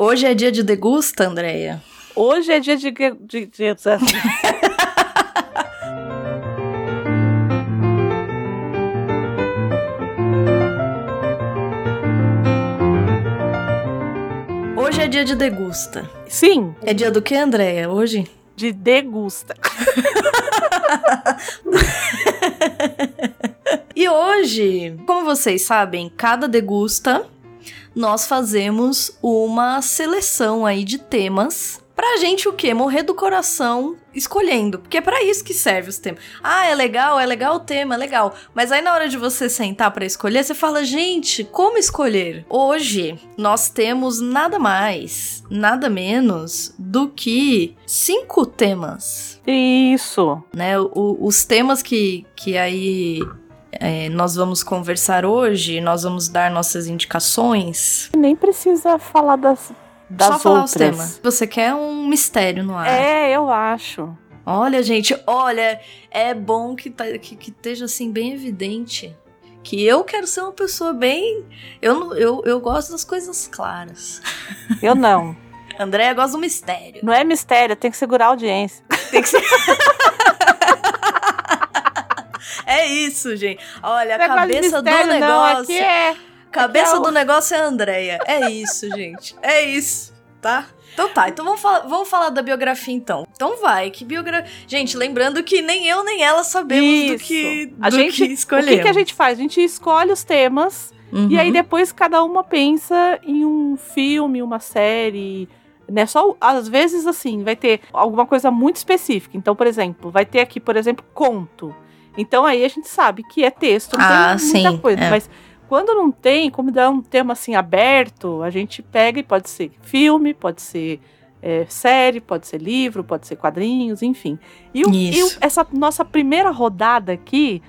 Hoje é dia de degusta, Andréia? Hoje é dia de. de, de. Hoje é dia de degusta. Sim. É dia do que, Andréia? Hoje? De degusta. e hoje, como vocês sabem, cada degusta nós fazemos uma seleção aí de temas pra gente o quê? Morrer do coração escolhendo. Porque é para isso que serve os temas. Ah, é legal, é legal o tema, é legal. Mas aí na hora de você sentar para escolher, você fala, gente, como escolher? Hoje nós temos nada mais, nada menos do que cinco temas. Isso. Né? O, os temas que, que aí é, nós vamos conversar hoje, nós vamos dar nossas indicações. Nem precisa falar das, das Só falar outras. os temas. Você quer um mistério no ar. É, eu acho. Olha, gente, olha, é bom que, tá, que, que esteja assim bem evidente que eu quero ser uma pessoa bem. Eu, eu, eu gosto das coisas claras. Eu não. Andréia gosta do mistério. Não é mistério, tem que segurar a audiência. Tem que ser. é isso, gente. Olha, a cabeça do mistério, não, negócio. aqui é. Cabeça aqui é o- do negócio é a Andréia. É isso, gente. É isso, tá? Então tá, então vamos falar, vamos falar da biografia então. Então vai, que biografia. Gente, lembrando que nem eu nem ela sabemos do Isso. que, A do gente- que O que, que a gente faz? A gente escolhe os temas e aí Uhum. depois cada uma pensa em um filme, uma série. Né? Só às vezes assim, vai ter alguma coisa muito específica. Então, por exemplo, vai ter aqui, por exemplo, conto. Então aí a gente sabe que é texto, não Ah, tem muita sim, coisa. é. Mas quando não tem, como dá um tema assim aberto, a gente pega e pode ser filme, pode ser é, série, pode ser livro, pode ser quadrinhos, enfim. E, o- e o- essa nossa primeira rodada aqui,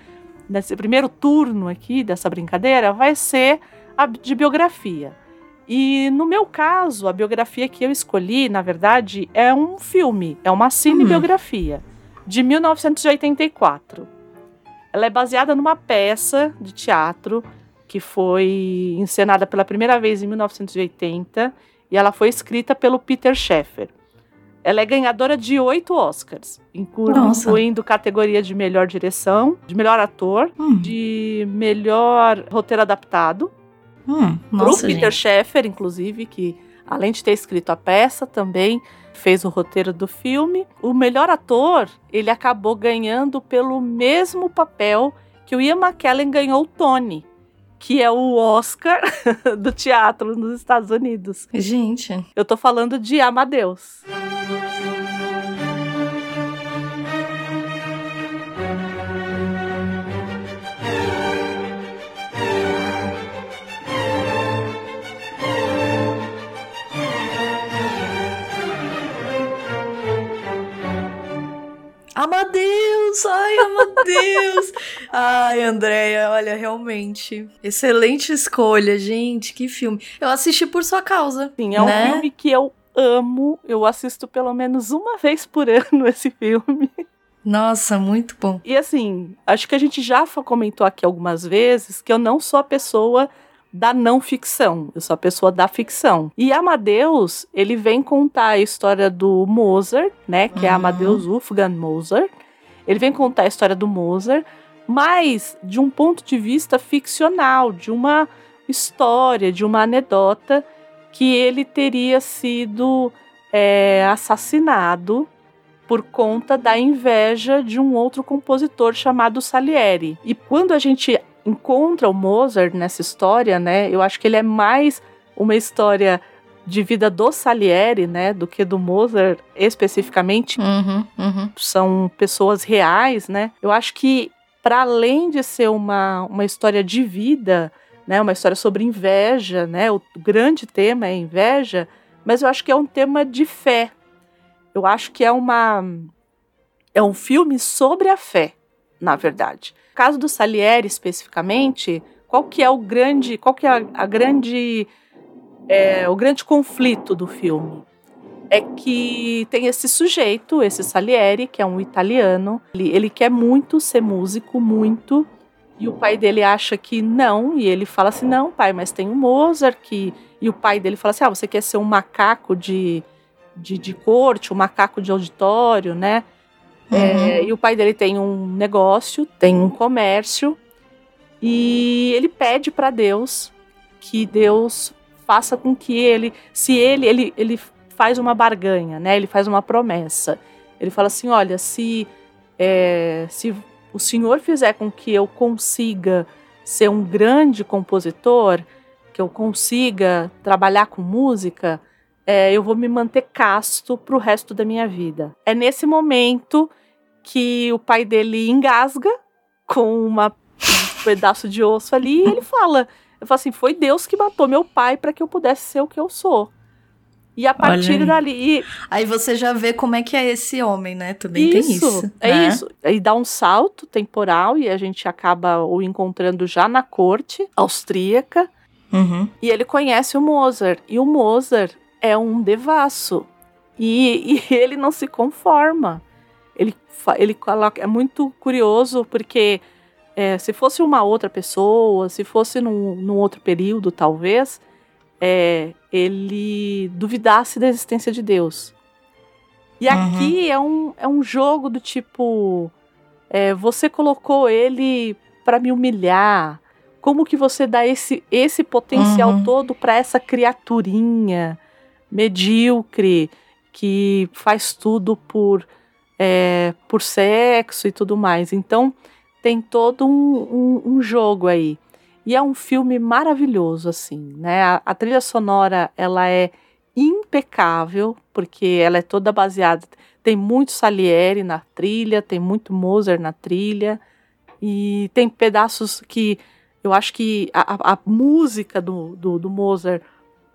nesse primeiro turno aqui dessa brincadeira, vai ser a de biografia. E no meu caso, a biografia que eu escolhi, na verdade, é um filme, é uma cinebiografia de 1984. Ela é baseada numa peça de teatro que foi encenada pela primeira vez em 1980 e ela foi escrita pelo Peter Sheffer. Ela é ganhadora de oito Oscars, inclu- Nossa. incluindo categoria de melhor direção, de melhor ator, Hum, de melhor roteiro adaptado. hum, Pro nossa, Peter gente. Sheffer, inclusive, que além de ter escrito a peça, também fez o roteiro do filme. O melhor ator, ele acabou ganhando pelo mesmo papel que o Ian McKellen ganhou o Tony, que é o Oscar do teatro nos Estados Unidos. Gente, Eu tô falando de Amadeus. Amadeus! Ai, Amadeus! Ai, Andréia, olha, realmente. Excelente escolha, gente. Que filme. Eu assisti por sua causa. Sim, é um né? filme que eu amo. Eu assisto pelo menos uma vez por ano esse filme. Nossa, muito bom. E assim, acho que a gente já comentou aqui algumas vezes que eu não sou a pessoa da não ficção, eu sou a pessoa da ficção. E Amadeus, ele vem contar a história do Mozart, né, que é. Amadeus Wolfgang Mozart. Ele vem contar a história do Mozart, mas de um ponto de vista ficcional, de uma história, de uma anedota que ele teria sido é, assassinado por conta da inveja de um outro compositor chamado Salieri. E quando a gente encontra o Mozart nessa história, né, eu acho que ele é mais uma história de vida do Salieri, né, do que do Mozart especificamente. Uhum, uhum. São pessoas reais, né? Eu acho que para além de ser uma, uma história de vida, né, uma história sobre inveja, né, o grande tema é inveja, mas eu acho que é um tema de fé. Eu acho que é uma é um filme sobre a fé, na verdade. No caso do Salieri especificamente, qual que é o grande, qual que é a, a grande é, o grande conflito do filme? É que tem esse sujeito, esse Salieri, que é um italiano, ele, ele quer muito ser músico, muito, E o pai dele acha que não, e ele fala assim: não, pai, mas tem o Mozart que. E o pai dele fala assim: ah, você quer ser um macaco de, de, de corte, um macaco de auditório, né? Uhum. É, e o pai dele tem um negócio, tem um comércio, e ele pede para Deus que Deus faça com que ele, se ele, ele, ele faz uma barganha, né? Ele faz uma promessa. Ele fala assim: olha, se, é, se o Senhor fizer com que eu consiga ser um grande compositor, que eu consiga trabalhar com música, é, eu vou me manter casto para o resto da minha vida. É nesse momento que o pai dele engasga com uma, um pedaço de osso ali e ele fala: eu falo assim, foi Deus que matou meu pai para que eu pudesse ser o que eu sou. E a partir aí. dali. Aí você já vê como é que é esse homem, né? Também isso, tem isso. É né? isso. Aí dá um salto temporal e a gente acaba o encontrando já na corte austríaca. Uhum. E ele conhece o Mozart. E o Mozart é um devasso. E, e ele não se conforma. Ele, ele coloca. É muito curioso porque é, se fosse uma outra pessoa, se fosse num, num outro período, talvez, é, ele duvidasse da existência de Deus. E uhum. aqui é um, é um jogo do tipo: é, você colocou ele para me humilhar. Como que você dá esse, esse potencial uhum. todo para essa criaturinha medíocre que faz tudo por, é, por sexo e tudo mais? Então, tem todo um, um, um jogo aí. E é um filme maravilhoso, assim, né? A, a, trilha sonora, ela é impecável, porque ela é toda baseada... Tem muito Salieri na trilha, tem muito Mozart na trilha, e tem pedaços que... Eu acho que a, a, música do, do, do, Mozart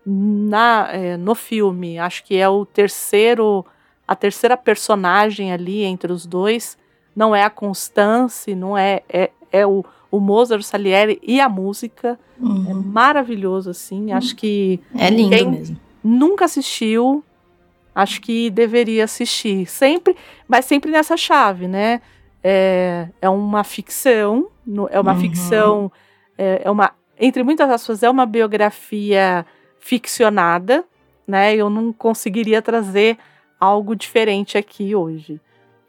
na, é, no filme, acho que é o terceiro... A terceira personagem ali entre os dois não é a Constance, não é, é, é o, o Mozart, o Salieri e a música. Uhum. É maravilhoso, assim. Uhum. Acho que. É lindo mesmo. Nunca assistiu, acho que deveria assistir. Sempre, mas sempre nessa chave, né? É, é uma ficção, é uma uhum. ficção, é, é uma. Entre muitas aspas, é uma biografia ficcionada, né? Eu não conseguiria trazer algo diferente aqui hoje,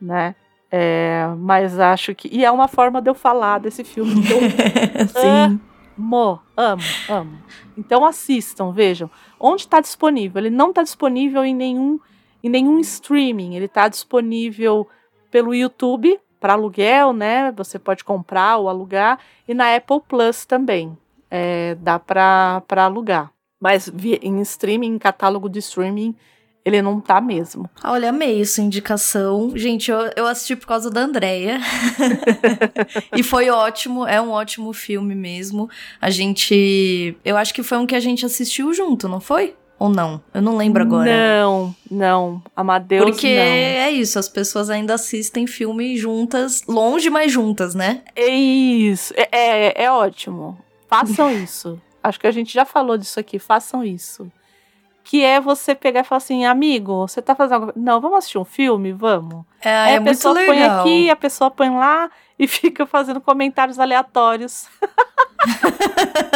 né? É, mas acho que. E é uma forma de eu falar desse filme que eu Sim. amo, amo, amo. Então assistam, vejam. Onde está disponível? Ele não está disponível em nenhum, em nenhum streaming. Ele está disponível pelo YouTube para aluguel, né? Você pode comprar ou alugar. E na Apple Plus também. É, dá para alugar. Mas em streaming, em catálogo de streaming, ele não tá mesmo. Olha, amei essa indicação. Gente, eu, eu assisti por causa da Andrea. e foi ótimo, é um ótimo filme mesmo. A gente. Eu acho que foi um que a gente assistiu junto, não foi? Ou não? Eu não lembro agora. Não, não. Amadeus Porque não. é isso, as pessoas ainda assistem filme juntas, longe, mas juntas, né? É isso. É, é, é ótimo. Façam isso. Acho que a gente já falou disso aqui. Façam isso que é você pegar e falar assim, amigo, você tá fazendo Não, vamos assistir um filme? Vamos. É, Aí é a pessoa muito põe aqui, a pessoa põe lá e fica fazendo comentários aleatórios.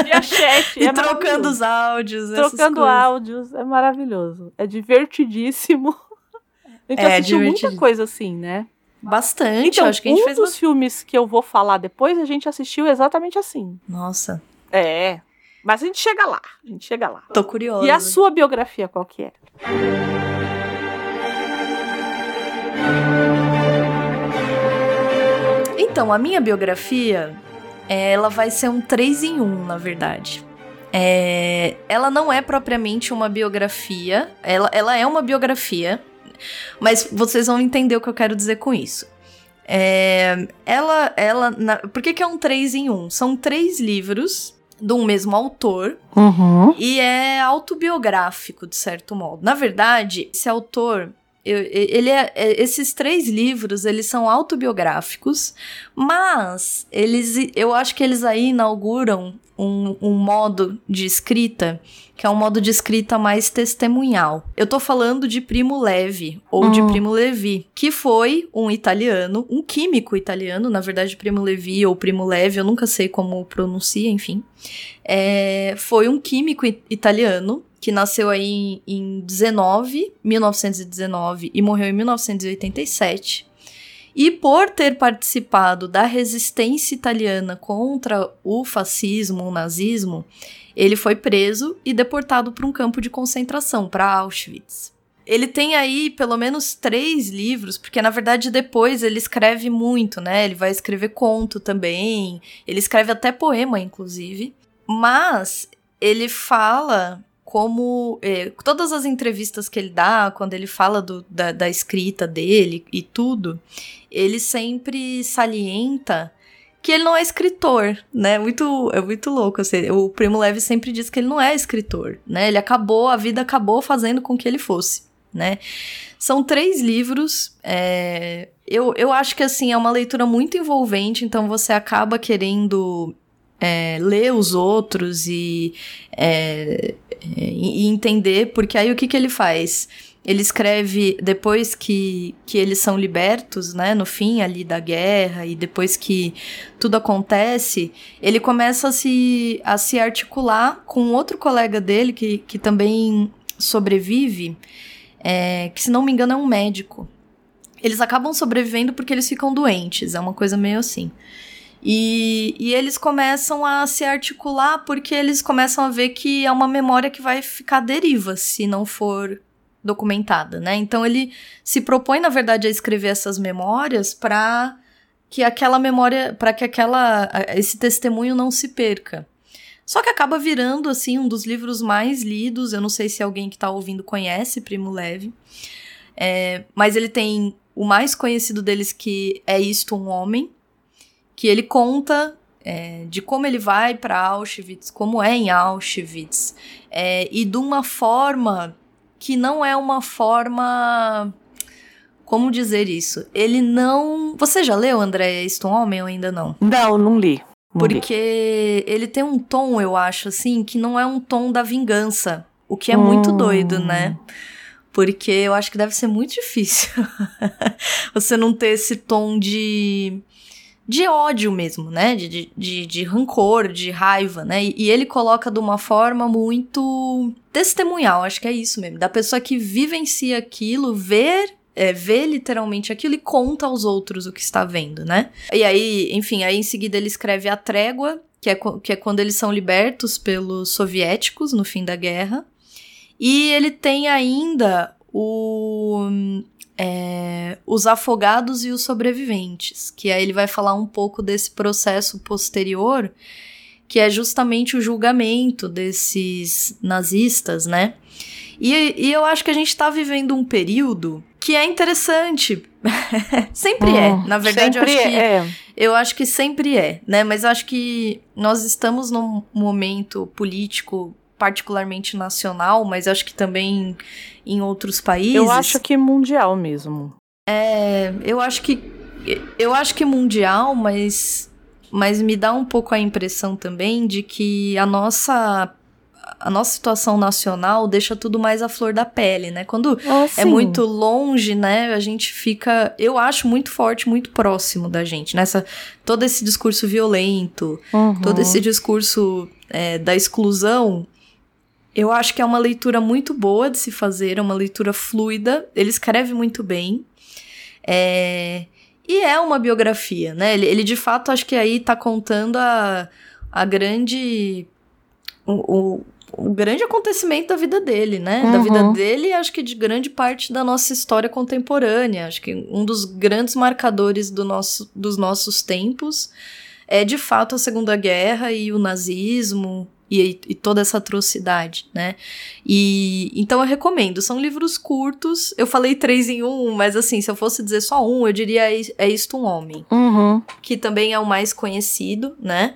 Via chat. E é trocando os áudios. Trocando áudios. É maravilhoso. É divertidíssimo. A gente é, assistiu muita coisa assim, né? Bastante, então, acho que a gente um fez. Um dos filmes que eu vou falar depois, a gente assistiu exatamente assim. Nossa. É, mas a gente chega lá, a gente chega lá. Tô curiosa. E a sua biografia qual que é? Então, a minha biografia, ela vai ser um 3 em 1, na verdade. É, ela não é propriamente uma biografia, ela, ela é uma biografia, mas vocês vão entender o que eu quero dizer com isso. É, ela, ela, na, por que, que é um 3 em 1? São três livros de um mesmo autor uhum. e é autobiográfico, de certo modo. Na verdade, esse autor. Eu, ele é, é, esses três livros eles são autobiográficos, mas eles eu acho que eles aí inauguram um, um modo de escrita que é um modo de escrita mais testemunhal. Eu tô falando de Primo Levi, ou hum. de Primo Levi, que foi um italiano, um químico italiano, na verdade, Primo Levi ou Primo Levi, eu nunca sei como pronuncia, enfim. É, foi um químico italiano que nasceu aí em, em 19, 1919 e morreu em 1987. E por ter participado da resistência italiana contra o fascismo, o nazismo, ele foi preso e deportado para um campo de concentração, para Auschwitz. Ele tem aí pelo menos três livros, porque na verdade depois ele escreve muito, né? Ele vai escrever conto também, ele escreve até poema, inclusive. Mas ele fala como eh, todas as entrevistas que ele dá, quando ele fala do, da, da escrita dele e tudo, ele sempre salienta que ele não é escritor, né? Muito, é muito louco. Assim, o Primo Levi sempre diz que ele não é escritor, né? Ele acabou, a vida acabou fazendo com que ele fosse, né? São três livros. É, eu, eu acho que assim é uma leitura muito envolvente, então você acaba querendo é, ler os outros e, é, e entender, porque aí o que, que ele faz? Ele escreve depois que, que eles são libertos, né, no fim ali da guerra, e depois que tudo acontece, ele começa a se, a se articular com outro colega dele que, que também sobrevive, é, que se não me engano é um médico. Eles acabam sobrevivendo porque eles ficam doentes, é uma coisa meio assim. E, e eles começam a se articular porque eles começam a ver que é uma memória que vai ficar deriva se não for documentada, né? Então ele se propõe, na verdade, a escrever essas memórias para que aquela memória, para que aquela esse testemunho não se perca. Só que acaba virando assim um dos livros mais lidos. Eu não sei se alguém que está ouvindo conhece Primo Levi, é, mas ele tem o mais conhecido deles que é Isto um Homem, que ele conta é, de como ele vai para Auschwitz, como é em Auschwitz, é, e de uma forma que não é uma forma. Como dizer isso? Ele não. Você já leu André um Homem ou ainda não? Não, não li. Não Porque li. ele tem um tom, eu acho, assim, que não é um tom da vingança. O que é hum. muito doido, né? Porque eu acho que deve ser muito difícil você não ter esse tom de de ódio mesmo, né? De, de, de, rancor, de raiva, né? E, e, ele coloca de uma forma muito testemunhal, acho que é isso mesmo. Da pessoa que vivencia aquilo, ver. É, vê literalmente aquilo e conta aos outros o que está vendo, né? E aí, enfim, aí em seguida ele escreve A Trégua, que é, que é quando eles são libertos pelos soviéticos no fim da guerra. E ele tem ainda o é, os afogados e os sobreviventes, que aí ele vai falar um pouco desse processo posterior, que é justamente o julgamento desses nazistas, né? E, e eu acho que a gente está vivendo um período que é interessante. sempre é. Hum, Na verdade, eu acho, que, é. eu acho que sempre é, né? Mas eu acho que nós estamos num momento político particularmente nacional, mas acho que também em outros países. Eu acho que mundial mesmo. É, eu acho que eu acho que mundial, mas mas me dá um pouco a impressão também de que a nossa a nossa situação nacional deixa tudo mais à flor da pele, né? Quando ah, é muito longe, né, a gente fica, eu acho muito forte, muito próximo da gente, nessa todo esse discurso violento, uhum. todo esse discurso é, da exclusão, eu acho que é uma leitura muito boa de se fazer, é uma leitura fluida. Ele escreve muito bem. É... E é uma biografia, né? Ele, ele de fato acho que aí tá contando a, a grande. O, o, o grande acontecimento da vida dele, né? Uhum. Da vida dele e acho que de grande parte da nossa história contemporânea. Acho que um dos grandes marcadores do nosso, dos nossos tempos é de fato a Segunda Guerra e o nazismo, e, e, toda essa atrocidade, né? E então eu recomendo. São livros curtos. Eu falei três em um, mas assim, se eu fosse dizer só um, eu diria É, é Isto um Homem. Uhum. Que também é o mais conhecido, né?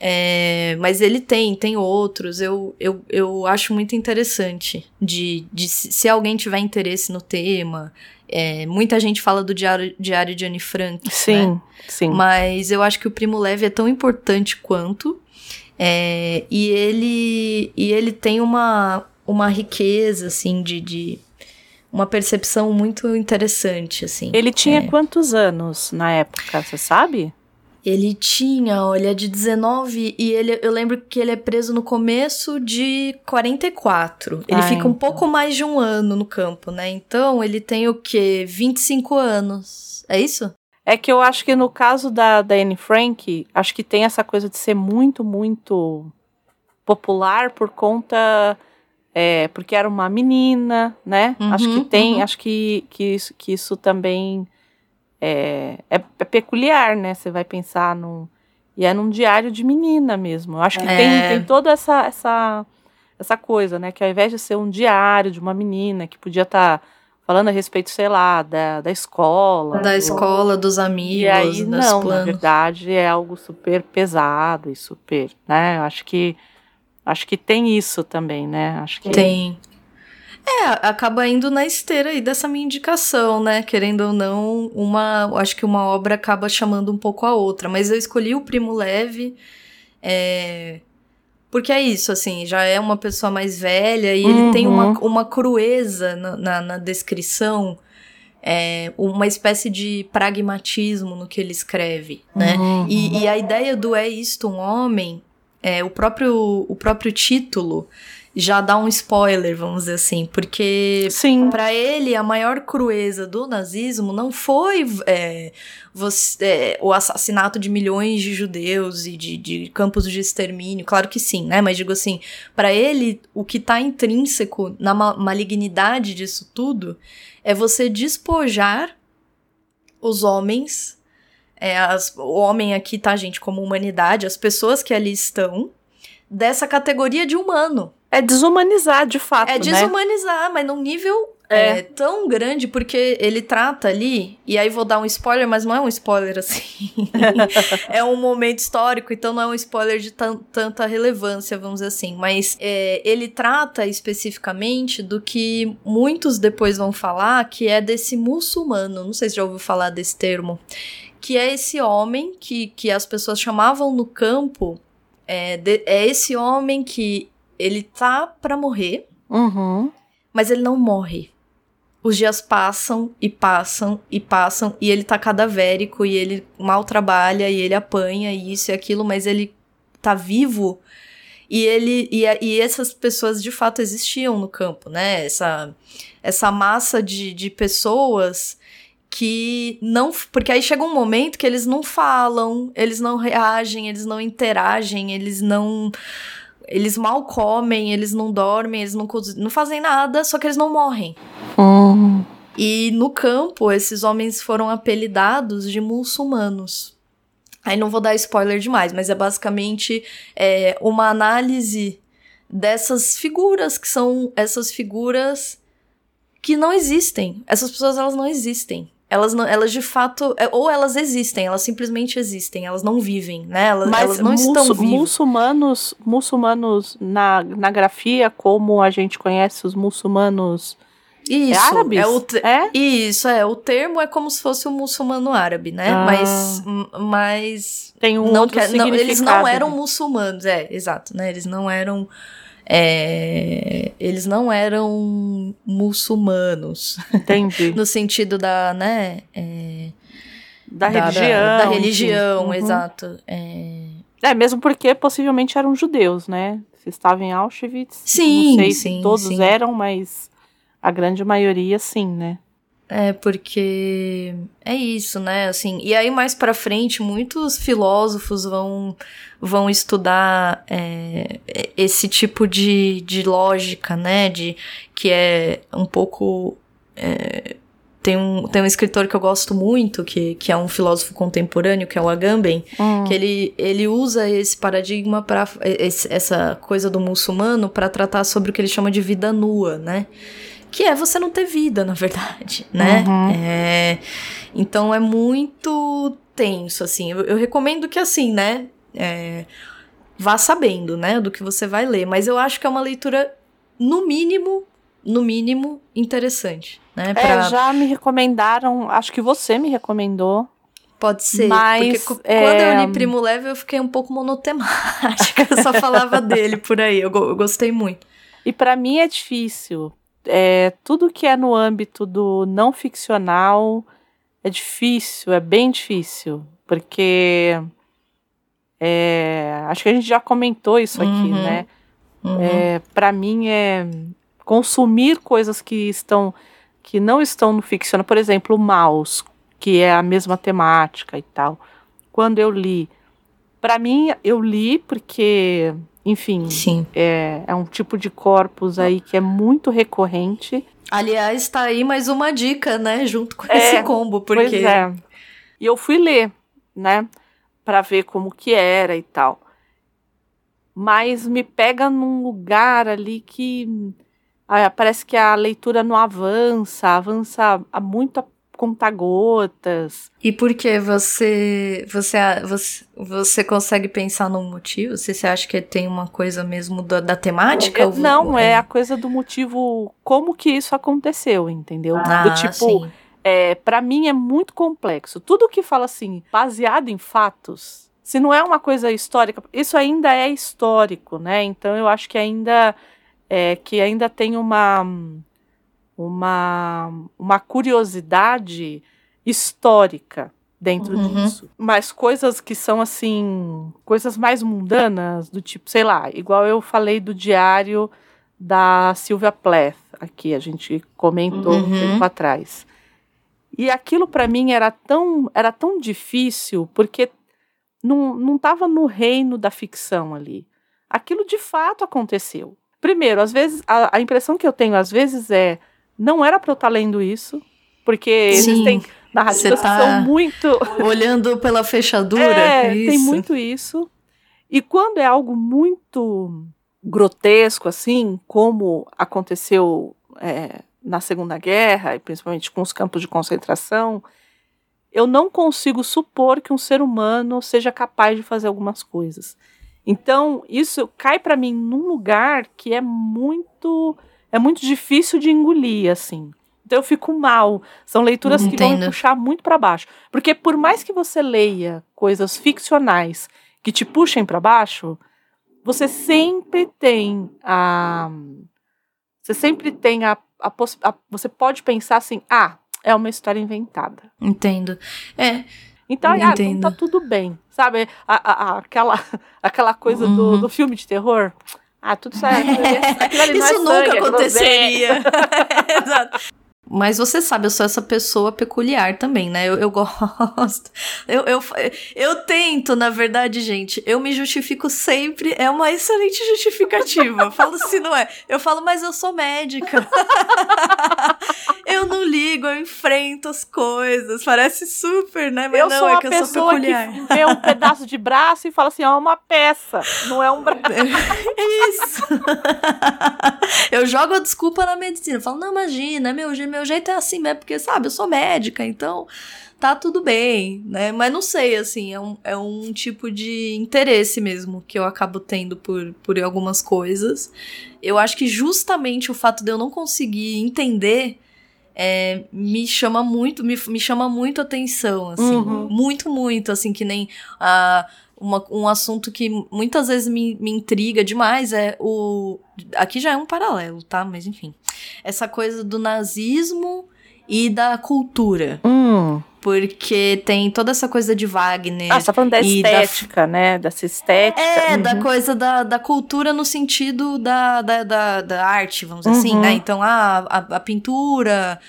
É, mas ele tem, tem outros. Eu, eu, eu acho muito interessante de, de se alguém tiver interesse no tema. É, muita gente fala do diário, diário de Anne Frank. Sim, né? sim. Mas eu acho que o Primo Leve é tão importante quanto. É, e ele e ele tem uma, uma riqueza assim de, de uma percepção muito interessante assim. Ele tinha é. quantos anos na época, você sabe? Ele tinha, olha, de 19 e ele, eu lembro que ele é preso no começo de 44. Ele Ah, fica um então. pouco mais de um ano no campo, né? Então ele tem o quê? 25 anos. É isso? É que eu acho que no caso da, da Anne Frank, acho que tem essa coisa de ser muito, muito popular por conta. É, porque era uma menina, né? Uhum, acho que tem, uhum. acho que, que, isso, que isso também é, é, é peculiar, né? Você vai pensar num. E é num diário de menina mesmo. Eu acho que É. tem, tem toda essa, essa, essa coisa, né? Que ao invés de ser um diário de uma menina que podia estar falando a respeito, sei lá, da, da escola. Da escola, dos amigos, E aí, não, na planos. verdade, é algo super pesado e super, né? Eu acho que acho que tem isso também, né? Acho que Tem. É, acaba indo na esteira aí dessa minha indicação, né? Querendo ou não, uma. Acho que uma obra acaba chamando um pouco a outra. Mas eu escolhi o Primo Leve. É, porque é isso, assim, já é uma pessoa mais velha e ele tem uma, Uhum. uma crueza na, na, na descrição, é, uma espécie de pragmatismo no que ele escreve, né? Uhum. E, e a ideia do É Isto um Homem, é, o, próprio, o próprio título já dá um spoiler, vamos dizer assim, porque para ele a maior crueza do nazismo não foi é, você- é, o assassinato de milhões de judeus e de, de campos de extermínio, claro que sim, né? Mas digo assim, para ele o que tá intrínseco na ma- malignidade disso tudo é você despojar os homens é, as- o homem aqui, tá, gente, como humanidade, as pessoas que ali estão, dessa categoria de humano. É desumanizar, de fato, É né? desumanizar, mas num nível é. tão grande, porque ele trata ali, e aí vou dar um spoiler, mas não é um spoiler assim. é um momento histórico, então não é um spoiler de tan- tanta relevância, vamos dizer assim. Mas é, ele trata especificamente do que muitos depois vão falar, que é desse muçulmano. Não sei se já ouviu falar desse termo. Que é esse homem que, que as pessoas chamavam no campo. É, de- é esse homem que ele tá pra morrer, Uhum. mas ele não morre. Os dias passam e passam e passam e ele tá cadavérico e ele mal trabalha e ele apanha e isso e aquilo, mas ele tá vivo. E ele e, e essas pessoas de fato existiam no campo, né? Essa essa massa de, de pessoas que não. Porque aí chega um momento que eles não falam, eles não reagem, eles não interagem, eles não. Eles mal comem, eles não dormem, eles não, não fazem nada, só que eles não morrem. Hum. E no campo, esses homens foram apelidados de muçulmanos. Aí não vou dar spoiler demais, mas é basicamente é, uma análise dessas figuras, que são essas figuras que não existem. Essas pessoas, elas não existem. Elas, não, elas de fato, é, ou elas existem, elas simplesmente existem, elas não vivem, né? Elas, Mas elas não estão muçul- vivas. muçulmanos, muçulmanos na, na grafia, como a gente conhece os muçulmanos Isso, árabes? é o, te- É? Isso, é. O termo é como se fosse o muçulmano árabe, né? Ah. Mas, mas Tem um não outro quer- não, eles não eram muçulmanos, é, exato, né? Eles não eram. É, eles não eram muçulmanos. Entendi. No sentido da, né? é, Da, da, religião. Da, enfim. religião, Uhum. exato. É, É, mesmo porque possivelmente eram judeus, né? Se estavam em Auschwitz. Sim, Não sei sim, se todos sim. eram, mas a grande maioria sim, né? É, porque é isso, né? Assim, e aí mais pra frente, muitos filósofos vão, vão estudar é, esse tipo de, de lógica, né? De, que é um pouco. é, tem, um, tem um escritor que eu gosto muito, que, que é um filósofo contemporâneo, que é o Agamben, Hum. que ele, ele usa esse paradigma para essa coisa do muçulmano para tratar sobre o que ele chama de vida nua, né? Que é você não ter vida, na verdade, né? Uhum. É, então é muito tenso, assim. Eu, eu recomendo que, assim, né? é, vá sabendo, né? Do que você vai ler. Mas eu acho que é uma leitura, no mínimo, no mínimo, interessante, né? É, Pra- já me recomendaram, acho que você me recomendou Pode ser. Mas, porque é... quando eu li Primo Level, eu fiquei um pouco monotemática. eu só falava dele por aí. Eu, eu gostei muito. E para mim é difícil. É, tudo que é no âmbito do não ficcional é difícil, é bem difícil. Porque é, acho que a gente já comentou isso aqui, Uhum. né? Uhum. É, para mim é consumir coisas que estão que não estão no ficcional, por exemplo, o Maus, que é a mesma temática e tal. Quando eu li, para mim eu li porque, enfim, Sim. é, é um tipo de corpus aí que é muito recorrente. Aliás, tá aí mais uma dica, né? Junto com É, esse combo, porque. Pois é. E eu fui ler, né, Pra ver como que era e tal. Mas me pega num lugar ali que ah, parece que a leitura não avança, avança a muito a conta-gotas. E por que você, você, você, você consegue pensar num motivo? Se você acha que tem uma coisa mesmo da, da temática? Eu- ou- não, é a coisa do motivo como que isso aconteceu, entendeu? Ah, do tipo, sim. é, para mim é muito complexo. Tudo que fala assim, baseado em fatos, se não é uma coisa histórica, isso ainda é histórico, né? Então eu acho que ainda é, que ainda tem uma uma uma curiosidade histórica dentro Uhum. disso. Mas coisas que são assim, coisas mais mundanas, do tipo, sei lá, igual eu falei do diário da Sylvia Plath aqui, a gente comentou um Uhum. tempo atrás. E aquilo para mim era tão, era tão difícil porque não, não tava no reino da ficção ali. Aquilo de fato aconteceu. Primeiro, às vezes, a, a impressão que eu tenho às vezes é não era para eu estar lendo isso, porque Sim, existem narrativas você tá- que são muito Olhando pela fechadura. é, isso. tem muito isso. E quando é algo muito grotesco, assim, como aconteceu é, na Segunda Guerra, e principalmente com os campos de concentração, eu não consigo supor que um ser humano seja capaz de fazer algumas coisas. Então, isso cai para mim num lugar que é muito é muito difícil de engolir, assim. Então eu fico mal. São leituras que vão me Entendo. puxar muito para baixo, porque por mais que você leia coisas ficcionais que te puxem para baixo, você sempre tem a você sempre tem a, a, a você pode pensar assim, ah, é uma história inventada. Entendo. É, Então, ah, então Entendo. tá tudo bem. Sabe? A, a- aquela, aquela coisa do, Uhum. do filme de terror. Ah, tudo certo. Aquilo ali é Isso sangue, nunca é aconteceria. Exato. Mas você sabe, eu sou essa pessoa peculiar também, né? Eu, eu gosto. Eu, eu, eu tento, na verdade, gente. Eu me justifico sempre. É uma excelente justificativa. Eu falo se não é. Eu falo, mas eu sou médica. eu não ligo, eu enfrento as coisas. Parece super, né? Mas eu não, sou é que eu sou peculiar. que vê um pedaço de braço e fala assim, ó, é uma peça, não é um braço. Isso. eu jogo a desculpa na medicina. Eu falo, não, imagina, meu, je- meu jeito é assim mesmo, porque, sabe, eu sou médica, então tá tudo bem, né? Mas não sei, assim, é um, é um tipo de interesse mesmo que eu acabo tendo por, por algumas coisas. Eu acho que justamente o fato de eu não conseguir entender é, me chama muito, me, me chama muito atenção, assim. Uhum. Muito, muito, assim, que nem ah, uma- um assunto que muitas vezes me, me intriga demais é o. Aqui já é um paralelo, tá? Mas enfim. Essa coisa do nazismo e da cultura. Hum. Porque tem toda essa coisa de Wagner. Ah, você tá falando da E da- estética, né? Dessa estética. É, Uhum. da coisa da, da cultura no sentido da, da, da, da arte, vamos dizer assim, Uhum. né? Então, ah, a, a pintura,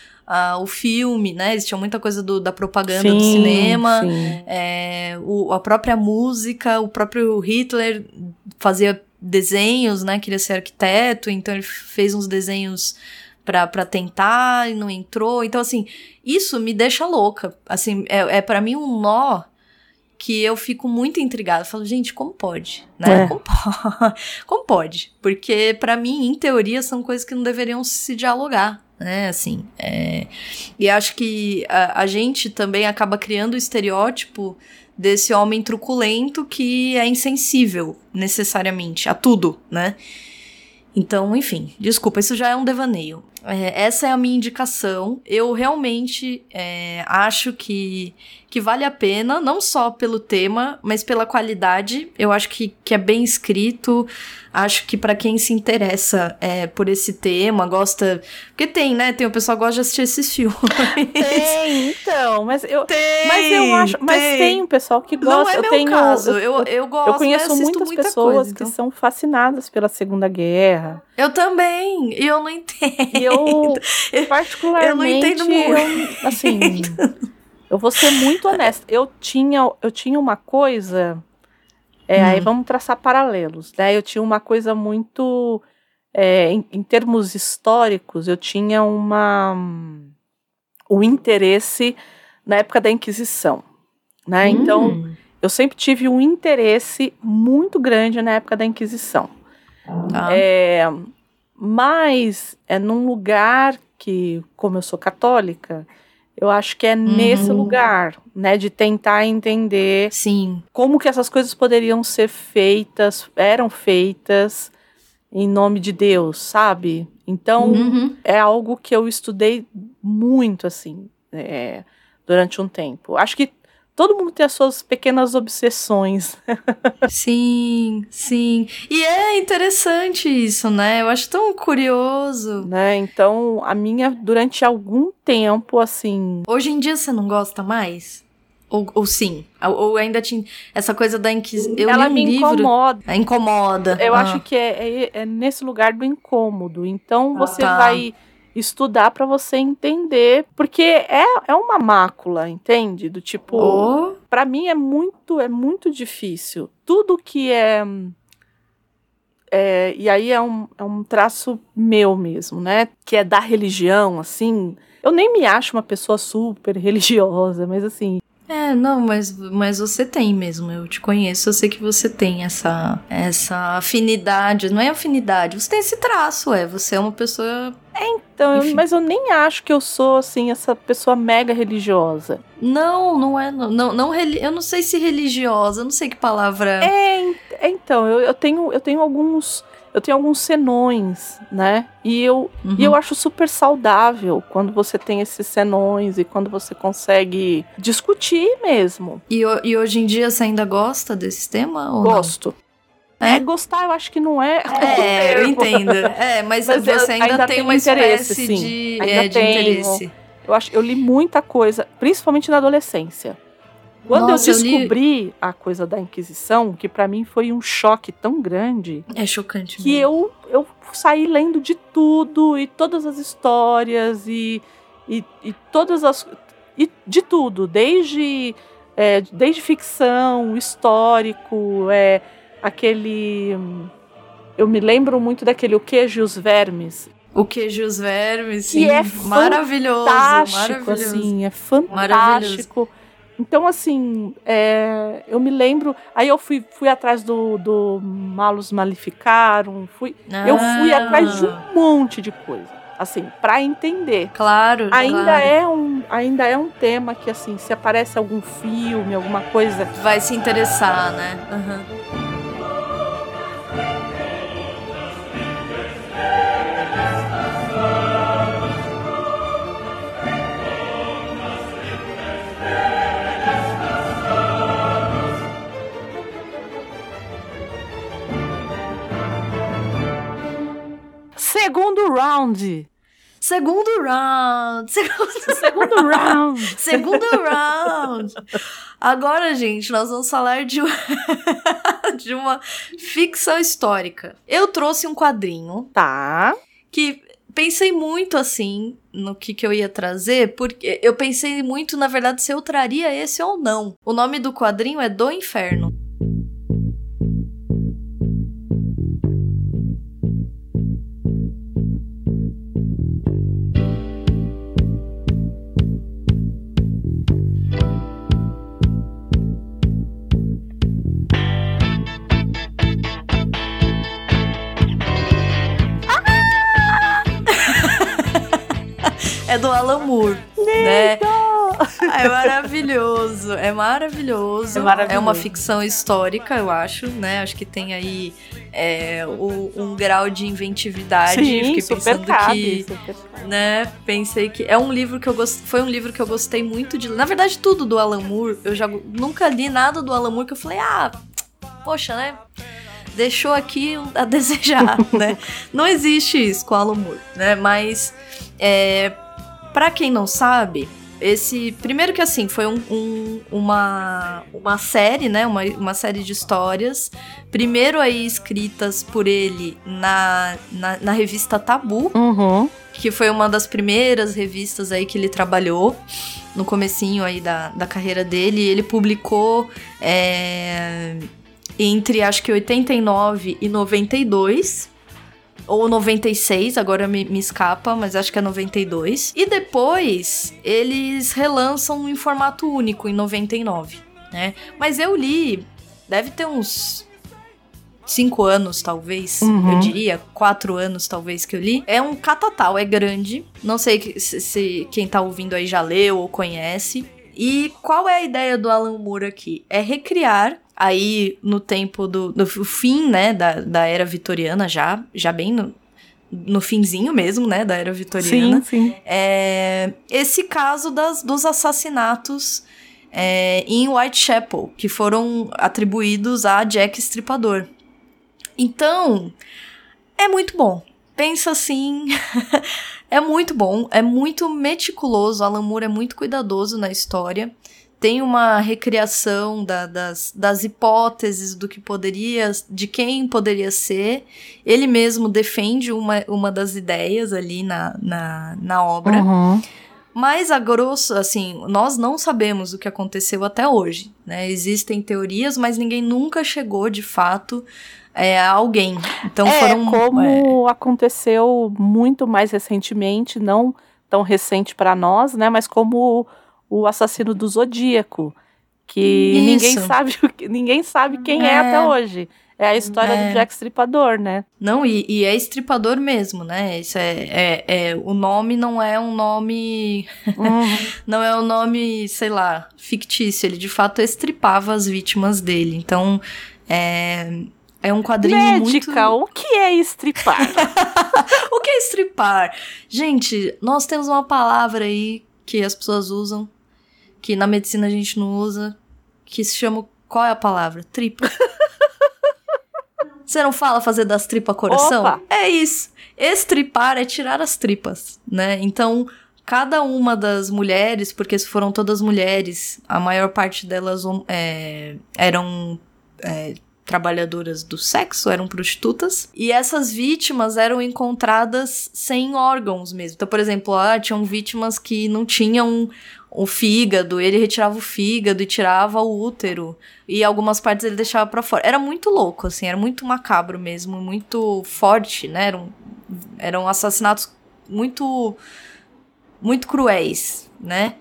o filme, né? Existia muita coisa do, da propaganda do Sim, cinema. sim. É, o- a própria música, o próprio Hitler fazia desenhos, né? Queria ser arquiteto, então ele fez uns desenhos pra, pra tentar e não entrou. Então, assim, isso me deixa louca. Assim, é, é para mim um nó que eu fico muito intrigada. Eu falo, gente, como pode? Né? É. Como, po- como pode? Porque, pra mim, em teoria, são coisas que não deveriam se dialogar. Né, assim, é... e acho que a, a gente também acaba criando o estereótipo desse homem truculento que é insensível, necessariamente, a tudo, né? Então, enfim, desculpa, isso já é um devaneio. É, essa é a minha indicação. Eu realmente é, acho que, que vale a pena, não só pelo tema, mas pela qualidade. Eu acho que, que é bem escrito. Acho que para quem se interessa é, por esse tema, gosta. Porque tem, né? Tem o pessoal que gosta de assistir esses filmes. Tem, então. Mas eu, Tem, mas eu acho. Mas tem. tem um pessoal que gosta. Não é eu meu tenho, caso. Eu, Eu, eu, gosto, eu conheço muitas muita pessoas coisa, que então. são fascinadas pela Segunda Guerra. Eu também. E eu não entendo. Eu, particularmente, Eu não entendo eu, assim, eu vou ser muito honesta. Eu tinha, eu tinha uma coisa. É, Hum. Aí vamos traçar paralelos, né? Eu tinha uma coisa muito. é, em, em termos históricos, eu tinha uma. um interesse na época da Inquisição. Né? Então, Hum, eu sempre tive um interesse muito grande na época da Inquisição. Tá. É, mas é num lugar que, como eu sou católica, eu acho que é nesse Uhum. lugar, né, de tentar entender Sim. como que essas coisas poderiam ser feitas, eram feitas em nome de Deus, sabe? Então Uhum. é algo que eu estudei muito assim é, durante um tempo. Acho que todo mundo tem as suas pequenas obsessões. Sim, sim. E é interessante isso, né? Eu acho tão curioso. né? Então, a minha, durante algum tempo, assim, Hoje em dia você não gosta mais? Ou, ou sim? Ou, ou ainda tinha essa coisa da Inquisição? Ela um me livro. incomoda. Ah, Incomoda. Eu Ah. acho que é, é, é nesse lugar do incômodo. Então, Ah, você tá. vai estudar para você entender, porque é, é uma mácula, entende? Do tipo, Oh, Pra mim é muito é muito difícil. Tudo que é, é e aí é um, é um traço meu mesmo, né? Que é da religião, assim. Eu nem me acho uma pessoa super religiosa, mas assim, É, não, mas, mas você tem mesmo. Eu te conheço, eu sei que você tem essa, essa afinidade. Não é afinidade, você tem esse traço, é. Você é uma pessoa. então, eu- Enfim. mas eu nem acho que eu sou assim essa pessoa mega religiosa. Não, não é. Não, não, não eu não sei se religiosa, eu não sei que palavra. É, é, então, eu, eu tenho eu tenho alguns eu tenho alguns senões, né? E eu Uhum. E eu acho super saudável quando você tem esses senões e quando você consegue discutir mesmo. E, e hoje em dia você ainda gosta desse tema? Ou não? Gosto. É? É, gostar eu acho que não é. É, eu entendo. É, mas, Mas você ainda, ainda tem uma interesse, espécie sim. de, Ainda é, de tenho. interesse. Eu acho, eu li muita coisa, principalmente na adolescência. Quando Nossa, eu eu li- descobri a coisa da Inquisição, que pra mim foi um choque tão grande, É chocante que mesmo. eu, eu saí lendo de tudo e todas as histórias e, e, e todas as e de tudo desde é, desde ficção histórico é aquele eu me lembro muito daquele o queijo e os vermes O queijo e os vermes, Que sim. é maravilhoso, fantástico maravilhoso. assim é fantástico então assim é, eu me lembro aí eu fui fui atrás do, do Malus Maleficarum fui eu fui Ah, atrás de um monte de coisa, assim, pra entender. Claro, Ainda claro. é um, ainda é um tema que assim, se aparece algum filme, alguma coisa, Vai se interessar, né? Aham. Segundo round, Segundo round. Segundo, segundo round. segundo round. Agora, gente, nós vamos falar de, uma- de uma ficção histórica. Eu trouxe um quadrinho Tá. que pensei muito assim no que, que eu ia trazer, porque eu pensei muito, na verdade, se eu traria esse ou não. O nome do quadrinho é Do Inferno. Alan Moore, né? É maravilhoso, é maravilhoso. É maravilhoso. uma ficção histórica, eu acho, né? Acho que tem aí é, o, um grau de inventividade. Sim, Fiquei super pensando cabe, que super né? Pensei que é um livro que eu gost... foi um livro que eu gostei muito de. Na verdade, tudo do Alan Moore, eu já nunca li nada do Alan Moore que eu falei, ah, poxa, né? Deixou aqui a desejar, né? Não existe isso com o Alan Moore, né? Mas é, para quem não sabe, esse primeiro que assim foi um, um, uma uma série né uma, uma série de histórias primeiro aí escritas por ele na, na, na revista Tabu Uhum. que foi uma das primeiras revistas aí que ele trabalhou no comecinho aí da, da carreira dele. Ele publicou é, entre acho que 89 e 92. Ou 96, agora me, me escapa, mas acho que é 92. E depois eles relançam em formato único, em 99, né? Mas eu li, deve ter uns cinco anos, talvez, Uhum. eu diria, quatro anos, talvez, que eu li. É um catatal, é grande. Não sei se, se quem tá ouvindo aí já leu ou conhece. E qual é a ideia do Alan Moore aqui? É recriar aí no tempo do, do fim, né, da, da era vitoriana já, já bem no, no finzinho mesmo, né, da era vitoriana. Sim, sim. É, esse caso das, dos assassinatos é, em Whitechapel, que foram atribuídos a Jack Stripador. Então, é muito bom. Pensa assim, é muito bom, é muito meticuloso. Alan Moore é muito cuidadoso na história. Tem uma recriação da- das, das hipóteses do que poderia, de quem poderia ser. Ele mesmo defende uma, uma das ideias ali na, na, na obra. Uhum. Mas a grosso, assim, nós não sabemos o que aconteceu até hoje, né? Existem teorias, mas ninguém nunca chegou de fato é, a alguém. Então é foram como é, aconteceu muito mais recentemente, não tão recente para nós, né? Mas como o, assassino do Zodíaco, que Isso. ninguém sabe ninguém sabe quem é. É. até hoje. É a história É. do Jack Stripador, né? não e, e é estripador mesmo, né? Isso é, é, é- o nome não é um nome Uhum. não é um nome, sei lá, fictício. Ele de fato estripava as vítimas dele. Então é é um quadrinho Médica, muito o que é estripar? O que é estripar? Gente, nós temos uma palavra aí que as pessoas usam, que na medicina a gente não usa, que se chama. Qual é a palavra? Tripa. Você não fala fazer das tripas coração? Opa! É isso. Estripar é tirar as tripas, né? Então, cada uma das mulheres, porque se foram todas mulheres, a maior parte delas é, eram é, trabalhadoras do sexo, eram prostitutas, e essas vítimas eram encontradas sem órgãos mesmo. Então, por exemplo, ah, tinham vítimas que não tinham o fígado, ele retirava o fígado e tirava o útero, e algumas partes ele deixava pra fora. Era muito louco, assim, era muito macabro mesmo, muito forte, né? Eram, eram assassinatos muito muito cruéis, né?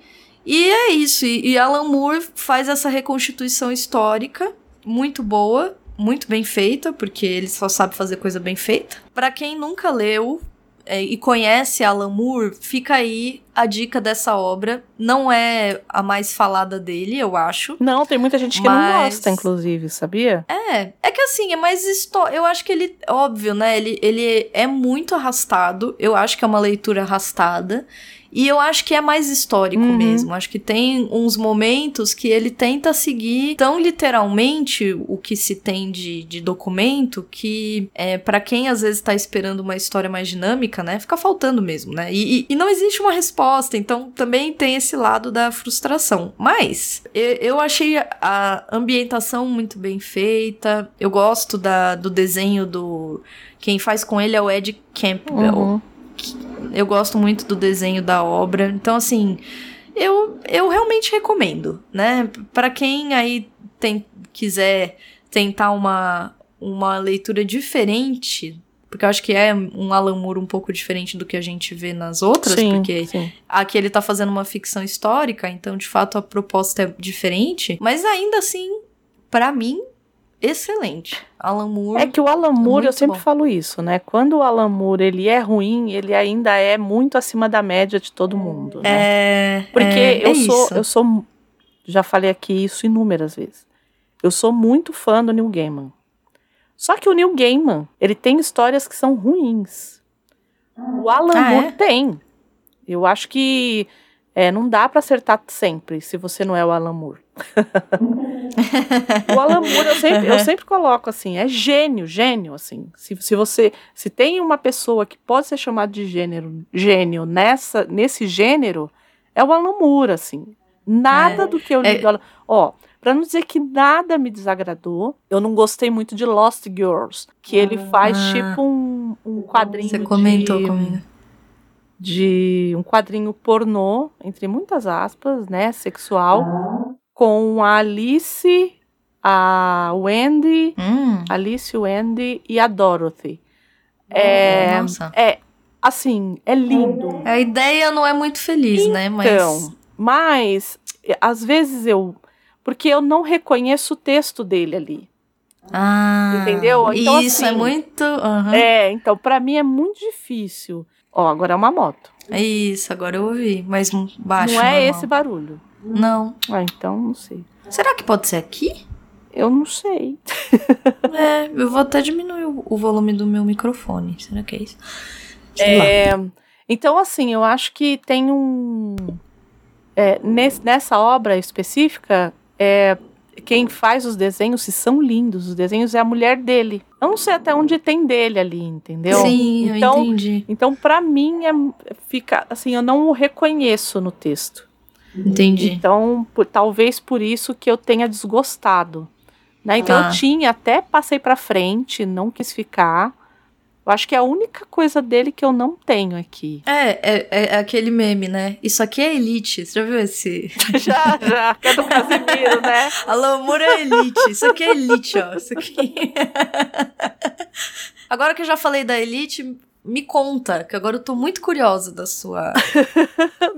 E é isso, e, e Alan Moore faz essa reconstituição histórica muito boa, muito bem feita, porque ele só sabe fazer coisa bem feita. Pra quem nunca leu é, e conhece Alan Moore, fica aí a dica dessa obra. Não é a mais falada dele, eu acho. não, tem muita gente que não Mas- gosta, inclusive, sabia? É, é que assim, é mais história. Eu acho que ele, óbvio, né? Ele, ele é muito arrastado. Eu acho que é uma leitura arrastada. E eu acho que é mais histórico Uhum. mesmo. Acho que tem uns momentos que ele tenta seguir tão literalmente o que se tem de, de documento que, é, para quem às vezes tá esperando uma história mais dinâmica, né? Fica faltando mesmo, né? E, e- e não existe uma resposta, então também tem esse lado da frustração. Mas eu, eu achei a ambientação muito bem feita. Eu gosto da, do desenho do. Quem faz com ele é o Ed Campbell. Uhum. Eu gosto muito do desenho da obra. Então, assim, eu, eu realmente recomendo, né? Pra quem aí tem, quiser tentar uma, uma leitura diferente, porque eu acho que é um Alan Moore um pouco diferente do que a gente vê nas outras, sim, porque sim. aqui ele tá fazendo uma ficção histórica, então de fato a proposta é diferente, mas ainda assim, pra mim, excelente. Alan Moore. É que o Alan Moore, eu Muito sempre bom. falo isso, né? Quando o Alan Moore ele é ruim, ele ainda é muito acima da média de todo mundo. Né? é, Porque é, eu é sou, isso. eu sou, já falei aqui isso inúmeras vezes. Eu sou muito fã do Neil Gaiman. Só que o Neil Gaiman, ele tem histórias que são ruins. O Alan Ah, Moore é? tem. Eu acho que é, não dá pra acertar sempre se você não é o Alan Moore. o Alan Moore, eu sempre, eu sempre coloco assim, é gênio, gênio, assim. Se, se você, se tem uma pessoa que pode ser chamada de gênero, gênio nessa, nesse gênero, é o Alan Moore, assim. Nada É, do que eu li é- do Alan... Ó, pra não dizer que nada me desagradou, eu não gostei muito de Lost Girls, que ele faz Ah. tipo um, um quadrinho Você comentou de, comigo. de um quadrinho pornô, entre muitas aspas, né, sexual, com a Alice, a Wendy, Hum, Alice, Wendy e a Dorothy. É, Nossa. é assim, é lindo. A ideia não é muito feliz, né? Mas. Então, mas é, às vezes eu, porque eu não reconheço o texto dele ali. Ah, Entendeu? Então, isso é assim, muito. aham. É, então pra mim é muito difícil. Ó, agora é uma moto. É isso, agora eu ouvi. Mas baixo. não é normal. esse barulho. Não. Ah, então não sei. Será que pode ser aqui? Eu não sei. É, eu vou até diminuir o, volume do meu microfone. Será que é isso? É, então, assim, eu acho que tem um. é, nesse- nessa obra específica, é, quem faz os desenhos, se são lindos, os desenhos é a mulher dele. Eu não sei até onde tem dele ali, entendeu? Sim, eu então, entendi. então para mim, é, fica assim, eu não o reconheço no texto. Entendi. Então, por- talvez por isso que eu tenha desgostado. Né? Então Tá. eu tinha, até passei pra frente, não quis ficar. Eu acho que é a única coisa dele que eu não tenho aqui. É, é, é aquele meme, né? Isso aqui é elite. Você já viu esse? já, já, que é do Casimiro, né? Alô, amor é elite. Isso aqui é elite, ó. Isso aqui. agora que eu já falei da elite, me conta, que agora eu tô muito curiosa da sua.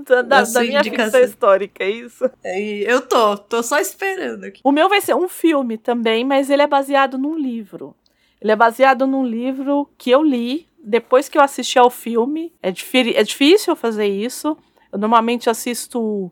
Da, da, Da sua da minha indicação. ficção histórica, é isso? E Eu tô, tô só esperando aqui. O meu vai ser um filme também, mas ele é baseado num livro. Ele é baseado num livro que eu li depois que eu assisti ao filme. É, é difícil eu fazer isso. Eu normalmente assisto,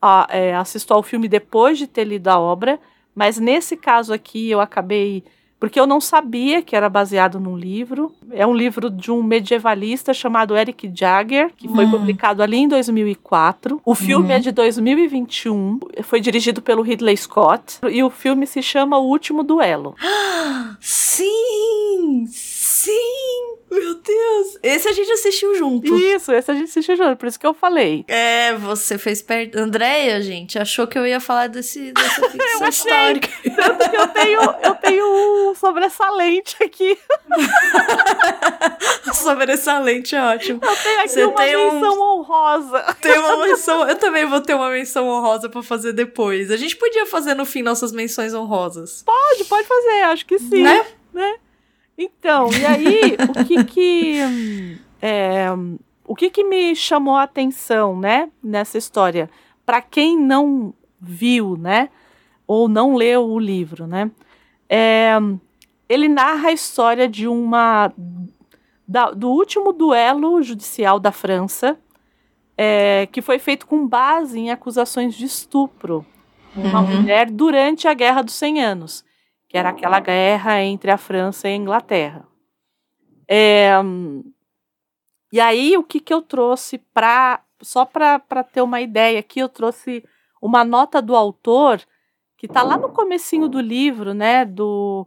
a- é, assisto ao filme depois de ter lido a obra, mas nesse caso aqui eu acabei. Porque eu não sabia que era baseado num livro. É um livro de um medievalista chamado Eric Jagger, que foi Hum. publicado ali em 2004. O filme Uhum. é de 2021. Foi dirigido pelo Ridley Scott. E o filme se chama O Último Duelo. Sim! Sim! Meu Deus! Esse a gente assistiu junto. Isso, esse a gente assistiu junto, por isso que eu falei. É, você fez perto. Andréia, gente, achou que eu ia falar desse, dessa ficção achei. histórica. Tanto que eu tenho, eu tenho um sobressalente aqui. Sobressalente, é ótimo. Eu tenho aqui Você uma tem um- menção honrosa. Tem uma menção. Eu também vou ter uma menção honrosa pra fazer depois. A gente podia fazer no fim nossas menções honrosas. Pode, pode fazer, acho que sim. Né? Então, e aí, o que que. é, o que que me chamou a atenção, né, nessa história? Para quem não viu, né, ou não leu o livro, né, é, ele narra a história de uma. da- do último duelo judicial da França, é, que foi feito com base em acusações de estupro. Uma Uhum. mulher durante a Guerra dos 100 Anos que era aquela guerra entre a França e a Inglaterra. É, e aí, o que, que eu trouxe para. Só para ter uma ideia aqui, eu trouxe uma nota do autor, que está lá no comecinho do livro, né? Do,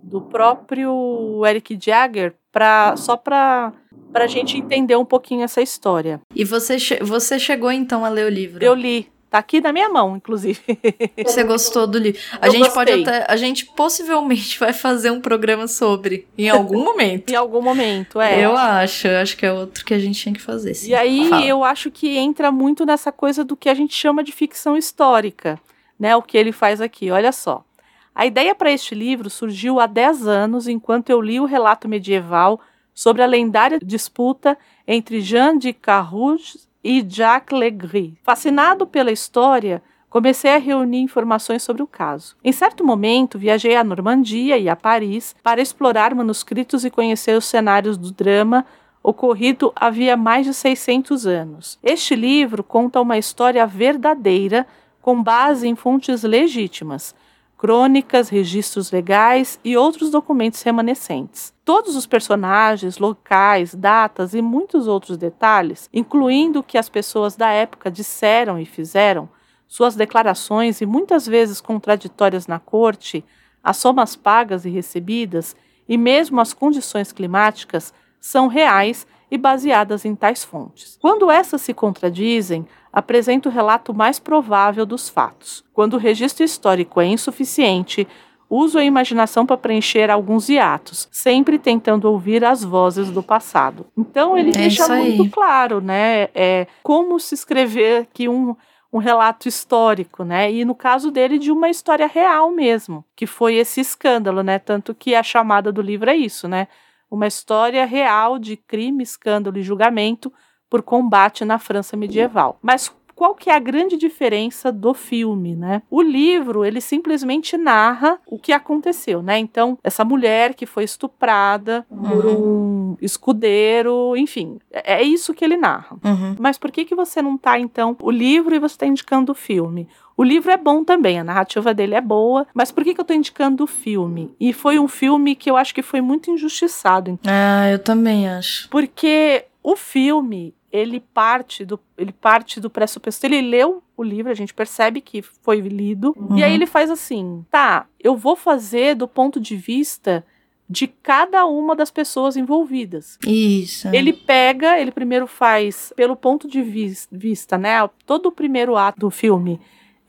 do próprio Eric Jagger, pra, só para a gente entender um pouquinho essa história. E você, você chegou então a ler o livro? Eu li. Tá aqui na minha mão, inclusive. Você gostou do livro? A Eu gente pode gostei. até. A gente possivelmente vai fazer um programa sobre. Em algum momento. em algum momento, é. Eu acho. Eu acho que é outro que a gente tinha que fazer. sim. E aí Fala. eu acho que entra muito nessa coisa do que a gente chama de ficção histórica, né? O que ele faz aqui. Olha só. A ideia para este livro surgiu há 10 anos, enquanto eu li o relato medieval sobre a lendária disputa entre Jean de Carrouges e Jacques Legris. Fascinado pela história, comecei a reunir informações sobre o caso. Em certo momento, viajei à Normandia e a Paris para explorar manuscritos e conhecer os cenários do drama ocorrido havia mais de 600 anos. Este livro conta uma história verdadeira com base em fontes legítimas. Crônicas, registros legais e outros documentos remanescentes. Todos os personagens, locais, datas e muitos outros detalhes, incluindo o que as pessoas da época disseram e fizeram, suas declarações e muitas vezes contraditórias na corte, as somas pagas e recebidas e mesmo as condições climáticas são reais e baseadas em tais fontes. Quando essas se contradizem, apresenta o relato mais provável dos fatos. Quando o registro histórico é insuficiente, uso a imaginação para preencher alguns hiatos, sempre tentando ouvir as vozes do passado. Então ele é deixa muito claro, né, é, como se escrever que um um relato histórico, né? E no caso dele de uma história real mesmo, que foi esse escândalo, né? Tanto que a chamada do livro é isso, né? Uma história real de crime, escândalo e julgamento por combate na França medieval. Mas qual que é a grande diferença do filme, né? O livro, ele simplesmente narra o que aconteceu, né? Então, essa mulher que foi estuprada uhum. por um escudeiro, enfim, é, é isso que ele narra. Uhum. Mas por que que você não tá, então, o livro e você está indicando o filme? O livro é bom também, a narrativa dele é boa, mas por que, que eu tô indicando o filme? E foi um filme que eu acho que foi muito injustiçado. Ah, eu também acho. Porque o filme, ele parte do ele parte do pressuposto ele leu o livro a gente percebe que foi lido uhum. e aí ele faz assim tá eu vou fazer do ponto de vista de cada uma das pessoas envolvidas. Isso. Ele pega, ele primeiro faz pelo ponto de vista, né? Todo o primeiro ato do filme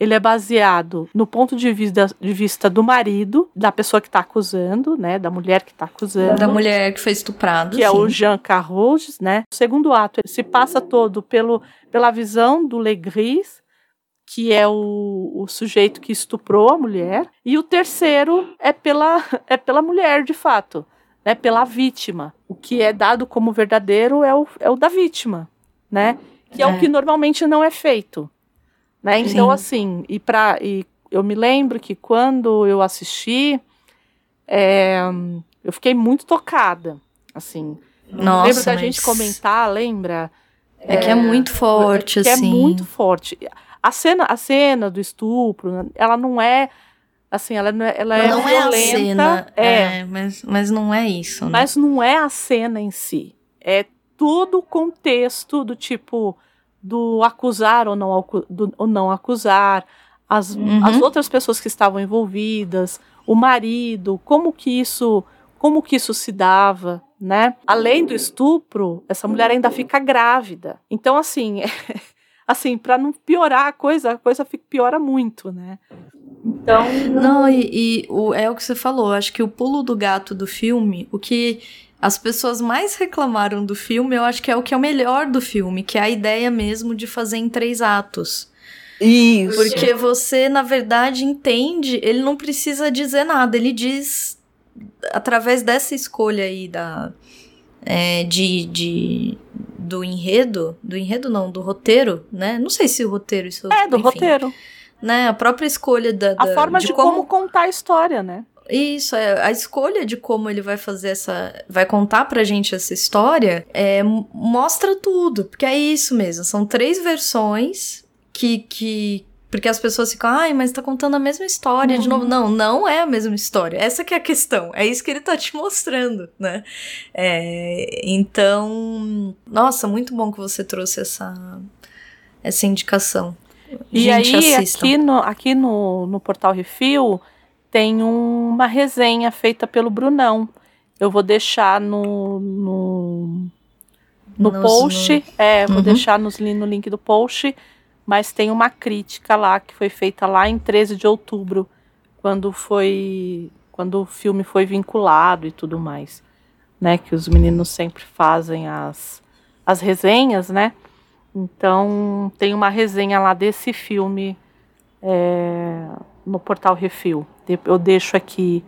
ele é baseado no ponto de vista, de vista do marido, da pessoa que está acusando, né, da mulher que está acusando. Da mulher que foi estuprada. Que sim. é o Jean Carros, né. O segundo ato se passa todo pelo, pela visão do Legris, que é o, o sujeito que estuprou a mulher. E o terceiro é pela, é pela mulher, de fato, né, pela vítima. O que é dado como verdadeiro é o, é o da vítima, né, que é, é o que normalmente não é feito. Né? Então, Sim. assim, e, pra, e eu me lembro que quando eu assisti, é, eu fiquei muito tocada. Assim, Nossa, lembro da mas... gente comentar, lembra? É, é, que é muito forte, é, assim. É muito forte. A cena, a cena do estupro, ela não é assim, ela não é, ela é não violenta, é a cena, é, é, mas, mas não é isso. Né? Mas não é a cena em si. É todo o contexto do tipo do acusar ou não, do, ou não acusar, as, uhum. as outras pessoas que estavam envolvidas, o marido, como que isso, como que isso se dava, né? Além do estupro, essa mulher ainda fica grávida. Então, assim, assim, para não piorar a coisa, a coisa fica, piora muito, né? Então. Não, e, e o, é o que você falou. Acho que o pulo do gato do filme, o que as pessoas mais reclamaram do filme, eu acho que é o que é o melhor do filme, que é a ideia mesmo de fazer em três atos. Isso. Porque você, na verdade, entende, ele não precisa dizer nada, ele diz através dessa escolha aí da é, de, de do enredo, do enredo não, do roteiro, né? Não sei se o roteiro isso É, do enfim, roteiro. Né, a própria escolha da, da a forma de, de como... como contar a história, né? Isso, é, a escolha de como ele vai fazer essa. vai contar pra gente essa história é, mostra tudo. Porque é isso mesmo. São três versões que. que porque as pessoas ficam, ai, mas tá contando a mesma história uhum. de novo. Não, não é a mesma história. Essa que é a questão. É isso que ele tá te mostrando, né? É, então, nossa, muito bom que você trouxe essa, essa indicação. E Gente, aí, assistam. aqui, no, aqui no, no portal Refil, tem uma resenha feita pelo Brunão. Eu vou deixar no, no, no nos, post. É, vou uhum. deixar nos, no link do post. Mas tem uma crítica lá que foi feita lá em 13 de outubro, quando foi. Quando o filme foi vinculado e tudo mais. Né? Que os meninos sempre fazem as, as resenhas, né? Então tem uma resenha lá desse filme. É, no portal Refil. Eu deixo aqui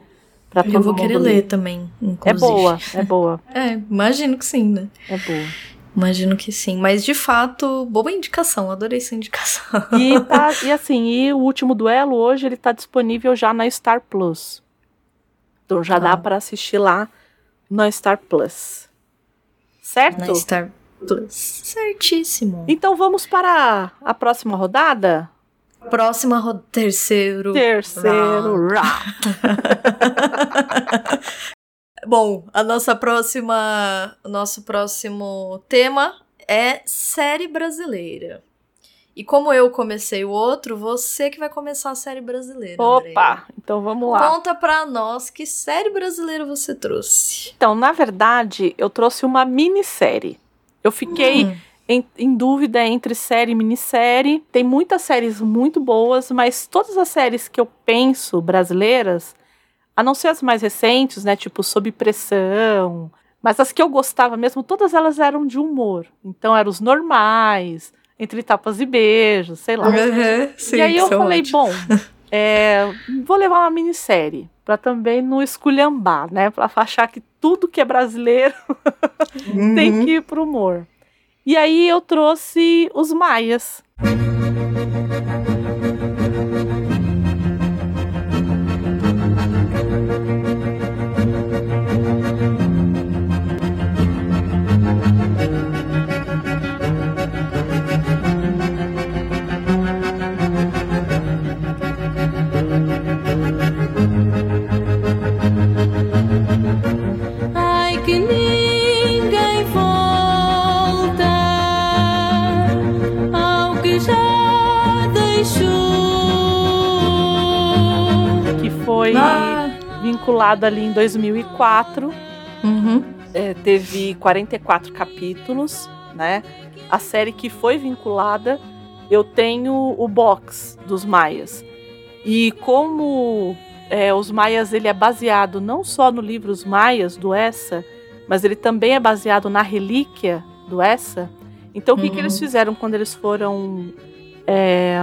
para todo mundo. Eu vou querer ler, ler também, inclusive. É boa, é boa. é, imagino que sim, né? É boa. Imagino que sim, mas de fato, boa indicação, adorei essa indicação. E, tá, e assim, e o último duelo hoje ele tá disponível já na Star Plus. Então já ah. dá para assistir lá na Star Plus. Certo? Na Star Plus. Certíssimo. Então vamos para a próxima rodada? Próxima ro- terceiro. Terceiro round. Bom, a nossa próxima, o nosso próximo tema é série brasileira. E como eu comecei o outro, você que vai começar a série brasileira. Opa, então vamos lá. Conta pra nós que série brasileira você trouxe. Então, na verdade, eu trouxe uma minissérie. Eu fiquei Hum, em, em dúvida entre série e minissérie. Tem muitas séries muito boas, mas todas as séries que eu penso brasileiras, a não ser as mais recentes, né? Tipo Sob Pressão, mas as que eu gostava mesmo, todas elas eram de humor. Então eram os normais, Entre Tapas e Beijos, sei lá. Uhum, sim, e aí eu falei, ótimos. bom, é, vou levar uma minissérie. Pra também não esculhambar, né? Pra achar que tudo que é brasileiro tem Uhum. que ir pro humor. E aí eu trouxe os Maias. Vinculado ali em 2004. uhum. É, teve 44 capítulos, né? A série que foi vinculada, eu tenho o box dos Maias. E como é, os Maias ele é baseado não só no livro Os Maias do Essa, mas ele também é baseado na relíquia do Essa. Então o que, que Uhum. eles fizeram quando eles foram é,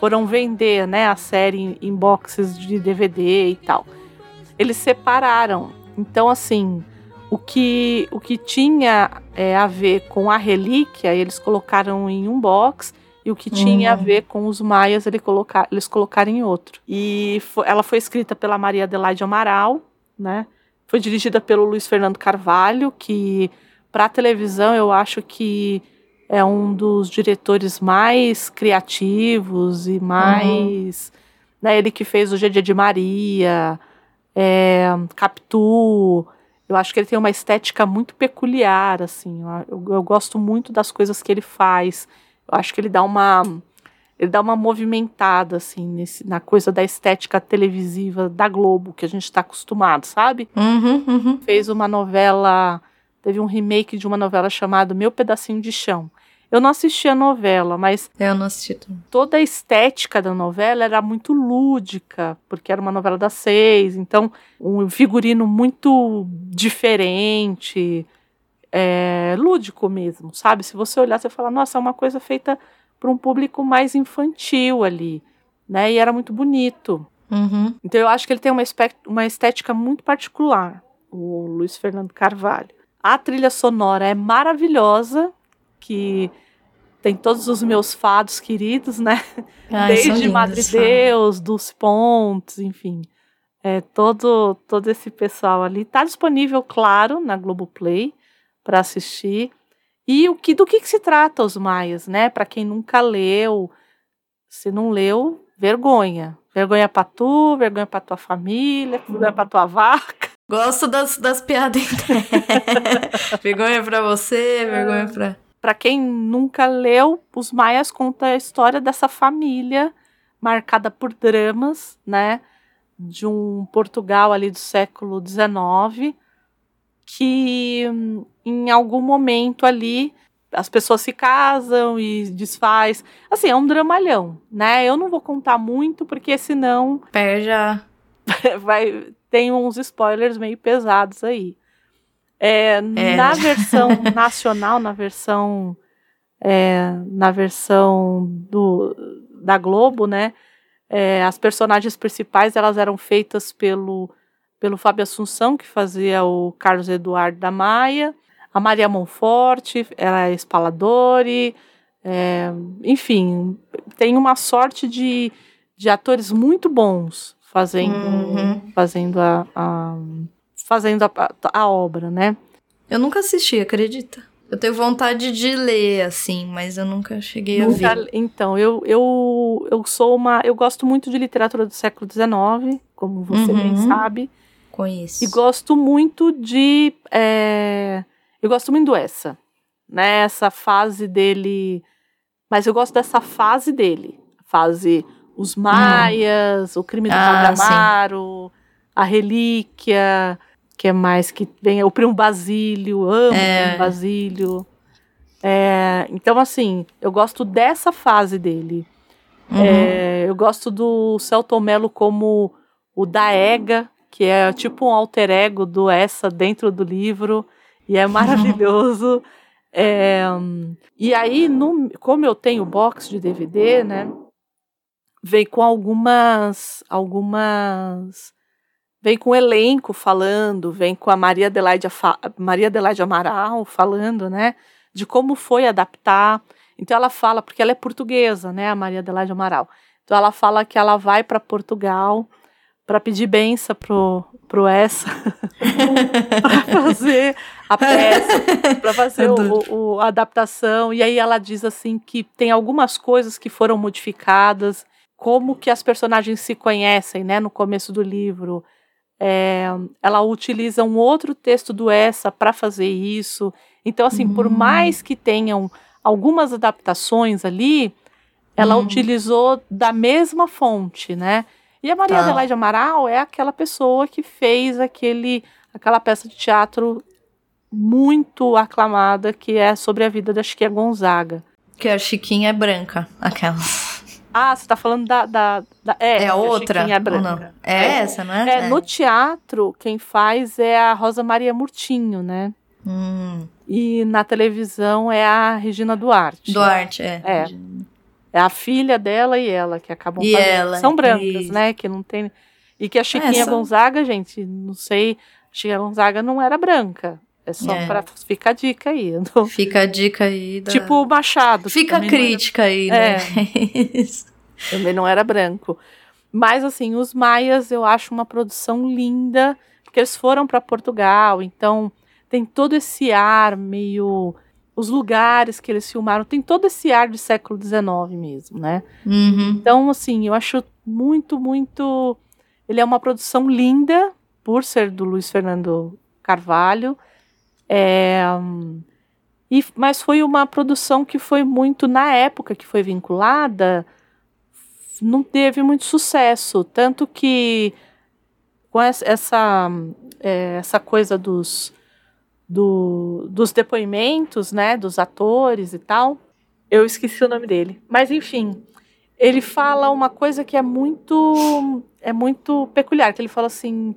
foram vender, né, a série em, em boxes de DVD e tal? Eles separaram. Então assim, o que, o que tinha é, a ver com a relíquia, eles colocaram em um box, e o que tinha a Uhum. ver com os maias, ele colocar, eles colocaram em outro. E ela foi escrita pela Maria Adelaide Amaral, né? Foi dirigida pelo Luiz Fernando Carvalho, que para televisão eu acho que é um dos diretores mais criativos e mais. Né, ele que fez o GD de Maria, é, Capitu. Eu acho que ele tem uma estética muito peculiar, assim. Eu, eu gosto muito das coisas que ele faz. Eu acho que ele dá uma ele dá uma movimentada assim nesse, na coisa da estética televisiva da Globo que a gente está acostumado, sabe? Uhum, uhum. Fez uma novela, teve um remake de uma novela chamada Meu Pedacinho de Chão. Eu não assisti a novela, mas Eu não assisti também. toda a estética da novela era muito lúdica, porque era uma novela das seis, então um figurino muito diferente, é, lúdico mesmo, sabe? Se você olhar, você fala, nossa, é uma coisa feita para um público mais infantil ali, né? E era muito bonito. Uhum. Então eu acho que ele tem uma, uma estética muito particular, o Luiz Fernando Carvalho. A trilha sonora é maravilhosa, que tem todos os meus fados queridos, né? Ai, são Desde Madre. Deus, dos Pontos, enfim. É, todo, todo esse pessoal ali. Tá disponível, claro, na Globoplay para assistir. E o que, do que, que se trata os Maias, né? Para quem nunca leu, se não leu, vergonha. Vergonha pra tu, vergonha pra tua família, vergonha pra tua vaca. Gosto das, das piadas internas. vergonha pra você, vergonha pra. Para quem nunca leu, os Maias conta a história dessa família marcada por dramas, né? De um Portugal ali do século XIX, que hum, em algum momento ali as pessoas se casam e desfaz. Assim, é um dramalhão, né? Eu não vou contar muito, porque senão Perde a. vai tem uns spoilers meio pesados aí. É, É. Na versão nacional, na versão é, na versão do, da Globo, né? é, as personagens principais elas eram feitas pelo pelo Fábio Assunção que fazia o Carlos Eduardo da Maia, a Maria Monforte era Espaladori, é, enfim, tem uma sorte de, de atores muito bons fazendo Uhum. fazendo a, a- fazendo a, a obra, né? Eu nunca assisti, acredita? Eu tenho vontade de ler, assim, mas eu nunca cheguei Nunca- a ver. então, eu, eu, eu sou uma. Eu gosto muito de literatura do século XIX, como você bem Uhum. sabe. Conheço. E gosto muito de. é, eu gosto muito do essa. Né? Essa fase dele. Mas eu gosto dessa fase dele. Fase Os Maias, O Crime do Ah, Padre Amaro, A Relíquia. Que é mais que vem? O Primo Basílio, amo É. o Primo Basílio. É, então, assim, eu gosto dessa fase dele. Uhum. É, eu gosto do Celton Mello como o Daega, que é tipo um alter ego do Essa dentro do livro, e é maravilhoso. É, e aí, no- como eu tenho box de DVD, né, vem com algumas, algumas, vem com o elenco falando, vem com a Maria Adelaide, Maria Adelaide Amaral falando, né, de como foi adaptar. Então ela fala, porque ela é portuguesa, né, a Maria Adelaide Amaral. Então ela fala que ela vai para Portugal para pedir benção pro pro essa para fazer a peça, para fazer o, o- a adaptação. E aí ela diz assim que tem algumas coisas que foram modificadas, como que as personagens se conhecem, né, no começo do livro. É, ela utiliza um outro texto do essa para fazer isso. Então, assim, por Hum. mais que tenham algumas adaptações ali, ela Hum. utilizou da mesma fonte, né? E a Maria Tá. Adelaide Amaral é aquela pessoa que fez aquele, aquela peça de teatro muito aclamada que é sobre a vida da Chiquinha Gonzaga. Que a Chiquinha é branca, aquela. Ah, você tá falando da. da, da- é, É outra? É? É, essa, né? É, no teatro, quem faz é a Rosa Maria Murtinho, né? Hum, E na televisão é a Regina Duarte. Duarte, é. É. É a filha dela e ela que acabam E fazendo. ela, São brancas, isso. né? Que não tem. E que a Chiquinha são- Gonzaga, gente, não sei. A Chiquinha Gonzaga não era branca. É só É. pra. Fica a dica aí. não- Fica a dica aí da... Tipo o Machado. Fica a não era- crítica aí, né? Isso. Também não era branco. Mas, assim, os Maias eu acho uma produção linda, porque eles foram para Portugal, então tem todo esse ar meio. Os lugares que eles filmaram, tem todo esse ar de século XIX mesmo, né? Uhum. Então, assim, eu acho muito, muito. Ele é uma produção linda, por ser do Luiz Fernando Carvalho. É, e, mas foi uma produção que foi muito, na época que foi vinculada, não teve muito sucesso. Tanto que com essa, essa, é, essa coisa dos, do- dos depoimentos, né, dos atores e tal, eu esqueci o nome dele. Mas enfim, ele fala uma coisa que é muito é muito peculiar, que ele fala assim,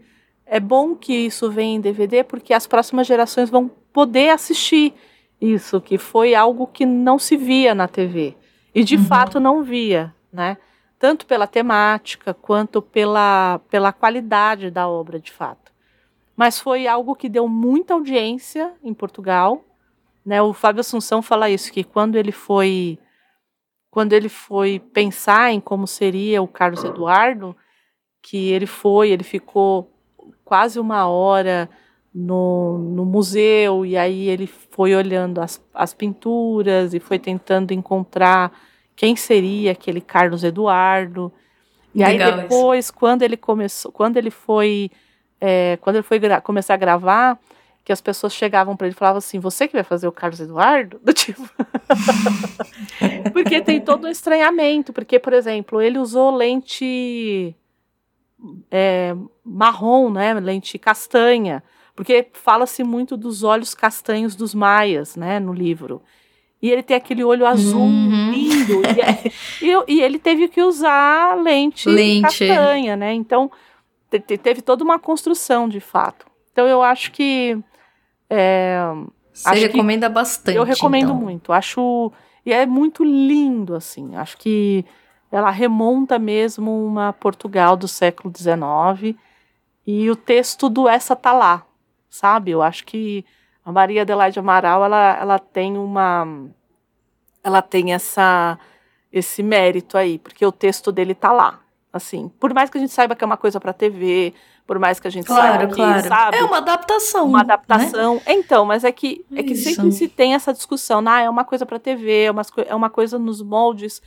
é bom que isso venha em DVD porque as próximas gerações vão poder assistir isso, que foi algo que não se via na TV. E de Uhum. fato não via, né? Tanto pela temática quanto pela, pela qualidade da obra, de fato. Mas foi algo que deu muita audiência em Portugal. Né? O Fábio Assunção fala isso, que quando ele foi quando ele foi pensar em como seria o Carlos Eduardo, que ele foi, ele ficou quase uma hora no, no museu, e aí ele foi olhando as, as pinturas e foi tentando encontrar quem seria aquele Carlos Eduardo. E aí Legal isso. depois, quando ele começou, quando ele foi, é, quando ele foi começar a gravar, que as pessoas chegavam para ele e falavam assim: "Você que vai fazer o Carlos Eduardo?" Do tipo. porque tem todo um estranhamento, porque por exemplo, ele usou lente é, marrom, né, lente castanha, porque fala-se muito dos olhos castanhos dos maias, né, no livro. E ele tem aquele olho azul Uhum. lindo. e, é- e, e ele teve que usar lente, Lente. castanha, né? Então te- te- teve toda uma construção de fato. Então eu acho que é, Você Acho que recomenda bastante. eu recomendo então. muito. Acho e é muito lindo assim. Acho que ela remonta mesmo uma Portugal do século XIX e o texto do essa tá lá, sabe? Eu acho que a Maria Adelaide Amaral ela, ela tem uma ela tem essa esse mérito aí, porque o texto dele tá lá. Assim, por mais que a gente saiba que é uma coisa pra TV, por mais que a gente Claro, saiba que, claro. sabe, É uma adaptação. uma né? adaptação. Então, mas é que, é que Isso. sempre se tem essa discussão, ah, é uma coisa pra TV, é uma, é uma coisa nos moldes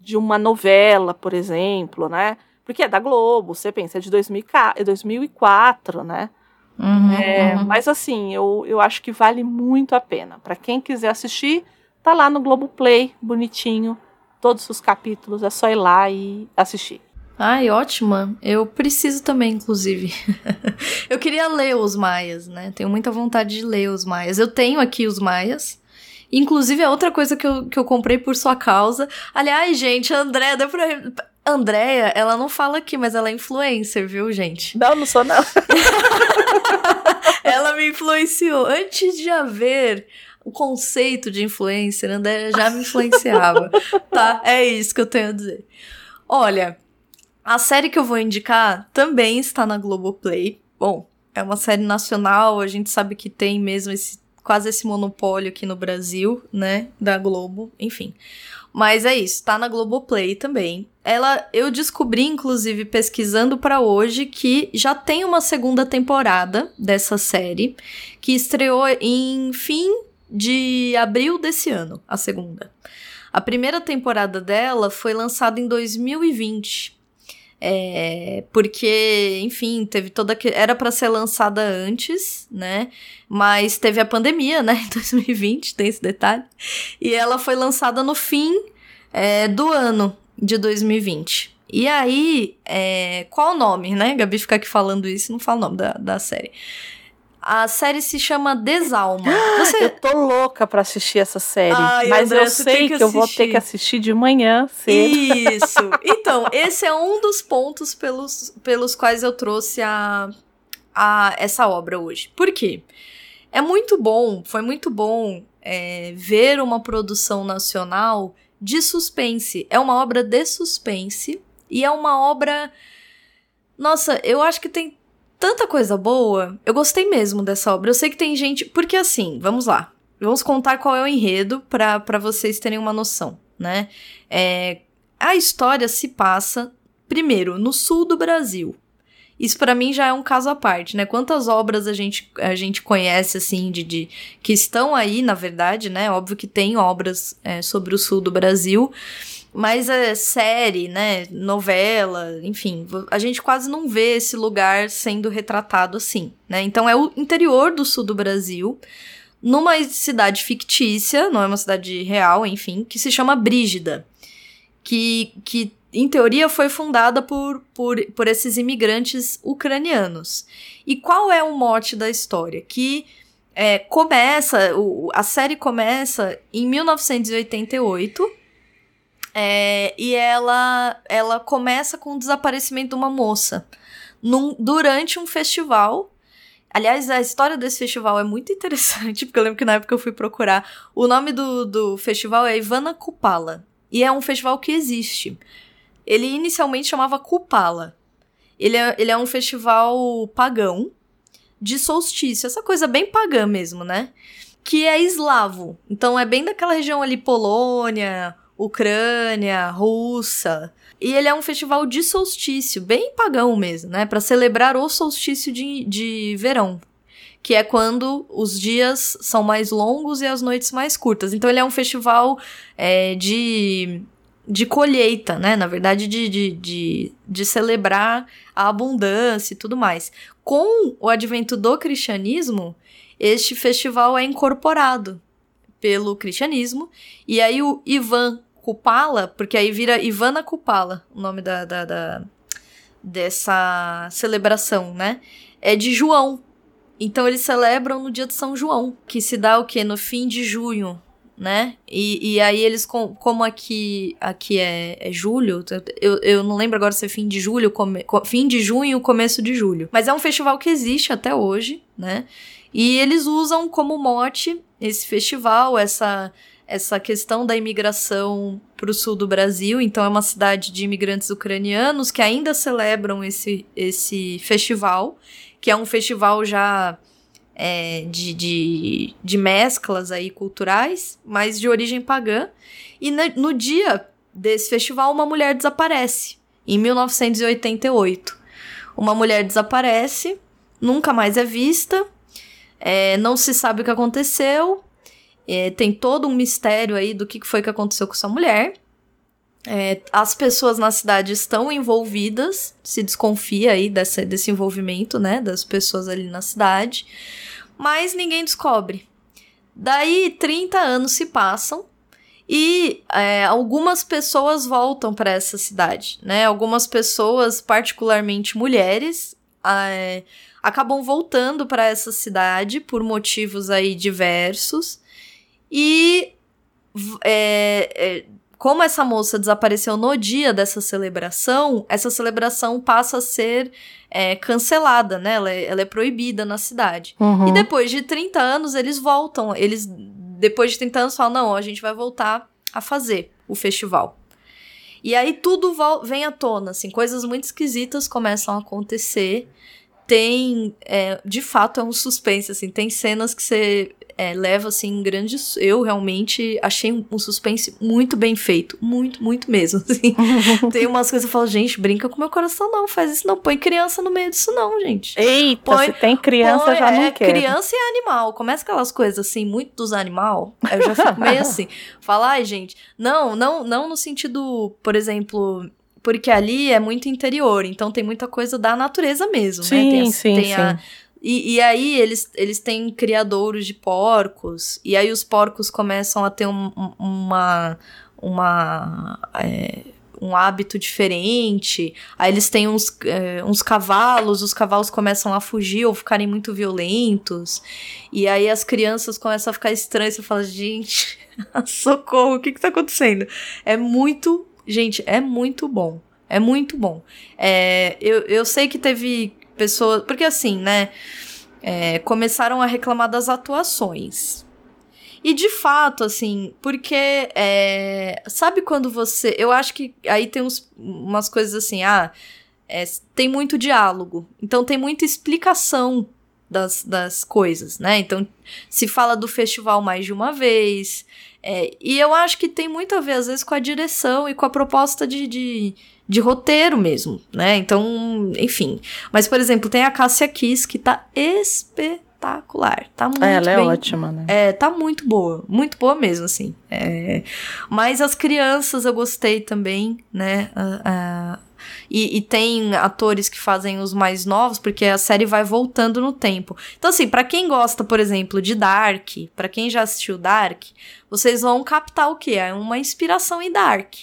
de uma novela, por exemplo, né? Porque é da Globo, você pensa, é de 2000 é 2004, né? Uhum, É, uhum. Mas assim, eu, eu acho que vale muito a pena. Pra quem quiser assistir, tá lá no Globoplay, bonitinho. Todos os capítulos, é só ir lá e assistir. Ai, ótima. Eu preciso também, inclusive. eu queria ler os Maias, né? Tenho muita vontade de ler os Maias. Eu tenho aqui os Maias. Inclusive, é outra coisa que eu, que eu comprei por sua causa. Aliás, gente, a Andréia, deu pra. Andréia, ela não fala aqui, mas ela é influencer, viu, gente? Não, não sou não. Ela me influenciou. Antes de haver o conceito de influencer, Andréia já me influenciava. tá? É isso que eu tenho a dizer. Olha, a série que eu vou indicar também está na Globoplay. Bom, é uma série nacional, a gente sabe que tem mesmo esse quase esse monopólio aqui no Brasil, né, da Globo, enfim. Mas é isso, tá na Globoplay também. Ela, eu descobri inclusive pesquisando pra hoje que já tem uma segunda temporada dessa série que estreou em fim de abril desse ano, a segunda. A primeira temporada dela foi lançada em 2020. É, porque, enfim, teve toda que era para ser lançada antes, né? Mas teve a pandemia, né? Em 2020, tem esse detalhe. E ela foi lançada no fim é, do ano de 2020. E aí, é, qual o nome, né? Gabi fica aqui falando isso não fala o nome da, da série. A série se chama Desalma. Você, Eu tô louca pra assistir essa série. Ai, mas André, eu sei que, que eu vou ter que assistir de manhã cedo. Isso. Então, esse é um dos pontos pelos, pelos quais eu trouxe a, a essa obra hoje. Por quê? É muito bom, foi muito bom é, ver uma produção nacional de suspense. É uma obra de suspense e é uma obra. Nossa, eu acho que tem tanta coisa boa. Eu gostei mesmo dessa obra. Eu sei que tem gente. Porque assim, vamos lá. Vamos contar qual é o enredo pra vocês terem uma noção, né? É, a história se passa, primeiro, no sul do Brasil. Isso pra mim já é um caso à parte, né? Quantas obras a gente, a gente conhece, assim, de, de que estão aí, na verdade, né? Óbvio que tem obras é, sobre o sul do Brasil, mas é série, né? Novela, enfim, a gente quase não vê esse lugar sendo retratado assim, né? Então é o interior do sul do Brasil, numa cidade fictícia, não é uma cidade real, enfim, que se chama Brígida que, que em teoria foi fundada por, por, por esses imigrantes ucranianos. E qual é o mote da história? Que é, começa, o, a série começa em 1988 é, e ela, ela começa com o desaparecimento de uma moça num- durante um festival. Aliás, a história desse festival é muito interessante, porque eu lembro que na época eu fui procurar. O nome do, do festival é Ivana Kupala. E é um festival que existe. Ele inicialmente chamava Kupala. Ele é, ele é um festival pagão de solstício, essa coisa bem pagã mesmo, né? Que é eslavo. Então é bem daquela região ali, Polônia, Ucrânia, Rússia. E ele é um festival de solstício, bem pagão mesmo, né? Para celebrar o solstício de, de verão. Que é quando os dias são mais longos e as noites mais curtas. Então ele é um festival é, de, de colheita, né? Na verdade, de, de, de, de celebrar a abundância e tudo mais. Com o advento do cristianismo, este festival é incorporado pelo cristianismo. E aí o Ivan Kupala, porque aí vira Ivana Kupala, o nome da, da, da- dessa celebração, né? É de João. Então eles celebram no dia de São João, que se dá o quê? No fim de junho, né? E, e aí eles, com- como aqui, aqui é, é julho, eu, eu não lembro agora se é fim de julho, come- co- fim de junho, começo de julho. Mas é um festival que existe até hoje, né? E eles usam como mote esse festival, essa, essa questão da imigração para o sul do Brasil. Então é uma cidade de imigrantes ucranianos que ainda celebram esse, esse festival, que é um festival já é, de, de, de mesclas aí culturais, mas de origem pagã. E na- no dia desse festival, uma mulher desaparece. em 1988. Uma mulher desaparece, nunca mais é vista, é, não se sabe o que aconteceu, é, tem todo um mistério aí do que foi que aconteceu com essa mulher. É, as pessoas na cidade estão envolvidas, se desconfia aí dessa, desse envolvimento, né, das pessoas ali na cidade, mas ninguém descobre. Daí 30 anos se passam e é, algumas pessoas voltam para essa cidade, né? Algumas pessoas, particularmente mulheres, é, acabam voltando para essa cidade por motivos aí diversos e é, é, como essa moça desapareceu no dia dessa celebração, essa celebração passa a ser é, cancelada, né? Ela é, ela é, proibida na cidade. Uhum. E depois de 30 anos, eles voltam. Eles, depois de 30 anos, falam: não, a gente vai voltar a fazer o festival. E aí tudo vem à tona, assim, coisas muito esquisitas começam a acontecer. Tem, é, de fato, é um suspense, assim, tem cenas que você é, leva assim grandes. Eu realmente achei um suspense muito bem feito. Muito, muito mesmo. Assim. Tem umas coisas que eu falo, gente, brinca com meu coração, não. Faz isso, não. Põe criança no meio disso, não, gente. Eita, põe, se tem criança, põe, já não é. Criança e animal. Começa aquelas coisas assim, muito dos animal. Eu já fico meio assim. Falar, ai, gente, não, não, não no sentido, por exemplo, porque ali é muito interior, então tem muita coisa da natureza mesmo, sim, né? Tem, sim, tem sim. A, e, e aí eles, eles têm criadouros de porcos, e aí os porcos começam a ter um, uma. uma é, um hábito diferente. Aí eles têm uns, é, uns cavalos, os cavalos começam a fugir ou ficarem muito violentos. E aí as crianças começam a ficar estranhas. Você fala, gente, socorro, o que que tá acontecendo? É muito. Gente, é muito bom. É muito bom. É, eu, eu sei que teve pessoas. Porque assim, né? É, começaram a reclamar das atuações. E de fato, assim, porque. É, sabe quando você. Eu acho que aí tem uns, umas coisas assim, ah. É, tem muito diálogo. Então tem muita explicação das, das coisas, né? Então se fala do festival mais de uma vez. É, e eu acho que tem muito a ver, às vezes, com a direção e com a proposta de, de de roteiro mesmo, né? Então, enfim. Mas, por exemplo, tem a Cássia Kiss, que tá espetacular. Tá muito é, ela é bem, ótima, né? É, tá muito boa. Muito boa mesmo, assim. É, mas as crianças eu gostei também, né? Uh, uh, e, e, tem atores que fazem os mais novos, porque a série vai voltando no tempo. Então, assim, para quem gosta, por exemplo, de Dark, para quem já assistiu Dark, vocês vão captar o quê? É uma inspiração em Dark.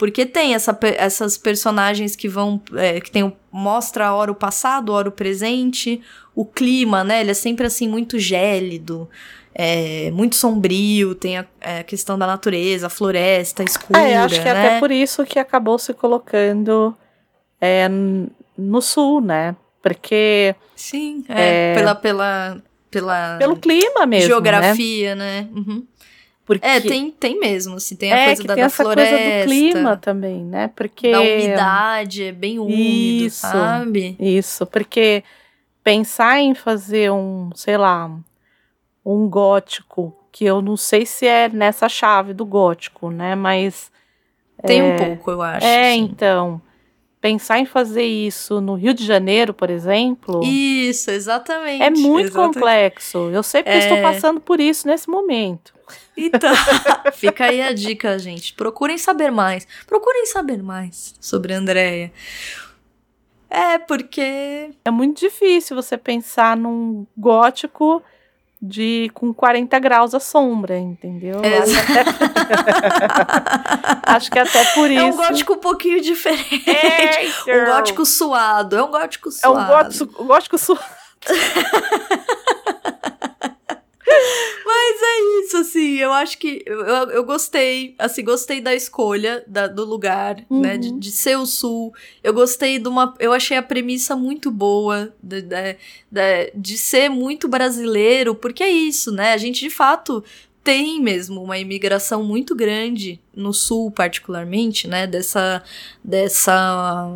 Porque tem essa, essas personagens que vão. É, que tem, mostra a hora o passado, a hora o presente, o clima, né? Ele é sempre assim, muito gélido. É, muito sombrio, tem a, é, a, questão da natureza, a floresta escura. É, acho que né? até por isso que acabou se colocando é, no sul, né? Porque. Sim, é, pela, pela, pela. Pelo clima mesmo. Geografia, né? né? Uhum. Porque é, tem, tem mesmo, assim, tem a é, coisa da, tem da essa floresta. coisa do clima também, né? Porque... Da umidade, é bem úmido, isso, sabe? Isso, porque pensar em fazer um, sei lá, um gótico, que eu não sei se é nessa chave do gótico, né? Mas... Tem é, um pouco, eu acho. É, então pensar em fazer isso no Rio de Janeiro, por exemplo. Isso, exatamente. É muito exatamente. complexo. Eu sei porque é... estou passando por isso nesse momento. Então, fica aí a dica, gente. Procurem saber mais. Procurem saber mais sobre a Andrea. É, porque. É muito difícil você pensar num gótico de com 40 graus a sombra, entendeu? É. Acho, até... Acho que até por isso. É um gótico um pouquinho diferente. É, então... Um gótico suado. É um gótico suado. É um gótico, gótico suado. Mas é isso, assim, eu acho que eu, eu gostei, assim, gostei da escolha da, do lugar, uhum. né, de, de, ser o sul. Eu gostei de uma, eu achei a premissa muito boa de, de, de, de ser muito brasileiro, porque é isso, né, a gente de fato tem mesmo uma imigração muito grande no sul, particularmente, né, dessa, dessa,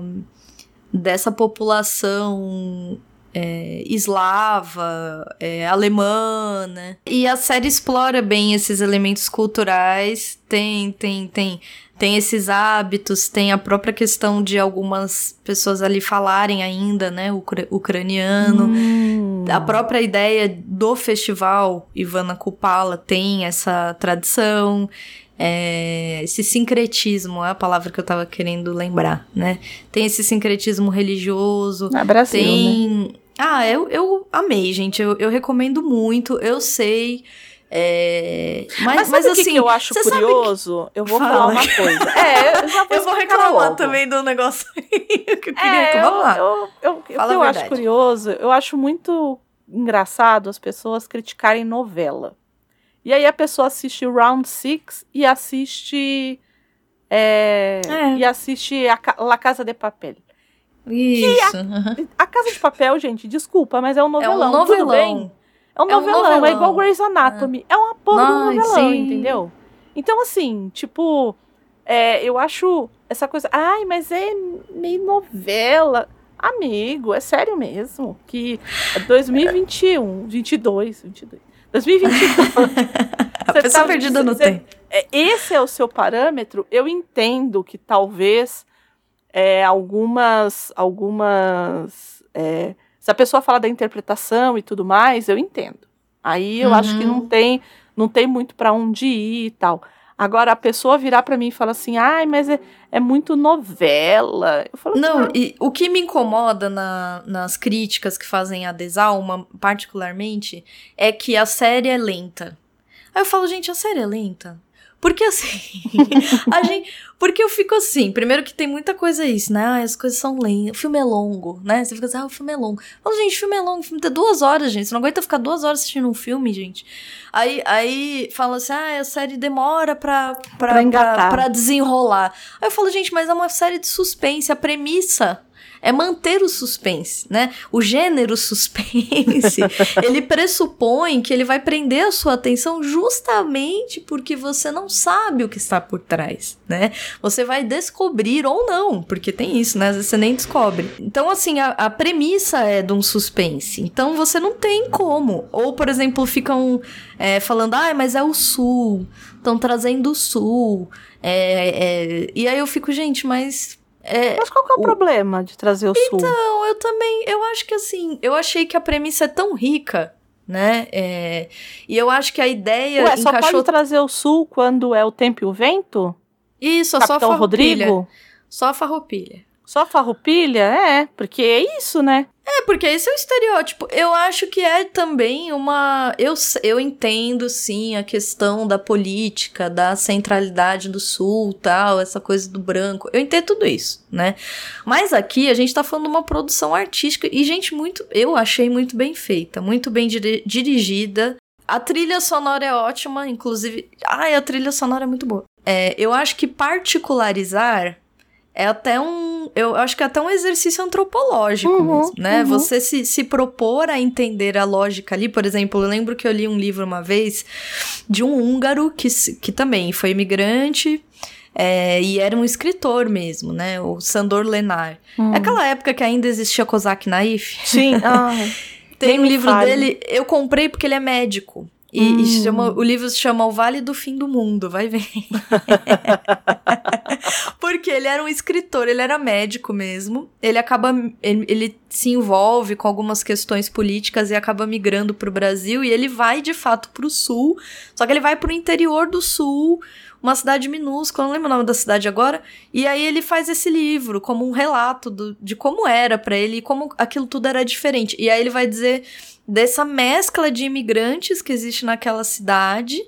dessa população é, eslava, é, alemã, né? E a série explora bem esses elementos culturais, tem, tem, tem, tem esses hábitos, tem a própria questão de algumas pessoas ali falarem ainda, né, ucra ucraniano. Hum. A própria ideia do festival Ivana Kupala tem essa tradição. É, esse sincretismo é a palavra que eu tava querendo lembrar, né? Tem esse sincretismo religioso. Na Brasil, né? Ah, eu, eu amei, gente. Eu, eu recomendo muito. Eu sei. É... Mas, Mas, mas, sabe o que assim. que eu acho sabe que- curioso? Eu vou Fala. falar uma coisa. É, eu já vou Eu vou reclamar logo. também do negócio que eu queria É, eu, reclamar. eu, eu, o que Fala eu acho curioso, eu acho muito engraçado as pessoas criticarem novela. E aí a pessoa assiste o Round Six e assiste. é, É. E assiste a La Casa de Papel. Isso. A Casa de Papel, gente, desculpa, mas é um É novelão. um Tudo bem? novelão. É um É um novelão, é, novelão. igual Grey's Anatomy. É, uma porra de um Ai, novelão, sim. entendeu? Então, assim, tipo, é, eu acho essa coisa. Ai, mas é meio novela. Amigo, é sério mesmo. Que é 2021, 22, 22. 2022. A Você pessoa tá- perdida no tempo. é, esse é o seu parâmetro, eu entendo que talvez é, algumas. algumas é, se a pessoa fala da interpretação e tudo mais, eu entendo. Aí eu acho que Uhum. não tem, não tem muito para onde ir e tal. Agora, a pessoa virar para mim e falar assim, ai, mas é, é muito novela. Eu falo, Não, "Ah, e o que me incomoda na- nas críticas que fazem a Desalma, particularmente, é que a série é lenta. Aí eu falo, gente, a série é lenta? Porque assim, a gente, porque eu fico assim, primeiro que tem muita coisa isso, né? Ah, as coisas são lentas, o filme é longo, né? Você fica assim, ah, o filme é longo. Eu falo, gente, o filme é longo, o filme tem duas horas, gente. Você não aguenta ficar duas horas assistindo um filme, gente. Aí, aí fala assim, ah, a série demora pra, pra, Pra pra, pra desenrolar. Aí eu falo, gente, mas é uma série de suspense. A premissa é manter o suspense, né? O gênero suspense, ele pressupõe que ele vai prender a sua atenção justamente porque você não sabe o que está por trás, né? Você vai descobrir ou não, porque tem isso, né? Às vezes você nem descobre. Então, assim, a, a premissa é de um suspense. Então, você não tem como. Ou, por exemplo, ficam é, falando, ah, mas é o sul, estão trazendo o sul. É, é... E aí eu fico, gente, mas é, Mas qual que é o, o- problema de trazer o sul? não, eu também, eu acho que assim, eu achei que a premissa é tão rica, né? É, e eu acho que a ideia Ué, só encaixou pode trazer o sul quando é o tempo e o vento? isso, é só a Capitão farroupilha. Rodrigo? Só a farroupilha. Só farroupilha? É, porque é isso, né? É, porque esse é o estereótipo. Eu acho que é também uma. Eu, eu entendo, sim, a questão da política, da centralidade do sul tal, essa coisa do branco. Eu entendo tudo isso, né? Mas aqui a gente tá falando de uma produção artística e, gente, muito. Eu achei muito bem feita, muito bem diri- dirigida. A trilha sonora é ótima, inclusive. Ai, a trilha sonora é muito boa. É, eu acho que particularizar é até um. Eu acho que é até um exercício antropológico Uhum, mesmo, né? uhum. Você se, se propor a entender a lógica ali. Por exemplo, eu lembro que eu li um livro uma vez de um húngaro que, que também foi imigrante. é, e era um escritor mesmo, né? O Sandor Lenar. Hum. É aquela época que ainda existia Kozak Naif. Sim. Ai. Tem um livro fale. dele, eu comprei porque ele é médico. E, e Hum. chama, o livro se chama O Vale do Fim do Mundo, vai ver. porque ele era um escritor, ele era médico mesmo. Ele acaba. Ele, ele se envolve com algumas questões políticas e acaba migrando pro Brasil. E ele vai de fato pro sul. Só que ele vai pro interior do sul, uma cidade minúscula, não lembro o nome da cidade agora. E aí ele faz esse livro como um relato do- de como era pra ele e como aquilo tudo era diferente. E aí ele vai dizer dessa mescla de imigrantes que existe naquela cidade.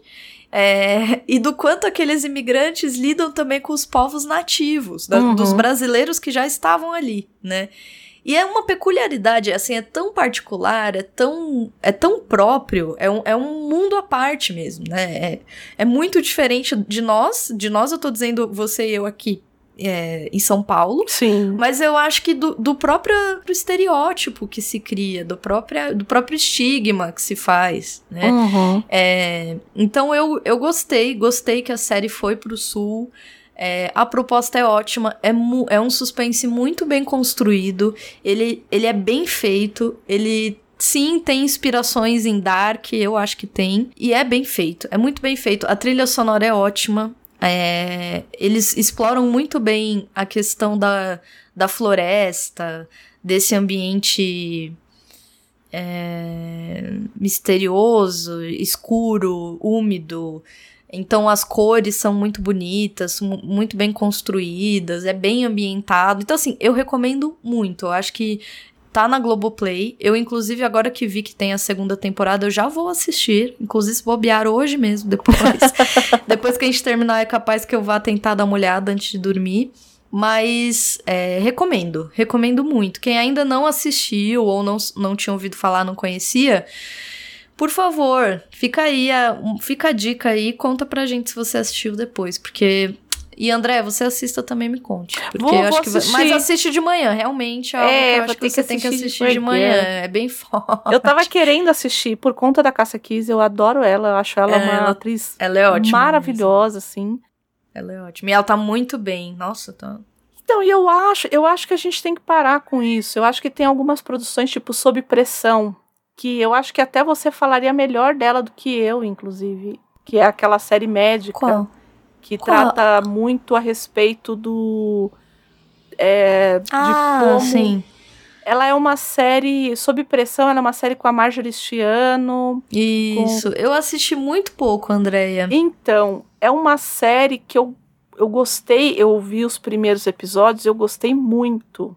é, e do quanto aqueles imigrantes lidam também com os povos nativos, da- Uhum. dos brasileiros que já estavam ali, né? E é uma peculiaridade, assim, é tão particular, é tão, é tão próprio, é um, é um mundo à parte mesmo, né? É, é muito diferente de nós, de nós eu tô dizendo você e eu aqui é, em São Paulo, Sim. mas eu acho que do, do próprio do estereótipo que se cria, do próprio, do próprio estigma que se faz, né? Uhum. É, então eu, eu gostei, gostei que a série foi pro sul. É, a proposta é ótima, é, é um suspense muito bem construído, ele, ele é bem feito, ele Sim, tem inspirações em Dark, eu acho que tem. E é bem feito, é muito bem feito. A trilha sonora é ótima. É, eles exploram muito bem a questão da, da floresta, desse ambiente é, misterioso, escuro, úmido. Então as cores são muito bonitas, muito bem construídas, é bem ambientado. Então, assim, eu recomendo muito. Eu acho que tá na Globoplay. Eu, inclusive, agora que vi que tem a segunda temporada, eu já vou assistir. Inclusive, se bobear hoje mesmo, depois. depois que a gente terminar, é capaz que eu vá tentar dar uma olhada antes de dormir. Mas é, recomendo, recomendo muito. Quem ainda não assistiu ou não, não tinha ouvido falar, não conhecia, por favor, fica aí, a, fica a dica aí, conta pra gente se você assistiu depois, porque e André, você assista também me conte. Porque vou, eu acho que vai... Mas assiste de manhã, realmente. É, é acho que você tem que assistir de manhã. É bem forte. Eu tava querendo assistir por conta da Caça Kiss, eu adoro ela, eu acho ela é, uma atriz ela é ótima maravilhosa, mesmo. assim. Ela é ótima. E ela tá muito bem. Nossa, tá. Então, e eu acho, eu acho que a gente tem que parar com isso. Eu acho que tem algumas produções, tipo, sob pressão, que eu acho que até você falaria melhor dela do que eu, inclusive. Que é aquela série médica. Qual? Que Qual? trata muito a respeito do. É, ah, de como sim. Ela é uma série sob pressão, ela é uma série com a Marjorie Stiano. Isso. Com... Eu assisti muito pouco, Andréia. Então, é uma série que eu, eu gostei, eu vi os primeiros episódios, eu gostei muito.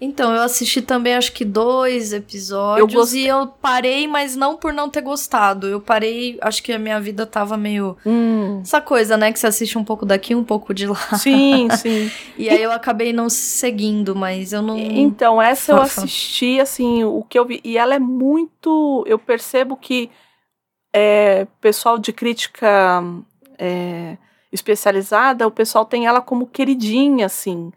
Então, eu assisti também acho que dois episódios eu gost... e eu parei, mas não por não ter gostado. Eu parei, acho que a minha vida tava meio. Hum. Essa coisa, né? Que você assiste um pouco daqui, um pouco de lá. Sim, sim. e aí eu acabei não seguindo, mas eu não. Então, essa eu assisti, assim, o que eu vi. E ela é muito. Eu percebo que é, pessoal de crítica é, especializada, o pessoal tem ela como queridinha, assim.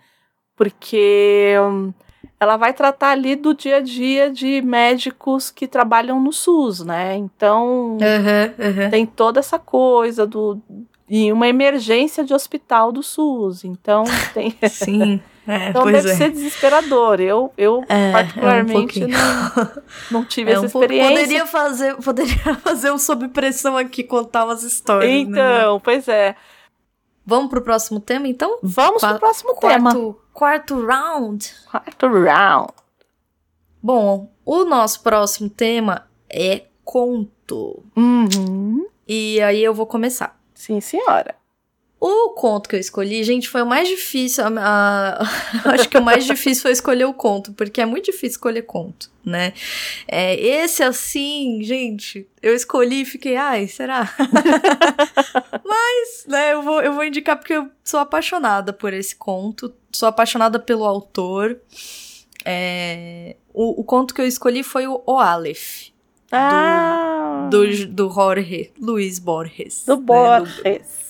Porque. Hum, ela vai tratar ali do dia a dia de médicos que trabalham no SUS, né? Então uhum, uhum. tem toda essa coisa do e uma emergência de hospital do SUS. Então tem. Sim. É, então deve é. ser desesperador. Eu, eu é, particularmente um não, não tive é essa um experiência. Poderia fazer, poderia fazer um sob pressão aqui, contar umas histórias. Né? Então, né? pois é. Vamos pro próximo tema, então? Vamos Qua pro próximo quarto, tema. Quarto round. Quarto round. Bom, o nosso próximo tema é conto. Uhum. E aí eu vou começar. Sim, senhora. O conto que eu escolhi, gente, foi o mais difícil. A, a, acho que o mais difícil foi escolher o conto, porque é muito difícil escolher conto, né? É, esse, assim, gente, eu escolhi e fiquei, ai, será? Mas, né, eu vou, eu vou indicar porque eu sou apaixonada por esse conto, sou apaixonada pelo autor. É, o, o conto que eu escolhi foi o O Aleph. Ah. Do, do, do Jorge Luiz Borges. Do Borges. Né, do,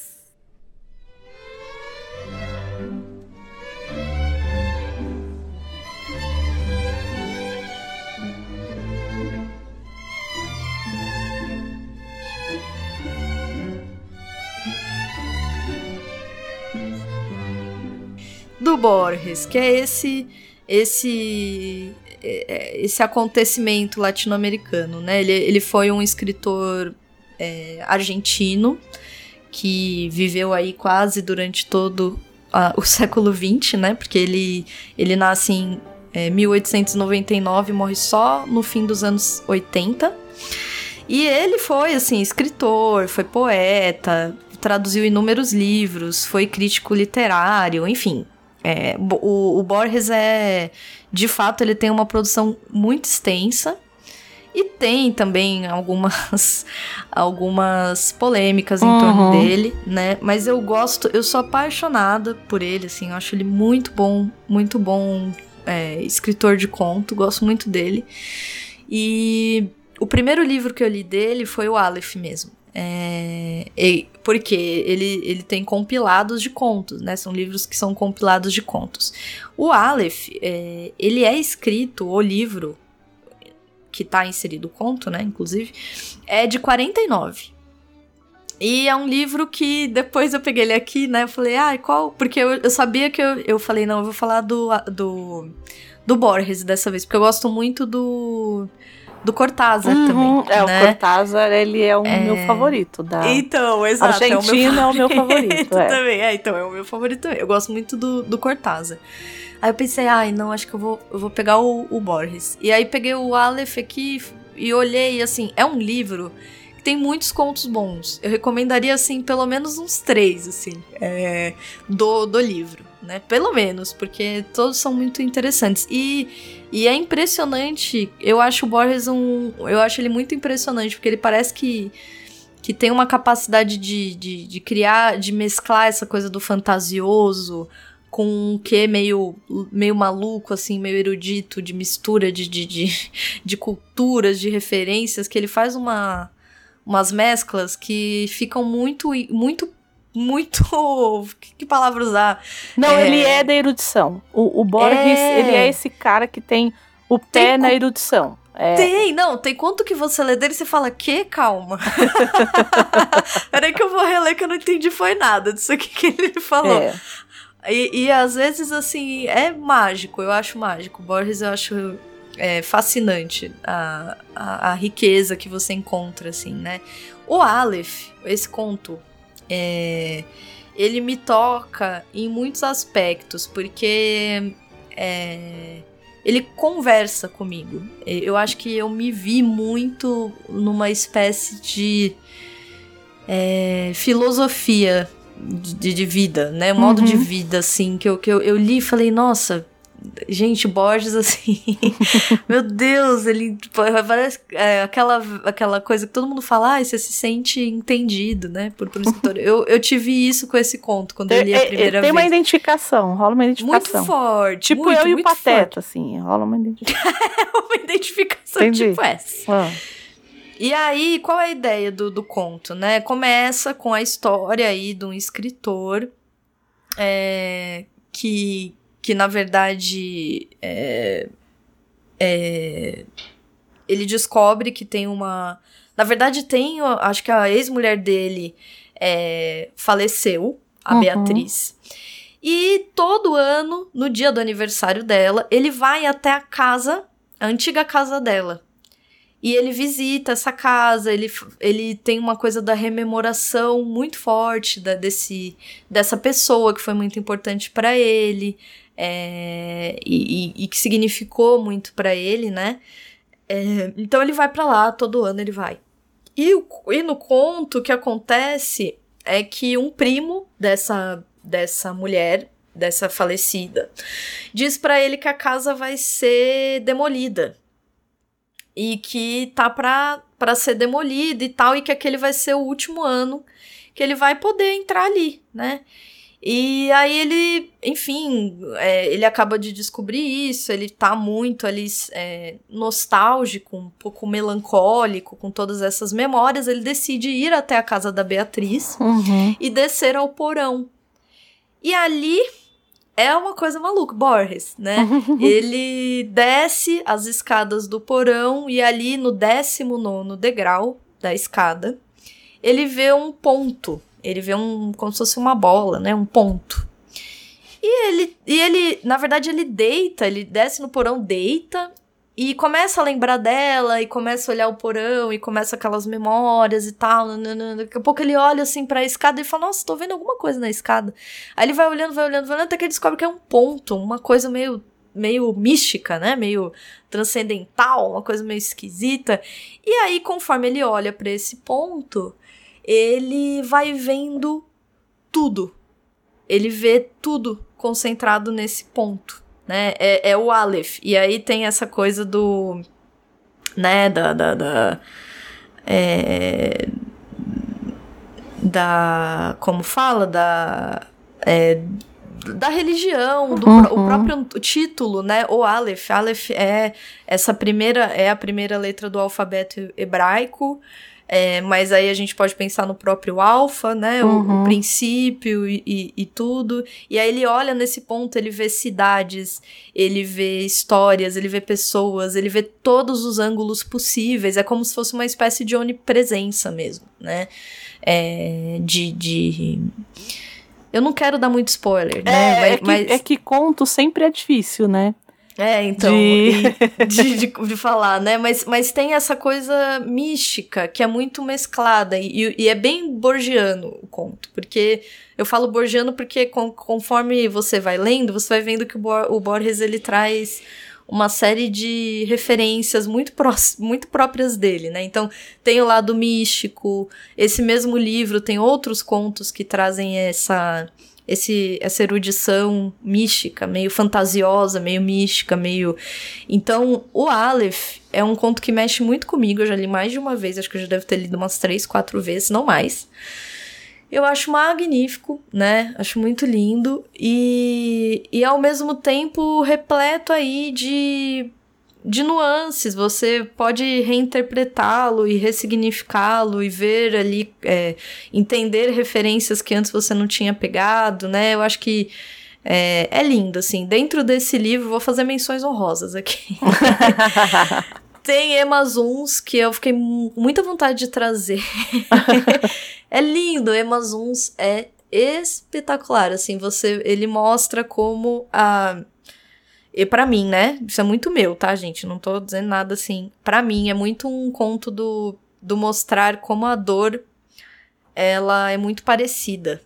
do Borges, que é esse esse é, é, esse acontecimento latino-americano, né? Ele, ele foi um escritor é, argentino que viveu aí quase durante todo a, o século XX, né? Porque ele, ele nasce em é, 1899 e morre só no fim dos anos 80. E ele foi, assim, escritor, foi poeta, traduziu inúmeros livros, foi crítico literário, enfim, é, o, o Borges é. De fato, ele tem uma produção muito extensa. E tem também algumas algumas polêmicas em uhum. torno dele, né? Mas eu gosto, eu sou apaixonada por ele, assim, eu acho ele muito bom, muito bom é, escritor de conto, gosto muito dele. E o primeiro livro que eu li dele foi o Aleph mesmo. É, porque ele, ele tem compilados de contos, né? São livros que são compilados de contos. O Aleph, é, ele é escrito, o livro que está inserido o conto, né? Inclusive, é de 49. E é um livro que depois eu peguei ele aqui, né? Eu falei, ah, qual? Porque eu, eu sabia que eu, eu falei, não, eu vou falar do, do, do Borges dessa vez, porque eu gosto muito do do Cortázar Uhum, também. É, né? o Cortázar, ele é o É. meu favorito. Da... Então, exato. Argentina é o meu favorito, é. também. É, então, é o meu favorito também. Eu gosto muito do, do Cortázar. Aí eu pensei, ai, não, acho que eu vou, eu vou pegar o, o Borges. E aí peguei o Aleph aqui e olhei, assim, é um livro que tem muitos contos bons. Eu recomendaria, assim, pelo menos uns três, assim, é, do, do livro, né? Pelo menos, porque todos são muito interessantes. E, e é impressionante, eu acho o Borges um... Eu acho ele muito impressionante, porque ele parece que que tem uma capacidade de, de, de criar, de mesclar essa coisa do fantasioso com um quê meio, meio maluco, assim, meio erudito, de mistura de, de, de, de culturas, de referências, que ele faz uma, umas mesclas que ficam muito, muito, muito. Que, que palavra usar? Não, É. ele é da erudição. O, o Borges, É. ele é esse cara que tem o pé Tem na erudição. É, Tem, não, tem quanto que você lê dele e você fala, que? Calma. Peraí que eu vou reler que eu não entendi foi nada disso aqui que ele falou. é. E, e às vezes, assim, é mágico, eu acho mágico. Borges eu acho é, fascinante a, a, a riqueza que você encontra, assim, né? O Aleph, esse conto, é, ele me toca em muitos aspectos, porque é, ele conversa comigo. Eu acho que eu me vi muito numa espécie de é, filosofia de, de vida, né? Modo de Uhum. vida, assim, que eu, que eu, eu li e falei, nossa, gente, Borges, assim, meu Deus, ele tipo, parece é, aquela, aquela coisa que todo mundo fala, ah, você se sente entendido, né? Por, por um escritor. eu, eu tive isso com esse conto, quando eu li a É, é, primeira tem uma vez. identificação, rola uma Muito identificação. forte. Tipo muito, eu e o muito Pateta, assim, rola uma identificação. forte. uma identificação Entendi. tipo essa. Ah, E aí, qual é a ideia do, do conto, né? Começa com a história aí de um escritor é, que, que, na verdade, é, é, ele descobre que tem uma... Na verdade, tem, acho que a ex-mulher dele é, faleceu, a Uhum. Beatriz. E todo ano, no dia do aniversário dela, ele vai até a casa, a antiga casa dela. E ele visita essa casa, ele, ele tem uma coisa da rememoração muito forte da, desse, dessa pessoa que foi muito importante para ele é, e, e- e que significou muito para ele, né? É, então ele vai para lá, todo ano ele vai. E, e no conto o que acontece é que um primo dessa, dessa mulher, dessa falecida, diz para ele que a casa vai ser demolida e que tá pra, pra ser demolido e tal, e que aquele vai ser o último ano que ele vai poder entrar ali, né? E aí ele, enfim, é, ele acaba de descobrir isso, ele tá muito ali é, nostálgico, um pouco melancólico com todas essas memórias, ele decide ir até a casa da Beatriz uhum. e descer ao porão. E ali é uma coisa maluca, Borges, né? Ele desce as escadas do porão e ali no 19 degrau da escada, ele vê um ponto. Ele vê um como se fosse uma bola, né? Um ponto. E ele, e ele, na verdade, ele deita, ele desce no porão, deita e começa a lembrar dela e começa a olhar o porão e começa aquelas memórias e tal. nananã. Daqui a pouco ele olha assim pra escada e fala: Nossa, tô vendo alguma coisa na escada. Aí ele vai olhando, vai olhando, vai olhando, até que ele descobre que é um ponto, uma coisa meio, meio mística, né? Meio transcendental, uma coisa meio esquisita. E aí, conforme ele olha pra esse ponto, ele vai vendo tudo. Ele vê tudo concentrado nesse ponto, né? É, é o Aleph. E aí tem essa coisa do. né? Da. da, da é, da. Como fala? Da. é, da religião, do pró- o Uhum. próprio título, né? O Aleph. Aleph é essa primeira é a primeira letra do alfabeto hebraico. é, mas aí a gente pode pensar no próprio alfa, né? O- O, Uhum. princípio e, e, e tudo. E aí ele olha nesse ponto, ele vê cidades, ele vê histórias, ele vê pessoas, ele vê todos os ângulos possíveis. É como se fosse uma espécie de onipresença mesmo, né? é, de, de. Eu não quero dar muito spoiler, né? É, Vai- é, que, mas- é que conto sempre é difícil, né? É, então, De- de, de, de falar, né? Mas, mas tem essa coisa mística que é muito mesclada e, e é bem borgiano o conto, porque eu falo borgiano porque con- conforme você vai lendo, você vai vendo que o, Bor- o Borges ele traz uma série de referências muito, muito próprias dele, né? Então, tem o lado místico, esse mesmo livro tem outros contos que trazem essa esse, essa erudição mística, meio fantasiosa, meio mística, meio. Então, o Aleph é um conto que mexe muito comigo. Eu já li mais de uma vez, acho que eu já devo ter lido umas três, quatro vezes, não mais. Eu acho magnífico, né? Acho muito lindo. E, e ao mesmo tempo repleto aí de, de nuances. Você pode reinterpretá-lo e ressignificá-lo e ver ali, é, entender referências que antes você não tinha pegado, né? Eu acho que é, é lindo, assim. Dentro desse livro, vou fazer menções honrosas aqui. Tem Emazuns que eu fiquei com muita vontade de trazer. é lindo, Emazuns é espetacular, assim, você ele mostra como a e para mim, né? Isso é muito meu, tá, gente? Não tô dizendo nada assim. Pra mim é muito um conto do do mostrar como a dor ela é muito parecida.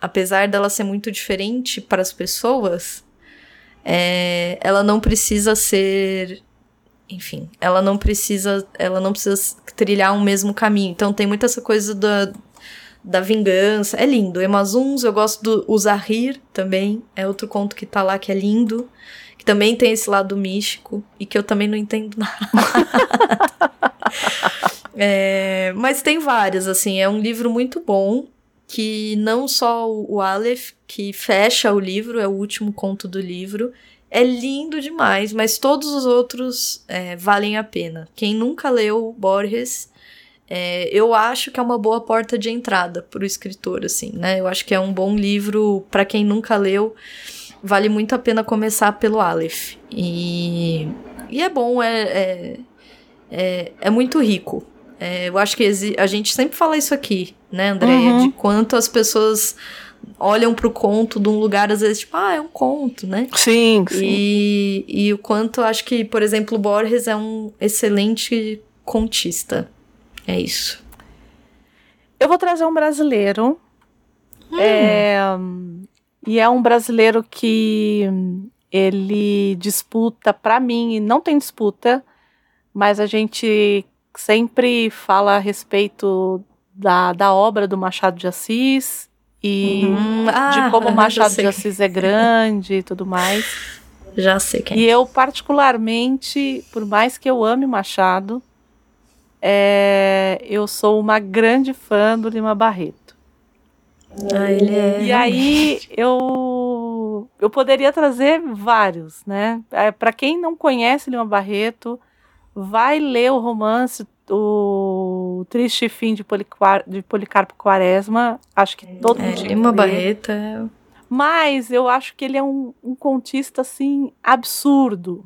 Apesar dela ser muito diferente para as pessoas, é, ela não precisa ser enfim, ela não precisa, ela não precisa trilhar um mesmo caminho. Então tem muita essa coisa da, da vingança. É lindo. Emazuns, eu gosto do O Zahir também. É outro conto que tá lá que é lindo. Que também tem esse lado místico. E que eu também não entendo nada. É, mas tem várias, assim. É um livro muito bom. Que não só o o Aleph, que fecha o livro, é o último conto do livro. É lindo demais, mas todos os outros é, valem a pena. Quem nunca leu Borges, é, eu acho que é uma boa porta de entrada para o escritor, assim, né? Eu acho que é um bom livro para quem nunca leu. Vale muito a pena começar pelo Aleph. E, e é bom, é, é, é, é muito rico. É, eu acho que a gente sempre fala isso aqui, né, Andréia? Uhum. De quanto as pessoas olham pro conto de um lugar, às vezes, tipo, ah, é um conto, né? Sim, sim. E, e o quanto acho que, por exemplo, Borges é um excelente contista. É isso. Eu vou trazer um brasileiro. É, e é um brasileiro que hum, ele disputa, pra mim, e não tem disputa, mas a gente sempre fala a respeito da, da obra do Machado de Assis e Hum, ah, de como o Machado de Assis é grande e tudo mais. Já sei quem. E eu, particularmente, por mais que eu ame Machado, é, eu sou uma grande fã do Lima Barreto. Ah, ele é. E aí eu eu poderia trazer vários, né? Para quem não conhece Lima Barreto, vai ler o romance o Triste Fim de, de Policarpo Quaresma. Acho que todo É, mundo tinha que Lima ler. Barreto é. Mas eu acho que ele é um, um contista assim absurdo.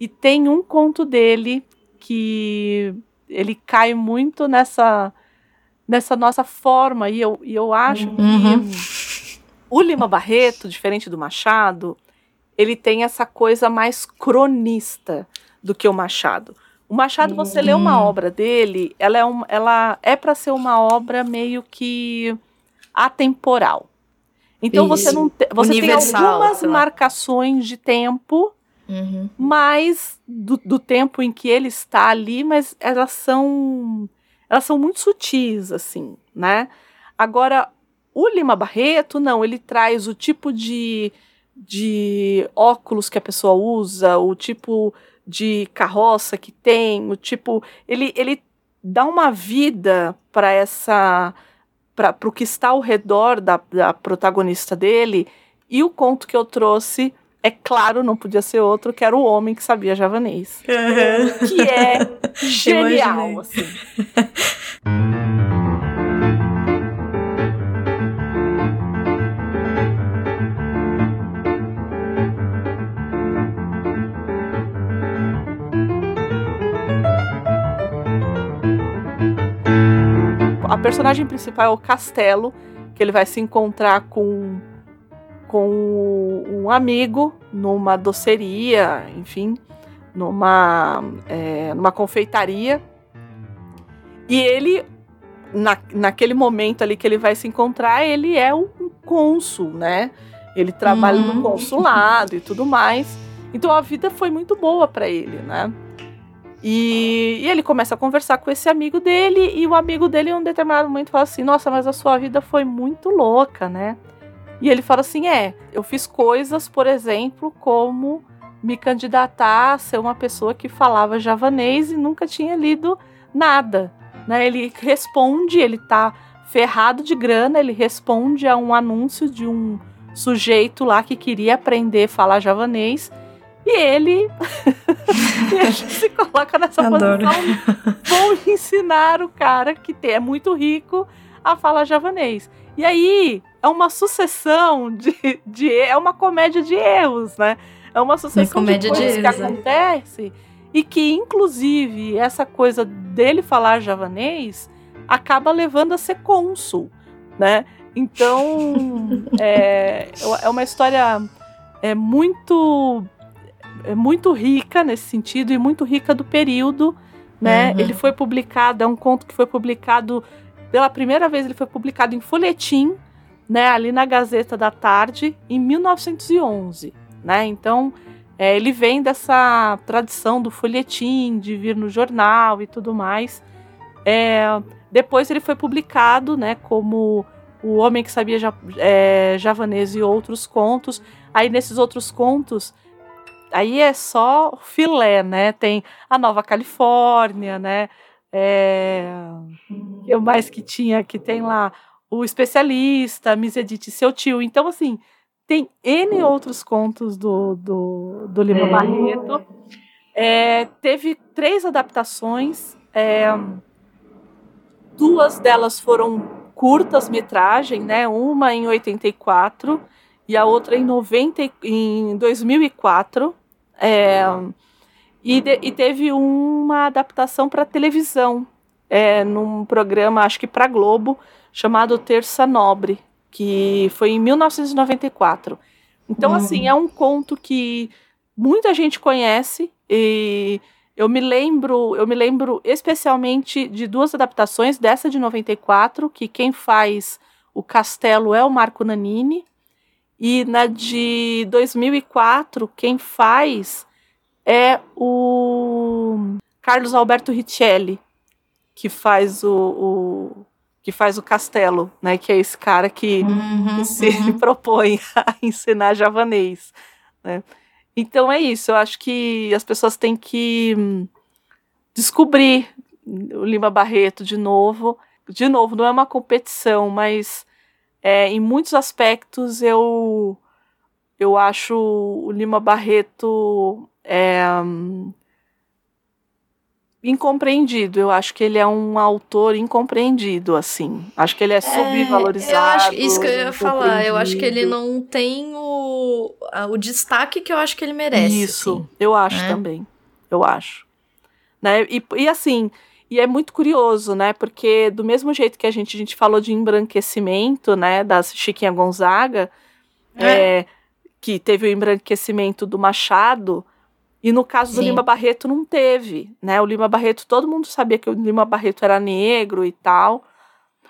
E tem um conto dele que ele cai muito nessa nessa nossa forma e eu, e eu acho Uhum. que o Lima Barreto, diferente do Machado, ele tem essa coisa mais cronista do que o Machado. O Machado, você lê uma Hum. obra dele, ela é, um, ela é para ser uma obra meio que atemporal. Então você Isso. não te- você tem Universal, algumas sei lá. marcações de tempo, Uhum. mas do, do tempo em que ele está ali, mas elas são elas são muito sutis assim, né? Agora o Lima Barreto não, ele traz o tipo de de óculos que a pessoa usa, o tipo de carroça que tem, o tipo ele ele dá uma vida para essa para o que está ao redor da, da protagonista dele e o conto que eu trouxe é claro, não podia ser outro, que era o homem que sabia javanês. Que é genial, assim. A personagem principal é o Castelo, que ele vai se encontrar com, com um amigo numa doceria, enfim, numa, é, numa confeitaria. E ele, na, naquele momento ali que ele vai se encontrar, ele é um cônsul, né? Ele trabalha Uhum. no consulado e tudo mais. Então a vida foi muito boa para ele, né? E, e ele começa a conversar com esse amigo dele, e o amigo dele, em um determinado momento, fala assim: Nossa, mas a sua vida foi muito louca, né? E ele fala assim: É, eu fiz coisas, por exemplo, como me candidatar a ser uma pessoa que falava javanês e nunca tinha lido nada. Né? Ele responde, ele tá ferrado de grana, ele responde a um anúncio de um sujeito lá que queria aprender a falar javanês. E ele, e ele se coloca nessa Adoro. posição. Vou ensinar o cara que é muito rico a falar javanês. E aí é uma sucessão de, de. É uma comédia de erros, né? É uma sucessão de comédia de coisas que erros, é. acontece e que, inclusive, essa coisa dele falar javanês acaba levando a ser cônsul, né? Então, é, é uma história é muito é muito rica nesse sentido e muito rica do período, né? Uhum. Ele foi publicado, é um conto que foi publicado pela primeira vez, ele foi publicado em folhetim, né? Ali na Gazeta da Tarde, em 1911, né? Então, é, ele vem dessa tradição do folhetim, de vir no jornal e tudo mais. É, depois ele foi publicado, né? Como o Homem que Sabia ja é, Javanês e outros contos. Aí nesses outros contos, aí é só filé, né? Tem a Nova Califórnia, né? É... O que mais que tinha? Que tem lá o especialista, Miss Edith e seu tio. Então, assim, tem N outros contos do, do, do Lima É. Barreto. É, teve três adaptações. é, duas delas foram curtas metragem, né? Uma em 84 e a outra em 90 e- em 2004. É, e, de- e teve uma adaptação para televisão, é, num programa, acho que para Globo, chamado Terça Nobre, que foi em 1994. Então, Uhum. assim, é um conto que muita gente conhece e eu me lembro, eu me lembro especialmente de duas adaptações, dessa de 94, que quem faz o castelo é o Marco Nanini, e na de 2004, quem faz é o Carlos Alberto Richelli, que faz o, o- que faz o castelo, né? Que é esse cara que Uhum, que se uhum. propõe a ensinar javanês. Né? Então é isso, eu acho que as pessoas têm que hum, descobrir o Lima Barreto de novo. De novo, não é uma competição, mas é, em muitos aspectos eu, eu acho o Lima Barreto é, incompreendido. Eu acho que ele é um autor incompreendido, assim. Acho que ele é subvalorizado. Eu acho isso que eu ia falar. Eu acho que ele não tem o, o destaque que eu acho que ele merece. Isso, assim. eu acho né? também. Eu acho. Né? E, e assim, e é muito curioso, né? Porque do mesmo jeito que a gente, a gente falou de embranquecimento, né? Da Chiquinha Gonzaga, É. é, que teve o embranquecimento do Machado, e no caso do Sim. Lima Barreto não teve, né? O Lima Barreto, todo mundo sabia que o Lima Barreto era negro e tal,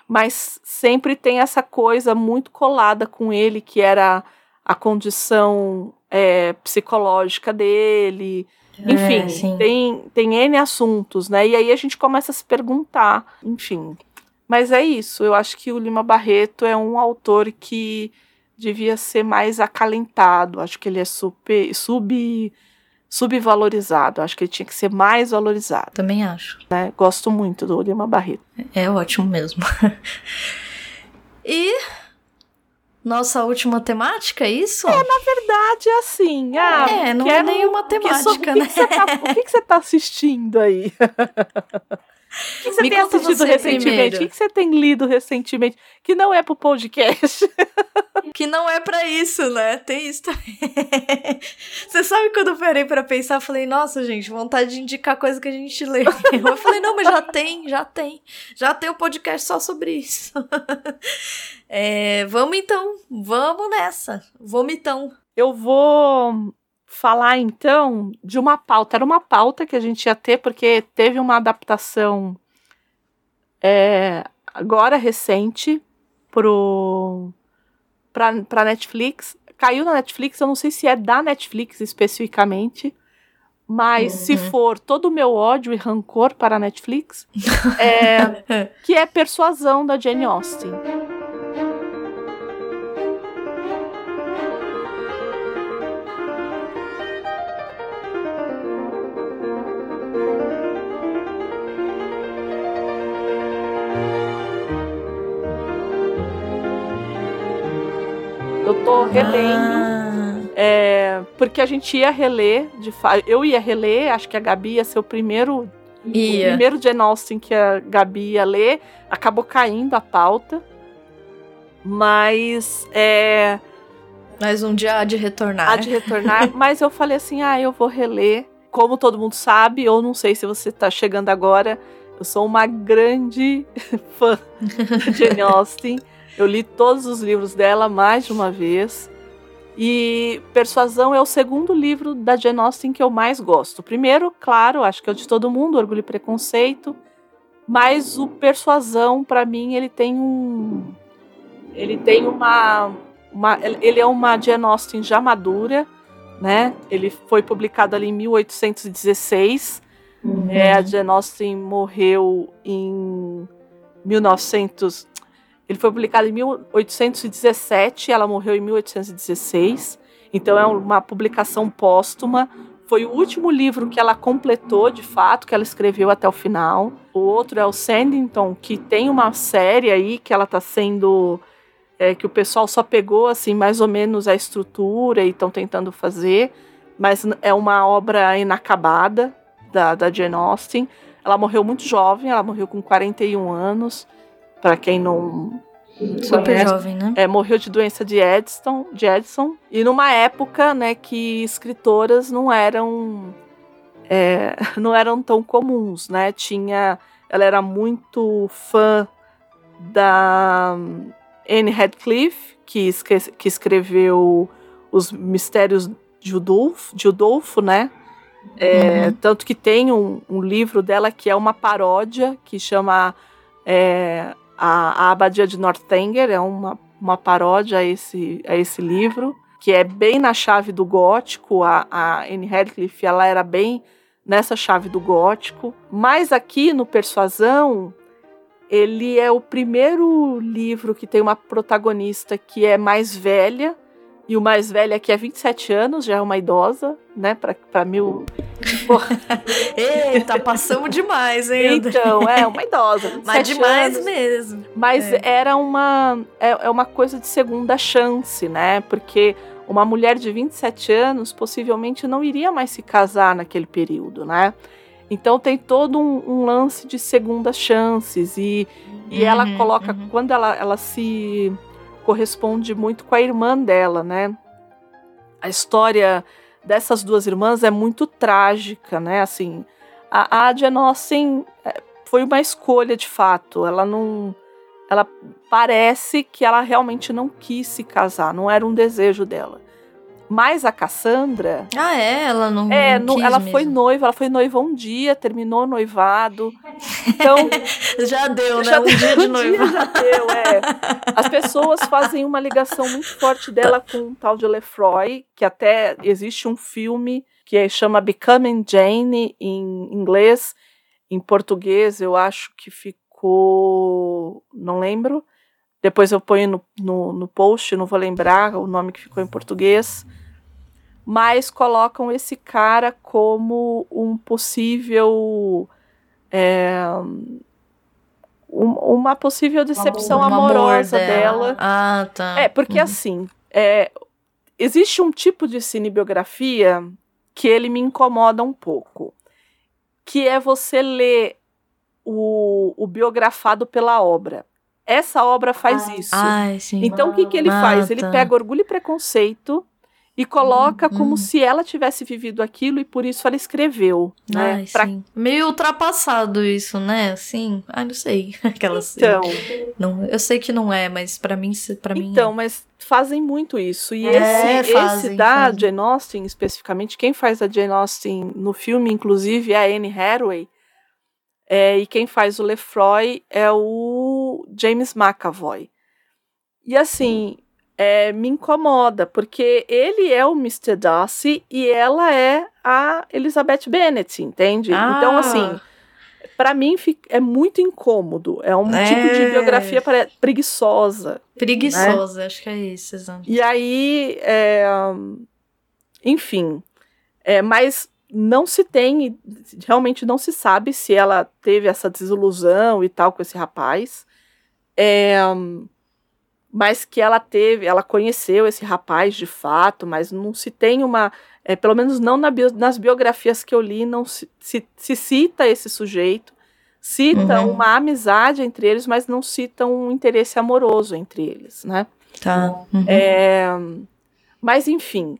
mas sempre tem essa coisa muito colada com ele, que era a condição é, psicológica dele, enfim, É, tem, tem N assuntos, né? E aí a gente começa a se perguntar, enfim. Mas é isso, eu acho que o Lima Barreto é um autor que devia ser mais acalentado. Acho que ele é super, sub, subvalorizado. Acho que ele tinha que ser mais valorizado. Também acho. Né? Gosto muito do Lima Barreto. É ótimo mesmo. e nossa última temática, é isso? Verdade, é assim. Ah, É, não é quero- nenhuma que temática, o que né? que você tá- o que que você tá assistindo aí? O que, você Me tem assistido recentemente? O que, você tem lido recentemente? Que não é pro podcast. Que não é pra isso, né? Tem isso também. Você sabe quando eu parei pra pensar, eu falei, nossa, gente, vontade de indicar coisa que a gente lê. Eu falei, não, mas já tem, já tem. Já tem um podcast só sobre isso. É, vamos então, vamos nessa. Vomitão. Eu vou falar então de uma pauta. Era uma pauta que a gente ia ter, porque teve uma adaptação é, agora recente pro, pra, pra Netflix. Caiu na Netflix, eu não sei se é da Netflix especificamente. Mas se Uhum. for todo o meu ódio e rancor para a Netflix, é, que é Persuasão da Jane Austen. Tô relendo. Ah, É, porque a gente ia reler, de eu ia reler, acho que a Gabi ia ser o primeiro, o ia. primeiro Jane Austen que a Gabi ia ler, acabou caindo a pauta. Mas é, Mais um dia há de retornar. há de retornar. mas eu falei assim: ah, eu vou reler. Como todo mundo sabe, ou não sei se você tá chegando agora, eu sou uma grande fã de Jane Austen. Eu li todos os livros dela mais de uma vez. E Persuasão é o segundo livro da Jane Austen que eu mais gosto. O primeiro, claro, acho que é o de todo mundo, Orgulho e Preconceito. Mas o Persuasão, para mim, ele tem um. Ele tem uma. uma ele é uma Jane Austen já madura, né? Ele foi publicado ali em 1816. É, a Jane Austen morreu em 1900. Ele foi publicado em 1817, ela morreu em 1816. Então é uma publicação póstuma. Foi o último livro que ela completou, de fato, que ela escreveu até o final. O outro é o Sandington, que tem uma série aí que ela está sendo é, que o pessoal só pegou assim mais ou menos a estrutura e estão tentando fazer, mas é uma obra inacabada da, da Jane Austen. Ela morreu muito jovem, ela morreu com 41 anos. Para quem não Super conhece, jovem, né? é, morreu de doença de Edson, de Edson, e numa época, né, que escritoras não eram é, não eram tão comuns, né? Tinha, ela era muito fã da Anne Radcliffe, que, esque- que escreveu os Mistérios de Udolfo, de Udolfo né? É, Uhum. Tanto que tem um, um livro dela que é uma paródia, que chama é, a, a Abadia de Northanger, é uma, uma paródia a esse, a esse livro, que é bem na chave do gótico. A, a Anne Radcliffe ela era bem nessa chave do gótico. Mas aqui no Persuasão, ele é o primeiro livro que tem uma protagonista que é mais velha. E o mais velho aqui é 27 anos, já é uma idosa, né? Pra, pra mil. Eita, passamos demais, hein? Então, é uma idosa. 27 Mas demais anos. mesmo. Mas É. era uma é, é uma coisa de segunda chance, né? Porque uma mulher de 27 anos possivelmente não iria mais se casar naquele período, né? Então tem todo um, um lance de segundas chances e, e ela Uhum, coloca uhum. quando ela, ela se corresponde muito com a irmã dela, né? A história dessas duas irmãs é muito trágica, né? Assim, a, a Jane Austen é, foi uma escolha de fato. Ela não. Ela parece que ela realmente não quis se casar, não era um desejo dela. Mas a Cassandra, Ah, é? Ela não. é, não ela mesmo. foi noiva, ela foi noiva um dia, terminou o noivado. Então, Já deu, né? já um dia de um noiva. já deu, é. As pessoas fazem uma ligação muito forte dela com um tal de Lefroy, que até existe um filme que chama Becoming Jane em inglês, em português eu acho que ficou, não lembro. Depois eu ponho no, no, no post, não vou lembrar o nome que ficou em português. Mas colocam esse cara como um possível. é, um- uma possível decepção Um amor amorosa dela. Ah, tá. É, porque Uhum. assim, é, existe um tipo de cinebiografia que ele me incomoda um pouco, que é você ler o, o biografado pela obra. Essa obra faz isso. Ai, sim. Então, o que, que ele Ah, faz? Ele tá. pega orgulho e preconceito e coloca Hum, como hum. se ela tivesse vivido aquilo e por isso ela escreveu, né? Ai, Pra-. Meio ultrapassado isso, né? Assim, ai, não sei. Aquelas. Então, Não, eu sei que não é, mas pra mim, pra mim. então, mas fazem muito isso. E É, esse, fazem, esse da fazem. Jane Austen, especificamente, quem faz a Jane Austen no filme, inclusive, é a Anne Hathaway. É, e quem faz o Lefroy é o James McAvoy. E assim, é, me incomoda, porque ele é o Mr. Darcy e ela é a Elizabeth Bennet, entende? Então, Ah. assim, pra mim é muito incômodo. É um É. tipo de biografia preguiçosa. Preguiçosa, acho que é isso, exato. E aí, é, enfim, é, mas não se tem, realmente não se sabe se ela teve essa desilusão e tal com esse rapaz. É, mas que ela teve, ela conheceu esse rapaz de fato, mas não se tem uma, é, pelo menos não na bio- nas biografias que eu li, não se, se, se cita esse sujeito, cita Uhum. uma amizade entre eles, mas não cita um interesse amoroso entre eles, né? Tá. Uhum. É, mas enfim,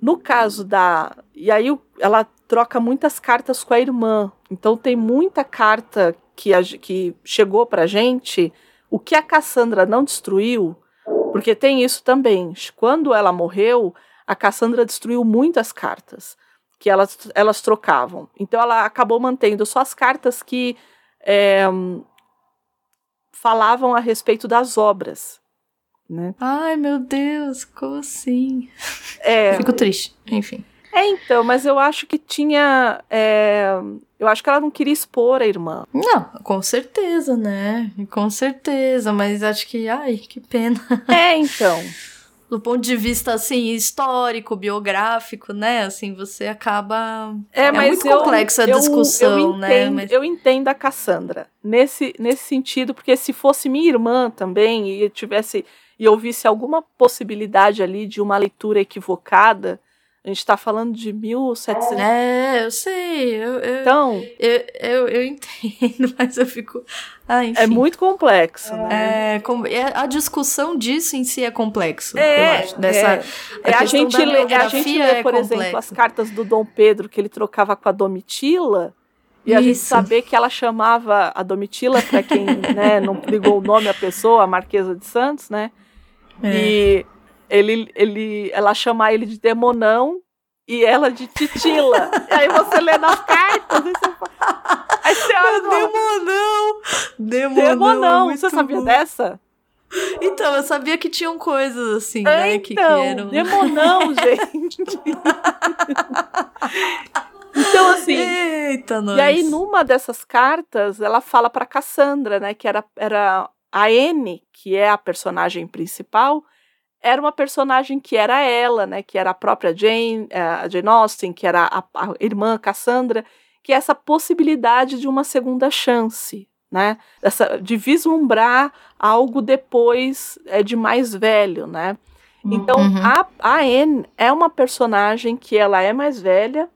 no caso da. E aí ela troca muitas cartas com a irmã. Então tem muita carta que, a que chegou pra gente. O que a Cassandra não destruiu, porque tem isso também. Quando ela morreu, a Cassandra destruiu muitas cartas que elas, elas trocavam. Então ela acabou mantendo só as cartas que é, falavam a respeito das obras. Né? Ai, meu Deus, como assim? É, Fico triste. Enfim. É, então, mas eu acho que tinha. é, eu acho que ela não queria expor a irmã. Não, com certeza, né? Com certeza, mas acho que, ai, que pena. É, então. Do ponto de vista, assim, histórico, biográfico, né? Assim, você acaba... É, mas muito eu, complexa a eu- discussão, eu né? entendo, Mas- Eu entendo a Cassandra nesse, nesse sentido, porque se fosse minha irmã também e eu tivesse e eu visse alguma possibilidade ali de uma leitura equivocada, a gente está falando de 1700. É, eu sei, eu, eu, Então, eu, eu, eu entendo, mas eu fico... Ah, enfim. é muito complexo, né? É, com- é- a discussão disso em si é complexo, É, eu acho. Dessa, é. É a, questão gente da lê, é a gente lê, é por exemplo, complexa. as cartas do Dom Pedro que ele trocava com a Domitila. E a gente Isso. saber que ela chamava a Domitila, para quem né, não ligou o nome à pessoa, a Marquesa de Santos, né? É. E ele, ele, ela chamar ele de demonão e ela de titila. e aí você lê nas cartas, aí você fala. Aí você olha, e fala, Demonão! Demonão! demonão. Você sabia bom. dessa? Então, eu sabia que tinham coisas assim, né? Que, que então, eram. demonão, gente. então, assim, Eita, nós. E aí, numa dessas cartas, ela fala para Cassandra, né, que era, era a N, que é a personagem principal, era uma personagem que era ela, né, que era a própria Jane, eh, a Jane Austen, que era a, a irmã Cassandra, que é essa possibilidade de uma segunda chance, né, essa, de vislumbrar algo depois é, de mais velho, né. Então, Uhum. a, a Anne é uma personagem que ela é mais velha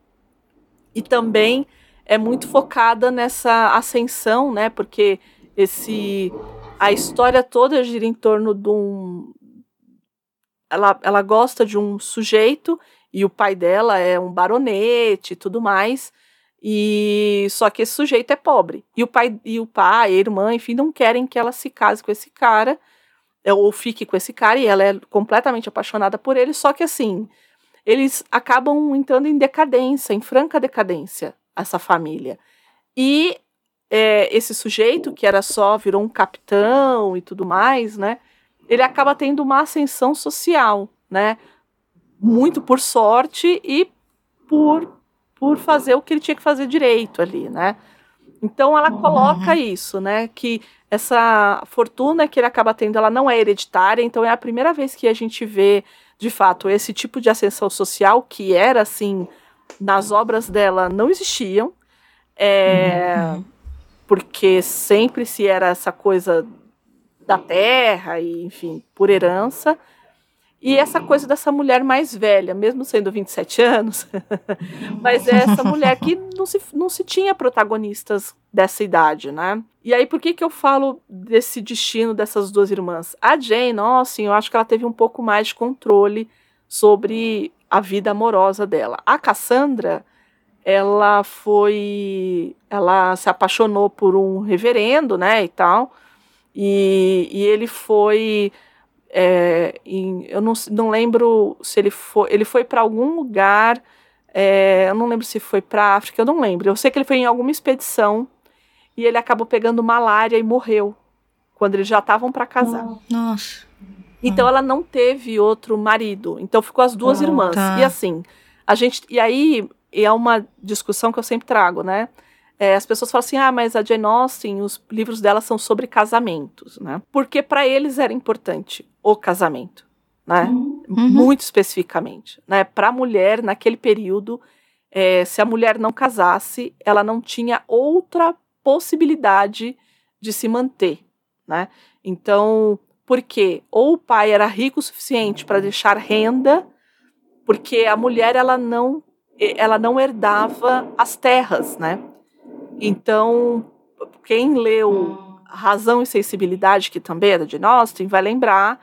e também é muito focada nessa ascensão, né? Porque esse a história toda gira em torno de um ela, ela gosta de um sujeito e o pai dela é um baronete e tudo mais. E só que esse sujeito é pobre. E o pai e o pai, a irmã, enfim, não querem que ela se case com esse cara é, ou fique com esse cara e ela é completamente apaixonada por ele, só que assim, eles acabam entrando em decadência, em franca decadência, essa família. E é, esse sujeito, que era só, virou um capitão e tudo mais, né? Ele acaba tendo uma ascensão social, né? Muito por sorte e por, por fazer o que ele tinha que fazer direito ali, né? Então ela coloca isso, né? Que essa fortuna que ele acaba tendo, ela não é hereditária, então é a primeira vez que a gente vê, de fato, esse tipo de ascensão social que era assim, nas obras dela não existiam, é, porque sempre se era essa coisa da terra e, enfim, por herança. E essa coisa dessa mulher mais velha, mesmo sendo 27 anos, mas é essa mulher que não se, não se tinha protagonistas dessa idade, né? E aí, por que, que eu falo desse destino dessas duas irmãs? A Jane Austen, eu acho que ela teve um pouco mais de controle sobre a vida amorosa dela. A Cassandra, ela foi. Ela se apaixonou por um reverendo, né, e tal. E, e ele foi. É, em, eu não, não lembro se ele foi. Ele foi para algum lugar. É, eu não lembro se foi para África, eu não lembro. Eu sei que ele foi em alguma expedição e ele acabou pegando malária e morreu quando eles já estavam para casar. Nossa. Então ela não teve outro marido. Então ficou as duas Ah, irmãs. tá. E assim, a gente. E aí é uma discussão que eu sempre trago, né? É, as pessoas falam assim: ah, mas a Jane Austen, os livros dela são sobre casamentos, né? Porque para eles era importante o casamento, né? Uhum. Muito especificamente, né? Para a mulher, naquele período, é, se a mulher não casasse, ela não tinha outra possibilidade de se manter, né? Então, porque ou o pai era rico o suficiente para deixar renda, porque a mulher ela não ela não herdava as terras, né? Então, quem leu Razão e Sensibilidade, que também é da Jane Austen, vai lembrar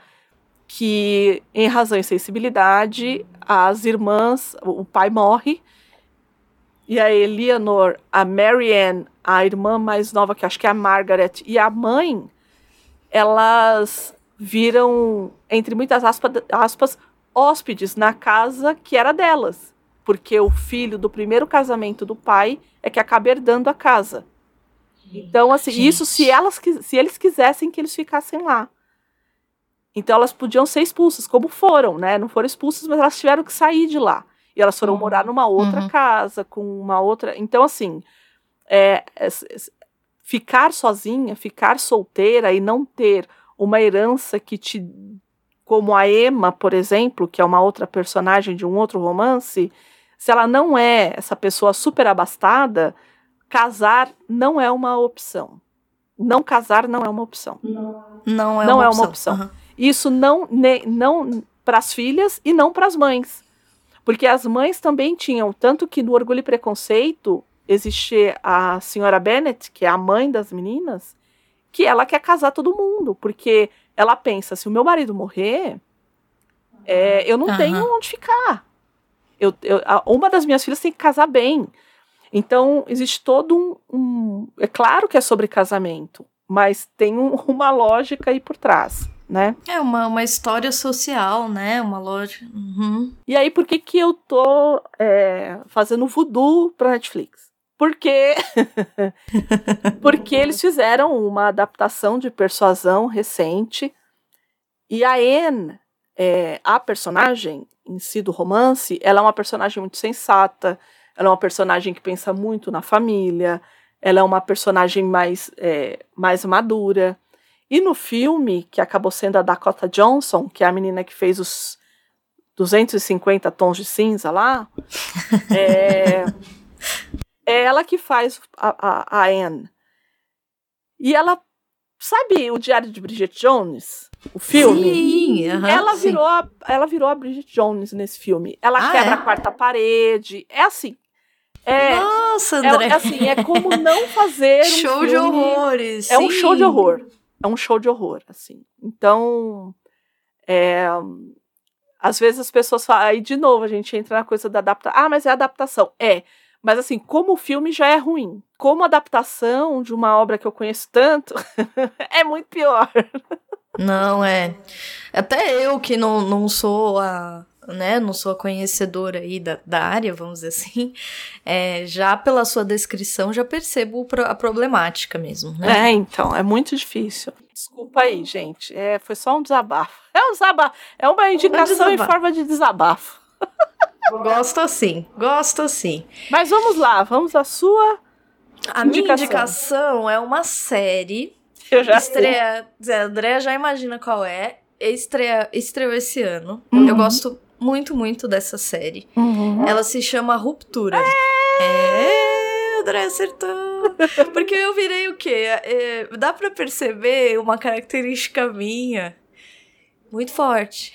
que em Razão e Sensibilidade as irmãs, o pai morre e a Eleanor, a Marianne, a irmã mais nova que acho que é a Margaret e a mãe, elas viram entre muitas aspas, aspas hóspedes na casa que era delas, porque o filho do primeiro casamento do pai é que acaba herdando a casa. Então, assim, Gente. isso se elas se eles quisessem que eles ficassem lá. Então elas podiam ser expulsas, como foram, né? Não foram expulsas, mas elas tiveram que sair de lá. E elas foram Uhum. morar numa outra Uhum. casa, com uma outra. Então, assim, é, é, é, ficar sozinha, ficar solteira e não ter uma herança que te. Como a Emma, por exemplo, que é uma outra personagem de um outro romance, se ela não é essa pessoa super abastada, casar não é uma opção. Não casar não é uma opção. Não é Não uma é opção. uma opção. Aham. Isso não, ne- não para as filhas e não para as mães. Porque as mães também tinham, tanto que no Orgulho e Preconceito existe a senhora Bennett, que é a mãe das meninas, que ela quer casar todo mundo, porque ela pensa, se o meu marido morrer, é, eu não Aham. tenho onde ficar. Eu, eu- uma das minhas filhas tem que casar bem. Então, existe todo um, um- É claro que é sobre casamento, mas tem um- uma lógica aí por trás, né? É uma, uma história social, né? Uma loja. Uhum. E aí, por que, que eu tô é, fazendo voodoo pra Netflix? Porque. Porque eles fizeram uma adaptação de persuasão recente. E a Anne, é, a personagem em si do romance, ela é uma personagem muito sensata. Ela é uma personagem que pensa muito na família. Ela é uma personagem mais, é, mais madura. E no filme, que acabou sendo a Dakota Johnson, que é a menina que fez os 250 tons de cinza lá, é, é ela que faz a, a, a Anne. E ela, sabe o Diário de Bridget Jones? O filme? Sim, ela, sim. virou a, ela virou a Bridget Jones nesse filme. Ela Ah, quebra é? a quarta parede. É assim. É, Nossa, é, André. é assim, é como não fazer um show de filme- horrores. é um show de sim. horror. É um show de horror, assim. Então, é, às vezes as pessoas falam, aí de novo a gente entra na coisa da adaptação. Ah, mas é adaptação. É. Mas assim, como o filme já é ruim. Como adaptação de uma obra que eu conheço tanto, é muito pior. Não, é. Até eu que não, não sou a. Né, não sou a conhecedora aí da, da área, vamos dizer assim. é, já pela sua descrição, já percebo a problemática mesmo, né? É, então, é muito difícil. Desculpa aí, gente. É, foi só um desabafo. É um desabafo. É uma indicação em desabafo. forma de desabafo. Gosto assim, gosto assim. Mas vamos lá, vamos à sua. A minha Indicação. indicação é uma série. Eu já sei. estreia. Zé André já imagina qual é. Estreia, estreou esse ano. Uhum. Eu gosto muito, muito dessa série. Uhum. Ela se chama Ruptura. É, André acertou. Porque eu virei o quê? É, dá pra perceber uma característica minha muito forte.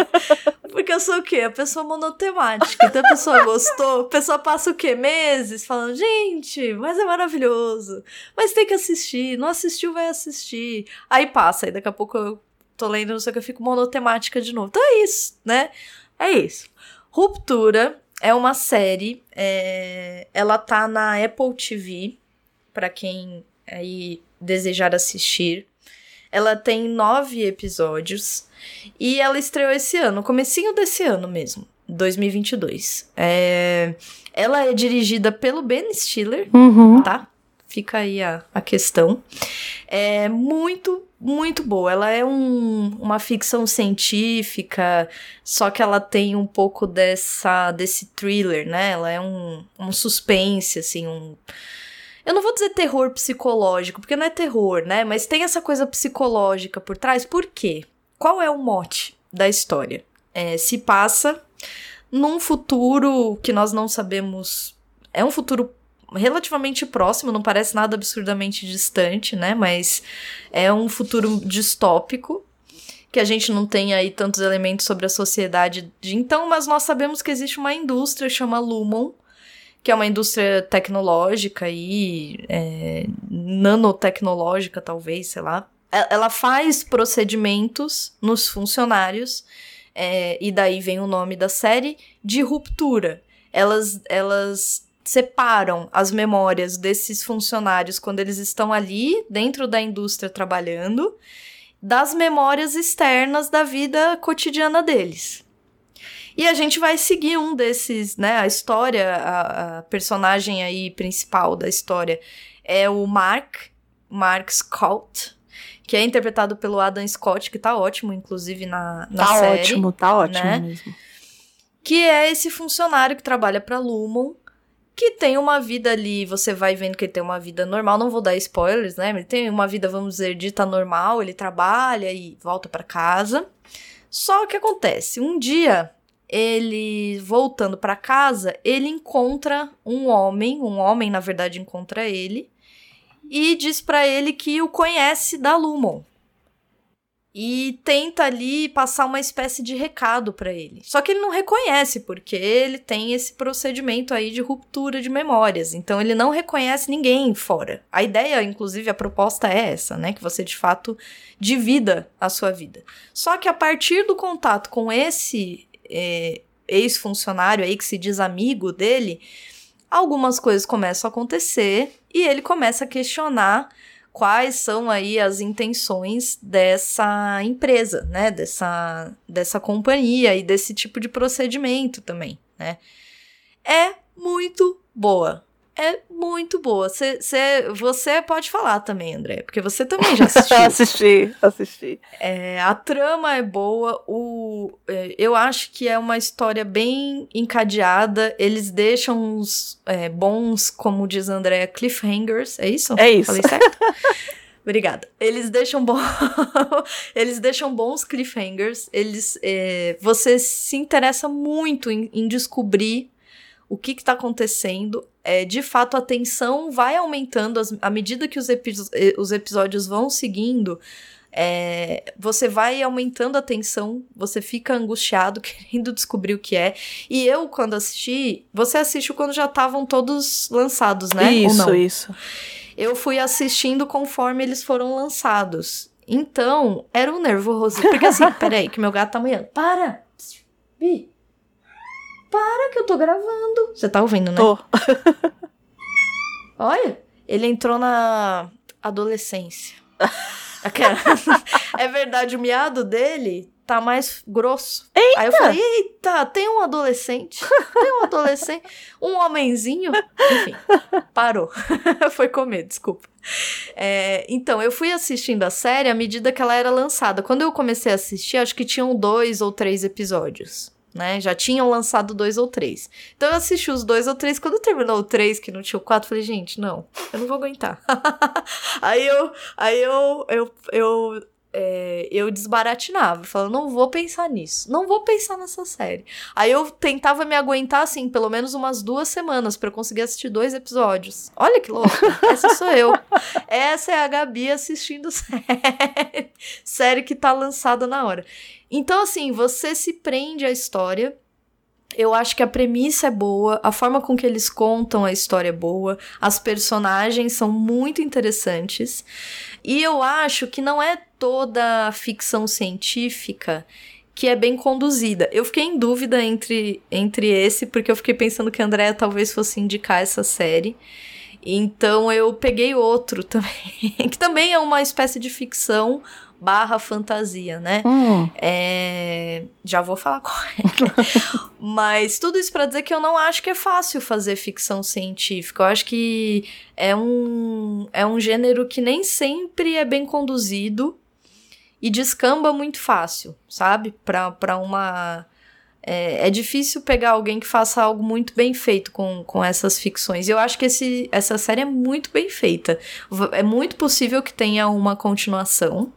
Porque eu sou o quê? A pessoa monotemática. Então a pessoa gostou, a pessoa passa o quê? Meses falando, gente, mas é maravilhoso. Mas tem que assistir. Não assistiu, vai assistir. Aí passa, aí daqui a pouco eu tô lendo, não sei o que, eu fico monotemática de novo. Então é isso, né? É isso. Ruptura é uma série, é... ela tá na Apple TV, para quem aí desejar assistir. Ela tem nove episódios e ela estreou esse ano, comecinho desse ano mesmo, 2022. É... Ela é dirigida pelo Ben Stiller, Uhum. tá? Fica aí a, a questão. É muito, muito boa. Ela é um, uma ficção científica, só que ela tem um pouco dessa desse thriller, né? Ela é um, um suspense, assim, um. Eu não vou dizer terror psicológico, porque não é terror, né? Mas tem essa coisa psicológica por trás. Por quê? Qual é o mote da história? É, se passa num futuro que nós não sabemos. É um futuro relativamente próximo, não parece nada absurdamente distante, né? Mas é um futuro distópico que a gente não tem aí tantos elementos sobre a sociedade de então, mas nós sabemos que existe uma indústria chama Lumon, que é uma indústria tecnológica e é, nanotecnológica, talvez, sei lá. Ela faz procedimentos nos funcionários, é, e daí vem o nome da série, de ruptura. Elas, elas separam as memórias desses funcionários quando eles estão ali dentro da indústria trabalhando das memórias externas da vida cotidiana deles. E a gente vai seguir um desses, né? A história, a, a personagem aí principal da história é o Mark, Mark Scott, que é interpretado pelo Adam Scott, que tá ótimo, inclusive, na, na Tá série ótimo, tá ótimo né? mesmo. que é esse funcionário que trabalha para Lumon, que tem uma vida ali, você vai vendo que ele tem uma vida normal, não vou dar spoilers, né? Ele tem uma vida, vamos dizer, dita normal, ele trabalha e volta para casa. Só que acontece, um dia ele voltando para casa, ele encontra um homem, um homem na verdade encontra ele e diz para ele que o conhece da Lumon e tenta ali passar uma espécie de recado pra ele. Só que ele não reconhece porque ele tem esse procedimento aí de ruptura de memórias. Então ele não reconhece ninguém fora. A ideia, inclusive, a proposta é essa, né, que você de fato divida a sua vida. Só que a partir do contato com esse é, ex-funcionário aí que se diz amigo dele, algumas coisas começam a acontecer e ele começa a questionar quais são aí as intenções dessa empresa, né? Dessa, dessa companhia e desse tipo de procedimento também, né? É muito boa. É muito boa. Cê, cê- você pode falar também, André, porque você também já assistiu. assisti, assisti. É, a trama é boa, o, é, eu acho que é uma história bem encadeada. Eles deixam uns é, bons, como diz a Andrea, cliffhangers. É isso? É isso. Falei certo? Obrigada. Eles deixam bom... eles deixam bons cliffhangers. Eles, é, você se interessa muito em, em descobrir o que está acontecendo. É, de fato, a tensão vai aumentando as- à medida que os, epi- eh, os episódios vão seguindo. é, você vai aumentando a tensão, você fica angustiado, querendo descobrir o que é. E eu, quando assisti, você assistiu quando já estavam todos lançados, né? Isso, isso. eu fui assistindo conforme eles foram lançados. Então, era um nervoso. Porque assim, peraí, que meu gato tá amanhã. Para! Bi! Para que eu tô gravando. Você tá ouvindo, né? Tô. Olha, ele entrou na adolescência. É verdade, o miado dele tá mais grosso. Aí eu falei, eita, tem um adolescente. Tem um adolescente. Um homenzinho. Enfim, parou. Foi comer, desculpa. É, então, eu fui assistindo a série à medida que ela era lançada. Quando eu comecei a assistir, acho que tinham dois ou três episódios. Né? Já tinham lançado dois ou três. Então eu assisti os dois ou três. Quando terminou o três, que não tinha o quatro, falei, gente, não, eu não vou aguentar. aí eu, aí eu, eu, eu é, eu desbaratinava, falando, não vou pensar nisso, não vou pensar nessa série. Aí eu tentava me aguentar, assim, pelo menos umas duas semanas para conseguir assistir dois episódios. Olha que louco, essa sou eu. Essa é a Gabi assistindo série, série que tá lançada na hora. Então, assim, você se prende à história. Eu acho que a premissa é boa, a forma com que eles contam a história é boa, as personagens são muito interessantes. E eu acho que não é toda ficção científica que é bem conduzida. Eu fiquei em dúvida entre, entre esse, porque eu fiquei pensando que a Andrea talvez fosse indicar essa série. Então eu peguei outro também, que também é uma espécie de ficção barra fantasia, né? Hum. É... Já vou falar qual é. Mas tudo isso para dizer que eu não acho que é fácil fazer ficção científica. Eu acho que é um, é um gênero que nem sempre é bem conduzido e descamba muito fácil, sabe? Pra, pra uma. É, é, difícil pegar alguém que faça algo muito bem feito com, com essas ficções. E eu acho que esse, essa série é muito bem feita. É muito possível que tenha uma continuação.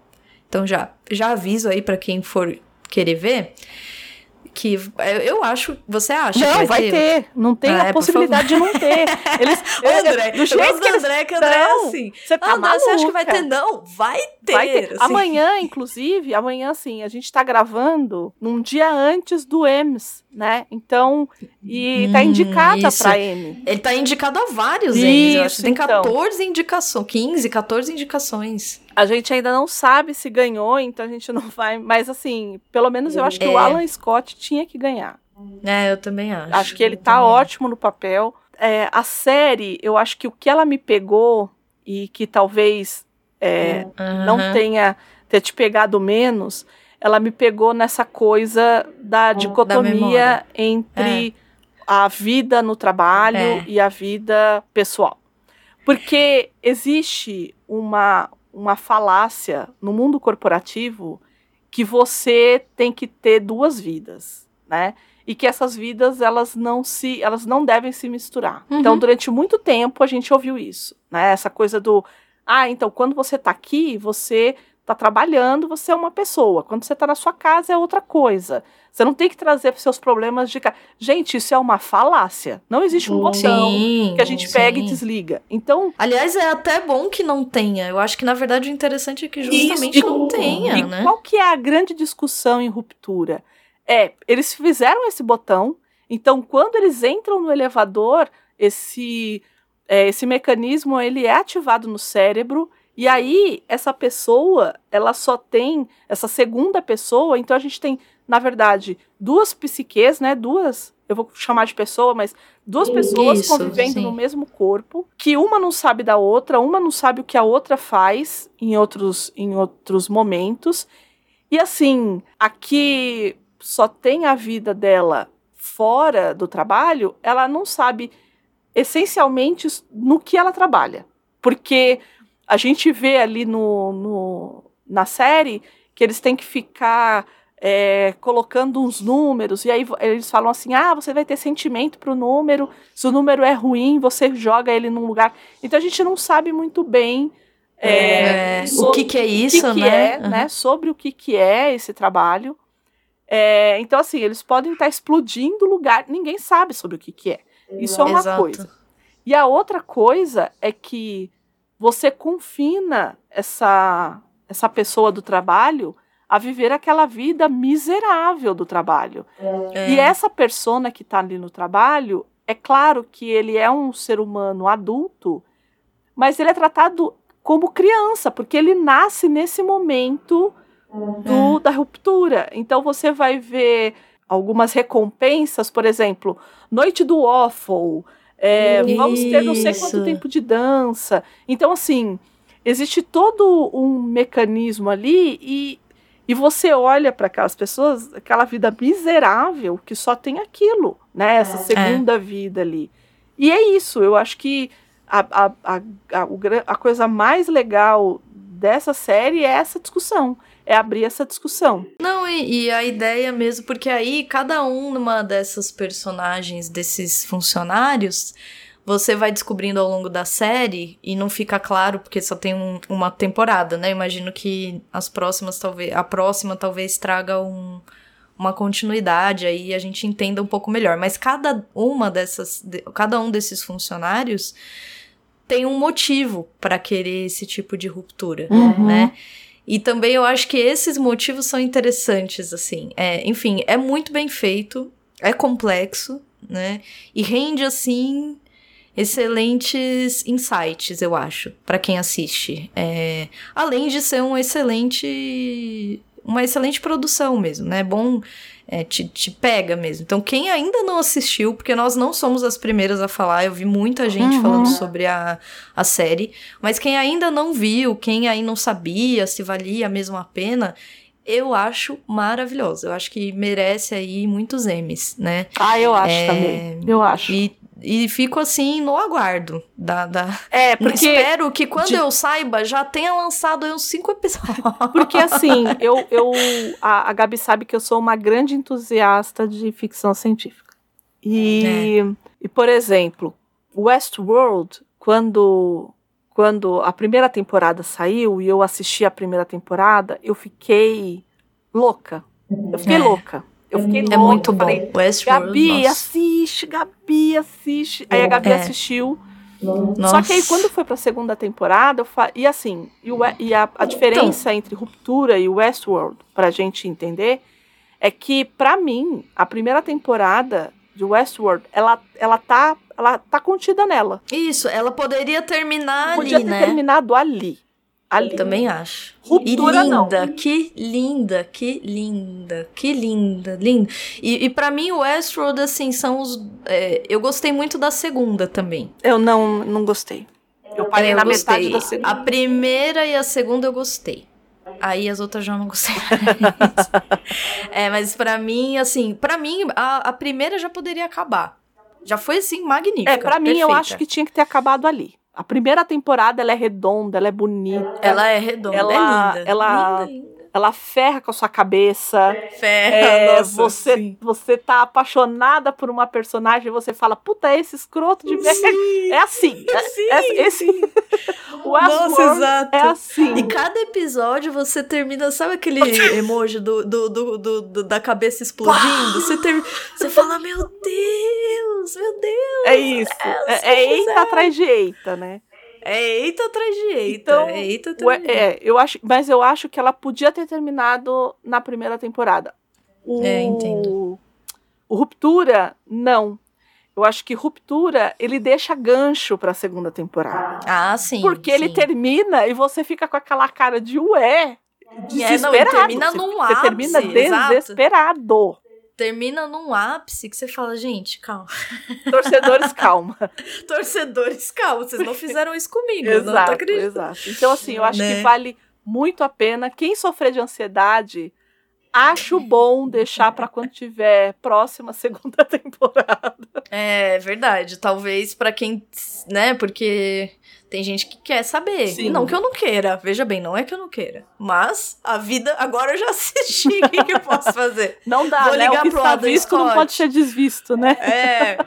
Então já, já aviso aí para quem for querer ver que eu acho, você acha não, que vai, vai ter? ter? Não tem ah, a é, possibilidade de não ter. Eles, André, do jeito que eles... André, que André é assim. Você tá ah, não, você acha que vai ter? Não, vai ter. Vai ter. Assim. Amanhã, inclusive, amanhã, assim, a gente tá gravando num dia antes do EMS, né? Então, e tá hum, indicada isso. pra M. Ele tá indicado a vários isso, M's, eu acho. Tem 14 então. indicações, 15, 14 indicações. A gente ainda não sabe se ganhou, então a gente não vai. Mas assim, pelo menos eu acho que é. o Alan Scott tinha que ganhar. É, eu também acho. Acho que ele tá ótimo no papel. É, a série, eu acho que o que ela me pegou e que talvez é, uhum. não tenha ter te pegado menos, ela me pegou nessa coisa da dicotomia da entre é. a vida no trabalho é. e a vida pessoal. Porque existe uma, uma falácia no mundo corporativo que você tem que ter duas vidas, né? E que essas vidas elas não se elas não devem se misturar. Uhum. Então, durante muito tempo a gente ouviu isso, né? Essa coisa do ah, então quando você está aqui, você está trabalhando, você é uma pessoa. Quando você está na sua casa é outra coisa. Você não tem que trazer seus problemas de casa. Gente, isso é uma falácia. Não existe um botão sim, que a gente sim. pega e desliga. Então. Aliás, é até bom que não tenha. Eu acho que, na verdade, o interessante é que justamente isso, não tenha, e né? Qual que é a grande discussão em ruptura? É, eles fizeram esse botão, então quando eles entram no elevador, esse, é, esse mecanismo ele é ativado no cérebro e aí, essa pessoa, ela só tem essa segunda pessoa, então a gente tem, na verdade, duas psiques, né? Duas, eu vou chamar de pessoa, mas duas pessoas Isso, convivendo sim. no mesmo corpo, que uma não sabe da outra, uma não sabe o que a outra faz em outros, em outros momentos. E assim, aqui só tem a vida dela fora do trabalho, ela não sabe essencialmente no que ela trabalha. Porque a gente vê ali no, no na série que eles têm que ficar é, colocando uns números, e aí eles falam assim: ah, você vai ter sentimento para o número, se o número é ruim, você joga ele num lugar. Então a gente não sabe muito bem. É, o que, que é isso, que que né? É, uhum. né? Sobre o que, que é esse trabalho. É, então, assim, eles podem estar explodindo o lugar, ninguém sabe sobre o que, que é. Isso é uma Exato. coisa. E a outra coisa é que você confina essa, essa pessoa do trabalho a viver aquela vida miserável do trabalho. É. E essa persona que está ali no trabalho, é claro que ele é um ser humano adulto, mas ele é tratado como criança, porque ele nasce nesse momento do, da ruptura. Então você vai ver algumas recompensas, por exemplo, Noite do Waffle, é, vamos ter não sei quanto tempo de dança. Então, assim, existe todo um mecanismo ali e, e você olha para aquelas pessoas, aquela vida miserável que só tem aquilo, né? Essa é. segunda é. vida ali. E é isso, eu acho que a, a, a, a, a coisa mais legal dessa série é essa discussão é abrir essa discussão. Não, e, e, a ideia mesmo, porque aí cada um uma dessas personagens, desses funcionários, você vai descobrindo ao longo da série e não fica claro porque só tem um- uma temporada, né? Imagino que as próximas talvez a próxima talvez traga um- uma continuidade aí a gente entenda um pouco melhor. Mas cada uma dessas, de- cada um desses funcionários tem um motivo para querer esse tipo de ruptura, Uhum. né? E também eu acho que esses motivos são interessantes, assim. É, enfim, é muito bem feito, é complexo, né? E rende, assim, excelentes insights, eu acho, para quem assiste. É, além de ser um excelente. Uma excelente produção mesmo, né? Bom. É, te, te pega mesmo. Então, quem ainda não assistiu, porque nós não somos as primeiras a falar, eu vi muita gente Uhum. falando sobre a, a série, mas quem ainda não viu, quem aí não sabia se valia mesmo a pena, eu acho maravilhosa. Eu acho que merece aí muitos M's, né? Ah, eu acho É, também. Eu acho. E, e fico assim no aguardo da. da... É, porque, Espero que quando de- eu saiba já tenha lançado aí uns cinco episódios. porque assim, eu, eu a, a Gabi sabe que eu sou uma grande entusiasta de ficção científica. E, e por exemplo, Westworld, quando, quando a primeira temporada saiu e eu assisti a primeira temporada, eu fiquei louca. Eu fiquei É. louca. Eu fiquei louca. É muito bom. falei, Westworld, Gabi, nossa. assiste, Gabi, assiste. Aí a Gabi É. assistiu. Nossa. Só que aí quando foi pra segunda temporada, eu fa... e assim, e, o- e a, a diferença entre Ruptura e Westworld, pra gente entender, é que pra mim, a primeira temporada de Westworld, ela, ela, tá, ela tá contida nela. Isso, ela poderia terminar Podia ali, ter né? terminado ali. Ali. Também acho. Ruptura, e linda, não. que linda, que linda, que linda, linda. E, e para mim, o Westworld, assim, são os. é, eu gostei muito da segunda também. Eu não, não gostei. Eu parei É, eu na gostei. metade da segunda. A primeira e a segunda eu gostei. Aí as outras já não gostei. é, mas pra mim, assim, pra mim, a, a primeira já poderia acabar. Já foi, assim, magnífica. É, pra mim, eu perfeita. acho que tinha que ter acabado ali. A primeira temporada, ela é redonda, ela é bonita. Ela é redonda, Ela- é linda. ela- linda, linda. Ela ferra com a sua cabeça. Ferra, É, nossa, você, sim. você tá apaixonada por uma personagem e você fala, puta, esse escroto de merda. É assim. é- sim, é, esse, sim. Nossa, Westworld exato. é assim. E cada episódio você termina, sabe aquele emoji do, do, do, do- da cabeça explodindo? Você, ter, você fala, meu Deus. É isso. É, é eita atrás de eita, né? É eita atrás de eita. Então, é eita atrás de eita. é, eu acho, mas eu acho que ela podia ter terminado na primeira temporada. O, É, entendo. O Ruptura, não. Eu acho que Ruptura, ele deixa gancho pra segunda temporada. Ah, sim. Porque ele sim. termina e você fica com aquela cara de ué. É, não, Desesperado. ele termina você, num você termina ápice, exato. Termina num ápice que você fala, gente, calma. Torcedores, calma. Torcedores, calma, vocês não fizeram isso comigo. eu não tô exato, acreditando. exato. Então, assim, eu acho Né? que vale muito a pena. Quem sofrer de ansiedade, acho bom deixar pra quando tiver próxima segunda temporada. É verdade. Talvez pra quem, né? Porque tem gente que quer saber. Sim. Não que eu não queira. Veja bem, não é que eu não queira. Mas a vida agora eu já assisti. O que, que eu posso fazer? Não dá, Vou né? ligar O que pro está Adam visto não pode ser desvisto, né? É,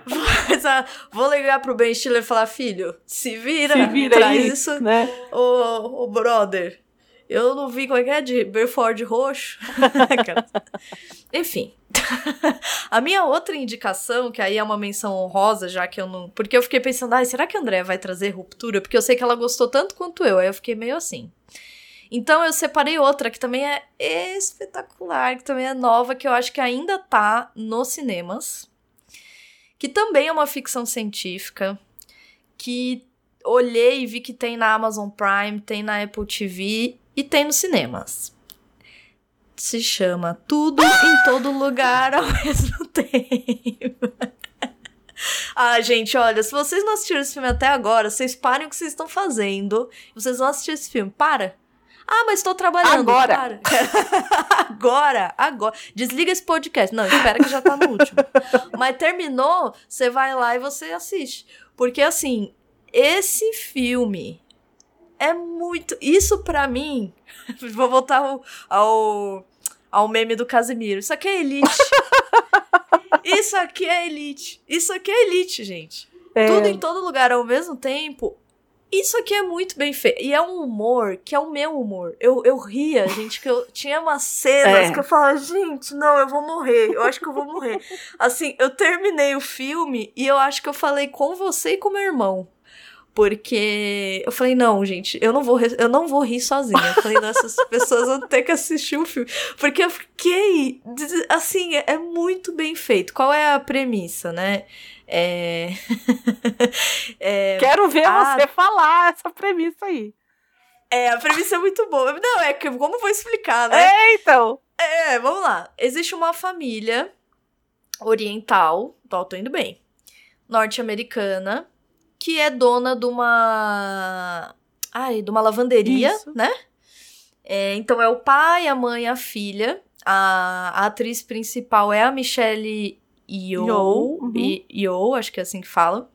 mas, ah, vou ligar pro Ben Stiller e falar, filho, se vira, Se vira traz aí, isso, né? ô, ô brother. Eu não vi como é que é de Berford roxo. Enfim. A minha outra indicação, que aí é uma menção honrosa, já que eu não. Porque eu fiquei pensando, ai, será que a André vai trazer ruptura? Porque eu sei que ela gostou tanto quanto eu. Aí eu fiquei meio assim. Então eu separei outra que também é espetacular, que também é nova, que eu acho que ainda tá nos cinemas. Que também é uma ficção científica. Que olhei e vi que tem na Amazon Prime, tem na Apple TV e tem nos cinemas. Se chama Tudo em Todo Lugar ao mesmo tempo. ah, gente, olha, se vocês não assistiram esse filme até agora, vocês parem o que vocês estão fazendo. Vocês vão assistir esse filme. Para! Ah, mas estou trabalhando. Agora. Agora, agora. Desliga esse podcast. Não, espera que já tá no último. Mas terminou, você vai lá e você assiste. Porque assim, esse filme é muito. Isso pra mim. Vou voltar ao, ao, ao meme do Casimiro. Isso aqui é elite. Isso aqui é elite. Isso aqui é elite, gente. É. tudo em todo lugar ao mesmo tempo. Isso aqui é muito bem feito. E é um humor que é o meu humor. Eu, eu ria, gente, que eu tinha umas cenas É. que eu falava, gente, não, eu vou morrer. Eu acho que eu vou morrer. Assim, eu terminei o filme e eu acho que eu falei com você e com meu irmão. Porque eu falei, não, gente, eu não vou, eu não vou rir sozinha. Eu falei, não, essas pessoas vão ter que assistir o filme. Porque eu fiquei. Assim, é, é muito bem feito. Qual é a premissa, né? É. é, Quero ver Ah. você falar essa premissa aí. é, a premissa é muito boa. Não, é que como vou explicar, né? É, então. É, vamos lá. Existe uma família oriental, tô, tô indo bem, norte-americana, que é dona de uma. Ai, de uma lavanderia, Isso. né? É, então é o pai, a mãe a filha. A, a atriz principal é a Michelle Yeoh. Uhum. Yeoh, acho que é assim que fala.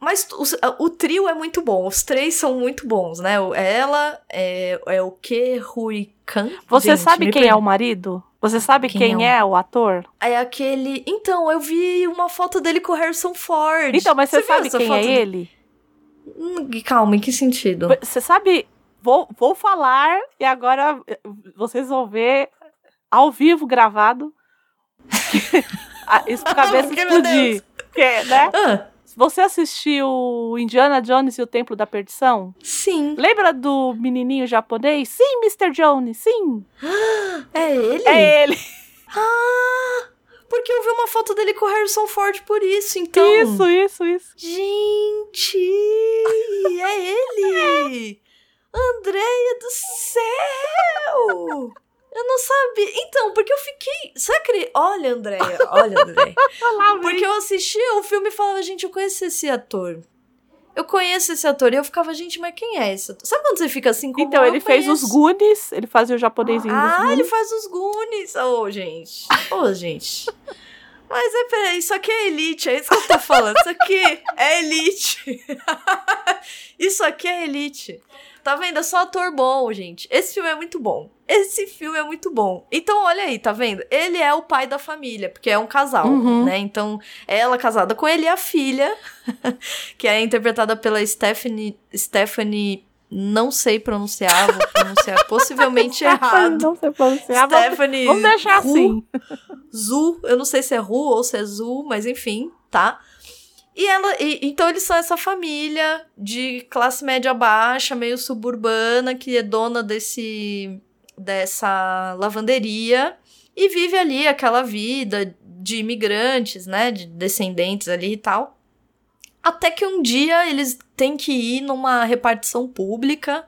Mas os- o, trio é muito bom, os três são muito bons, né? O- Ela é, é o Ke Hui Kan. Você Gente, sabe quem é o marido? Você sabe Quem quem, é é, o ator? É aquele. Então, eu vi uma foto dele com o Harrison Ford. Então, mas você, viu sabe quem é ele? Hum, calma, em que sentido? Você sabe. Vou, vou falar e agora eh, vocês vão ver ao vivo gravado. Isso cabeça explodir. Porque, né? Ah, Você assistiu Indiana Jones e o Templo da Perdição? sim. Lembra do menininho japonês? Sim, Mr. Jones, sim. É ele? É ele. Ah! Porque eu vi uma foto dele com o Harrison Ford por isso, então. Isso, isso, isso. Gente! É ele! Andréia do céu! Eu não sabia. Então, porque eu fiquei. Será que ele. Olha, Andréia. Olha, Andréia. Porque eu assistia o filme e falava, gente, eu conheço esse ator. Eu conheço esse ator. E eu ficava, gente, mas quem é esse ator? Sabe quando você fica assim como Então, ele fez conheço? os Goonies, ele fazia o japonesinho dos Ah, ele faz os Goonies. Ô, gente. Ô, gente. Mas é, peraí, isso aqui é elite, é isso que eu tô falando. Isso aqui é elite. isso aqui é elite. Tá vendo? É só ator bom, gente. Esse filme é muito bom. Esse filme é muito bom. Então, olha aí, tá vendo? Ele é o pai da família, porque é um casal, Uhum. né? Então, ela casada com ele e a filha, que é interpretada pela Stephanie. Stephanie. Não sei pronunciar, vou pronunciar possivelmente errado. Não sei pronunciar. Stephanie. vamos deixar Hu, assim. Zu, eu não sei se é Ru ou se é Zu, mas enfim, tá? E ela, e- então eles são essa família de classe média baixa, meio suburbana, que é dona desse dessa lavanderia e vive ali aquela vida de imigrantes, né, de descendentes ali e tal. Até que um dia eles têm que ir numa repartição pública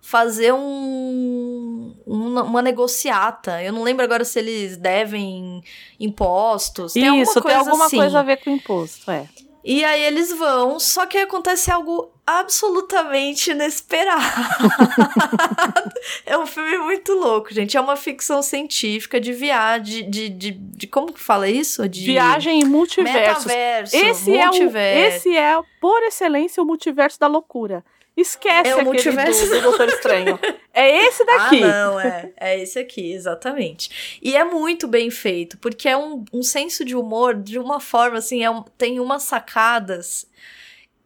fazer um, uma, uma negociata. Eu não lembro agora se eles devem impostos. Tem alguma Isso, tem coisa alguma assim. coisa a ver com imposto, é. E aí eles vão, só que acontece algo absolutamente inesperado. é um filme muito louco, gente. É uma ficção científica de viagem, de, de, de como que fala isso? De Viagem em multiversos. metaverso, Esse é, o, multiverso. esse é, por excelência, o multiverso da loucura. Esquece É o multiverso do, do Doutor Estranho. É esse daqui. Ah, não, é. É esse aqui, exatamente. E é muito bem feito, porque é um, um senso de humor de uma forma, assim, é um- tem umas sacadas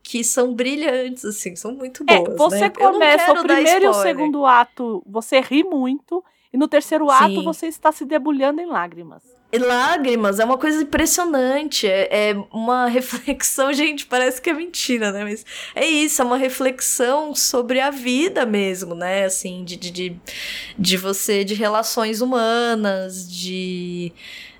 que são brilhantes, assim, são muito É, boas. você né? Começa o primeiro e o segundo ato, você ri muito, e no terceiro ato Sim. você está se debulhando em lágrimas. Lágrimas, é uma coisa impressionante. É, é uma reflexão, gente, parece que é mentira, né? Mas é isso, é uma reflexão sobre a vida mesmo, né? Assim, de, de, de, de você, de relações humanas, de,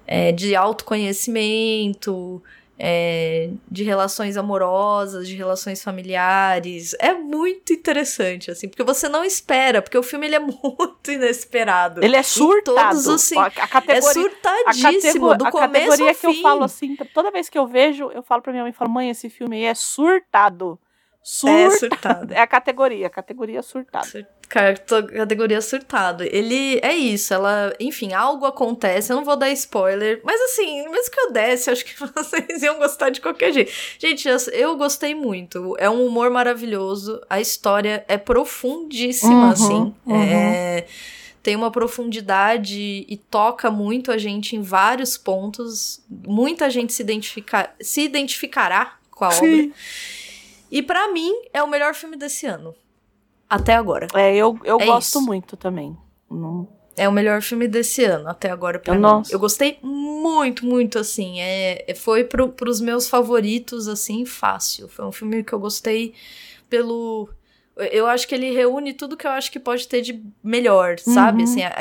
é, de autoconhecimento. É, de relações amorosas, de relações familiares. É muito interessante, assim, porque você não espera, porque o filme ele é muito inesperado. Ele é surtado. todos os sen- a, a É categoria, a, surtadíssimo, catego- do a começo categoria que eu falo assim, toda vez que eu vejo, eu falo pra minha mãe, falo, mãe, esse filme aí é surtado. É Surtado. surtado. É a categoria, a categoria surtado. Sur- Categoria surtado. Ele é isso, ela, enfim, algo acontece, eu não vou dar spoiler, mas assim, mesmo que eu desse, acho que vocês iam gostar de qualquer jeito. Gente, eu, gostei muito. É um humor maravilhoso, a história é profundíssima, Uhum, assim. uhum. É, tem uma profundidade e toca muito a gente em vários pontos. Muita gente se, identifica, se identificará com a obra. E pra mim, é o melhor filme desse ano. Até agora. É, eu, eu É gosto isso. muito também. Não- É o melhor filme desse ano, até agora pra mim. Nossa. Eu gostei muito, muito, assim. É, é- foi pro, pros meus favoritos, assim, fácil. Foi um filme que eu gostei pelo. Eu acho que ele reúne tudo que eu acho que pode ter de melhor, sabe? Uhum. Assim, a,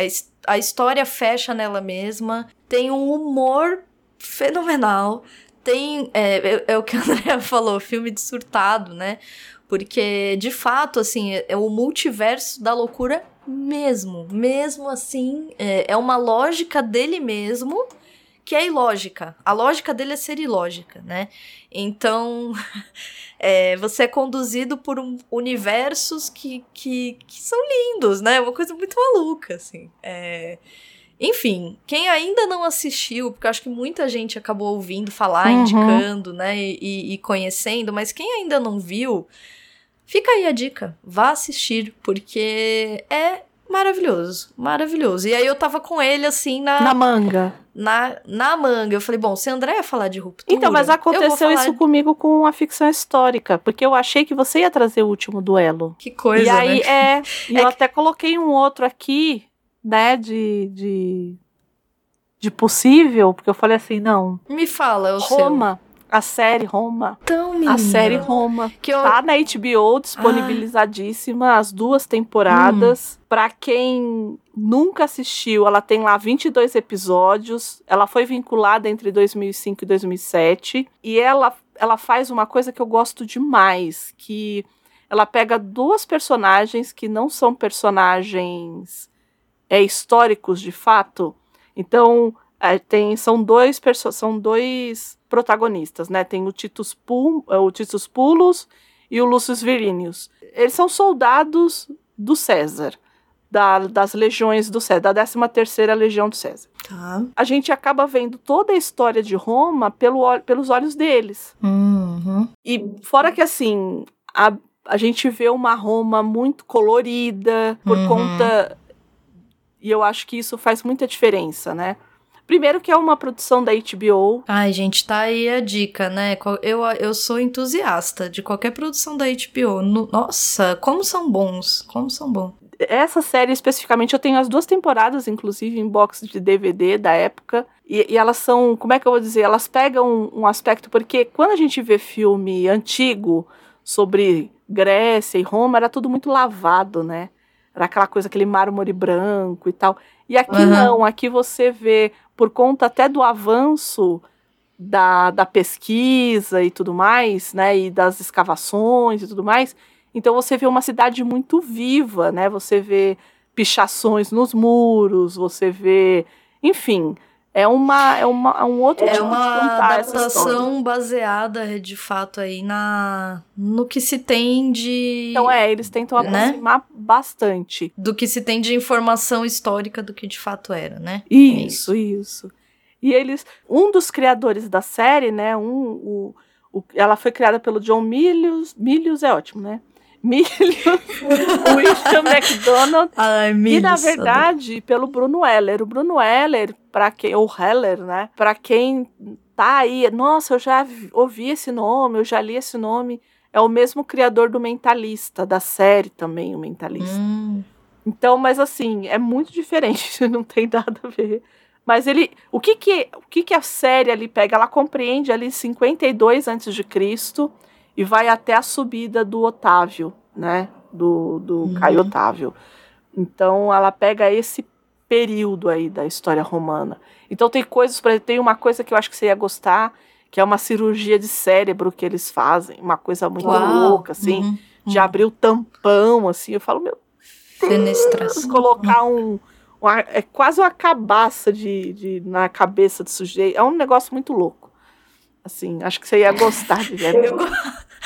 a história fecha nela mesma. Tem um humor fenomenal. Tem. É, é- é o que a Andrea falou, filme de surtado, né? Porque, de fato, assim, é, é o multiverso da loucura mesmo. Mesmo assim, é, é uma lógica dele mesmo que é ilógica. A lógica dele é ser ilógica, né? Então, é, você é conduzido por um, universos que, que, que são lindos, né? Uma coisa muito maluca, assim. É, Enfim, quem ainda não assistiu, porque eu acho que muita gente acabou ouvindo falar, Uhum. indicando, né? E, e- conhecendo, mas quem ainda não viu, fica aí a dica. Vá assistir, porque é maravilhoso. Maravilhoso. E aí eu tava com ele, assim, na, Na na, manga. na, manga. Eu falei, bom, se André ia falar de ruptura. Então, mas aconteceu isso comigo com a ficção histórica, porque eu achei que você ia trazer o último duelo. Que coisa, e aí, né? é. É eu que- até coloquei um outro aqui, né, de. de, de possível, porque eu falei assim, não. Me fala, o seu. Roma, a série Roma. Então, menina, A série Roma. que eu... Tá na HBO, disponibilizadíssima, as duas temporadas. Pra quem nunca assistiu, ela tem lá 22 episódios. Ela foi vinculada entre 2005 e 2007. E ela, ela faz uma coisa que eu gosto demais, que ela pega duas personagens que não são personagens é, históricos de fato. Então, é, tem, são dois são dois protagonistas, né? Tem o Titus, Pul, é, o Titus Pulos e o Lucius Virinius. Eles são soldados do César, da- das legiões do César, da 13ª Legião do César. Tá. A gente acaba vendo toda a história de Roma pelo, pelos olhos deles. Uhum. E fora que assim, a, a gente vê uma Roma muito colorida por Uhum. conta. E eu acho que isso faz muita diferença, né? Primeiro que é uma produção da HBO. Ai, gente, tá aí a dica, né? Eu, eu sou entusiasta de qualquer produção da HBO. No- nossa, como são bons. Como são bons. Essa série especificamente, eu tenho as duas temporadas, inclusive, em box de DVD da época. E, e elas são, como é que eu vou dizer? Elas pegam um, um aspecto, porque quando a gente vê filme antigo sobre Grécia e Roma, era tudo muito lavado, né? Era aquela coisa, aquele mármore branco e tal. E aqui Aham. não, aqui você vê, por conta até do avanço da, da pesquisa e tudo mais, né? E das escavações e tudo mais. Então você vê uma cidade muito viva, né? Você vê pichações nos muros, você vê, enfim, é uma é uma é um outro É tipo de contar adaptação baseada, de fato, aí na no que se tem de. Então é, eles tentam Né? aproximar bastante. Do que se tem de informação histórica do que de fato era, né? É Isso, isso. E eles, um dos criadores da série, né, um, o, o- ela foi criada pelo John Milius, Milius é ótimo, né? Milius, William McDonald Ai, E milhos, na verdade, pelo Bruno Heller. O Bruno Heller, para quem ou Heller, né? Para quem tá aí, nossa, eu já vi- ouvi esse nome, eu já li esse nome. É o mesmo criador do Mentalista, da série também, o Mentalista. Hum, Então, mas assim, é muito diferente, não tem nada a ver. Mas ele, o que que, o que que a série ali pega? Ela compreende ali 52 antes de Cristo e vai até a subida do Otávio, né? Do, do Uhum. Caio Otávio. Então, ela pega esse período aí da história romana. Então, tem coisas, por exemplo, tem uma coisa que eu acho que você ia gostar, que é uma cirurgia de cérebro que eles fazem, uma coisa muito uau. louca, assim, Uhum. de abrir o tampão, assim. Eu falo, meu Fenestração. colocar um, uma- é quase uma cabaça de, de na cabeça do sujeito. É um negócio muito louco. Assim, acho que você ia gostar de ver. Eu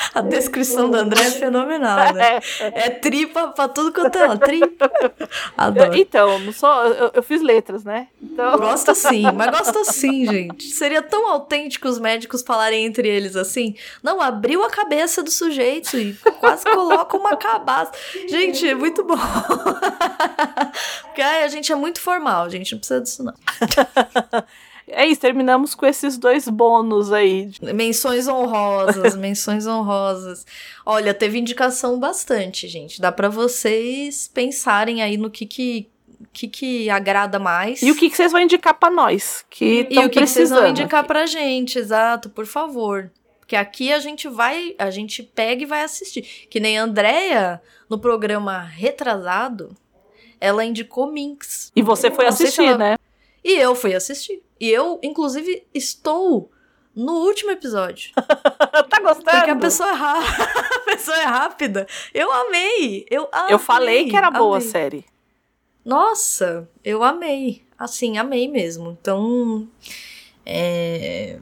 A descrição da André é fenomenal, né? É, É tripa pra tudo quanto é. Tripa. Adoro. então, sou, eu, eu fiz letras, né? Então, Gosto assim, mas gosto assim, gente. Seria tão autêntico os médicos falarem entre eles assim. Não, abriu a cabeça do sujeito e quase coloca uma cabaça. Gente, é muito bom. Porque ai, a gente é muito formal, gente. Não precisa disso, não. É isso, terminamos com esses dois bônus aí. Menções honrosas, menções honrosas. Olha, teve indicação bastante, gente. Dá pra vocês pensarem aí no que que, que, que agrada mais. E o que, que vocês vão indicar pra nós? Que E o que, que vocês vão indicar pra gente, exato, por favor. Porque aqui a gente vai, a gente pega e vai assistir. Que nem a Andrea, no programa Retrasado, ela indicou Minx. E você foi se assistir, ela- né? E eu fui assistir. E eu, inclusive, estou no último episódio. tá gostando? Porque a pessoa é rápida. a pessoa é rápida. Eu amei. Eu amei. Eu falei que era boa a série. Nossa, eu amei. Assim, amei mesmo. Então. é,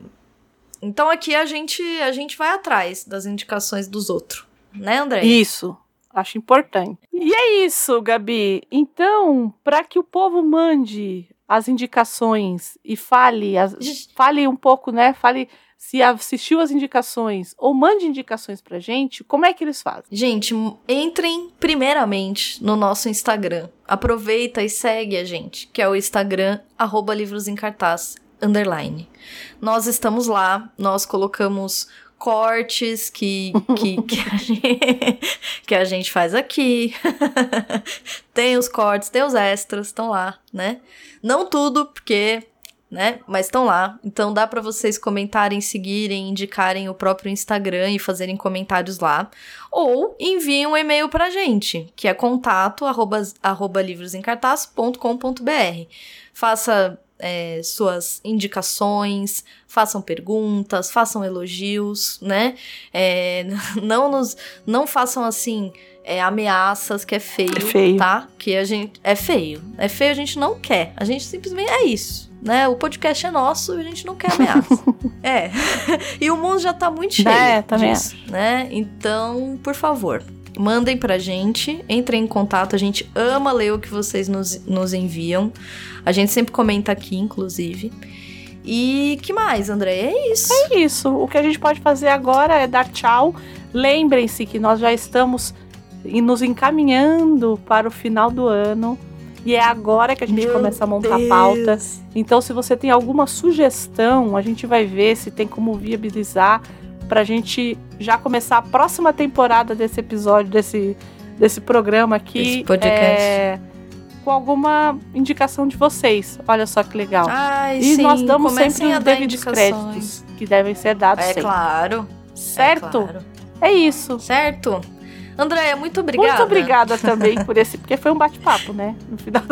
Então aqui a gente, a gente vai atrás das indicações dos outros. Né, André? Isso. Acho importante. E é isso, Gabi. Então, para que o povo mande as indicações e fale, as- fale um pouco, né? Fale se assistiu as indicações ou mande indicações pra gente, como é que eles fazem? Gente, entrem primeiramente no nosso Instagram. Aproveita e segue a gente, que é o Instagram, arroba livros em cartaz, underline. Nós estamos lá, nós colocamos cortes que, que, que, a, gente, que a gente faz aqui. tem os cortes, tem os extras, estão lá, né? Não tudo, porque né? Mas estão lá. Então dá pra vocês comentarem, seguirem, indicarem o próprio Instagram e fazerem comentários lá. Ou enviem um e-mail pra gente, que é contato arroba, arroba livrosemcartaz.com.br. Faça é, suas indicações, façam perguntas, façam elogios, né? É, não nos, não façam assim é, ameaças, que é feio, É feio. tá? Que a gente é feio, é feio, a gente não quer, a gente simplesmente é isso. Né? O podcast é nosso e a gente não quer ameaça. é. E o mundo já tá muito cheio É, também disso, né? Então, por favor, mandem pra gente, entrem em contato, a gente ama ler o que vocês nos, nos enviam. A gente sempre comenta aqui, inclusive. E que mais, André? É isso. É isso. O que a gente pode fazer agora é dar tchau. Lembrem-se que nós já estamos nos encaminhando para o final do ano. E é agora que a gente Meu começa a montar a pauta. Então, se você tem alguma sugestão, a gente vai ver se tem como viabilizar pra gente já começar a próxima temporada desse episódio, desse, desse programa aqui. É, com alguma indicação de vocês. Olha só que legal. Ai, e sim, nós damos sempre a os devidos créditos que devem ser dados É sempre. claro. Certo? É claro. É isso. Certo? Andréia, muito obrigada. Muito obrigada também por esse, porque foi um bate-papo, né? No final.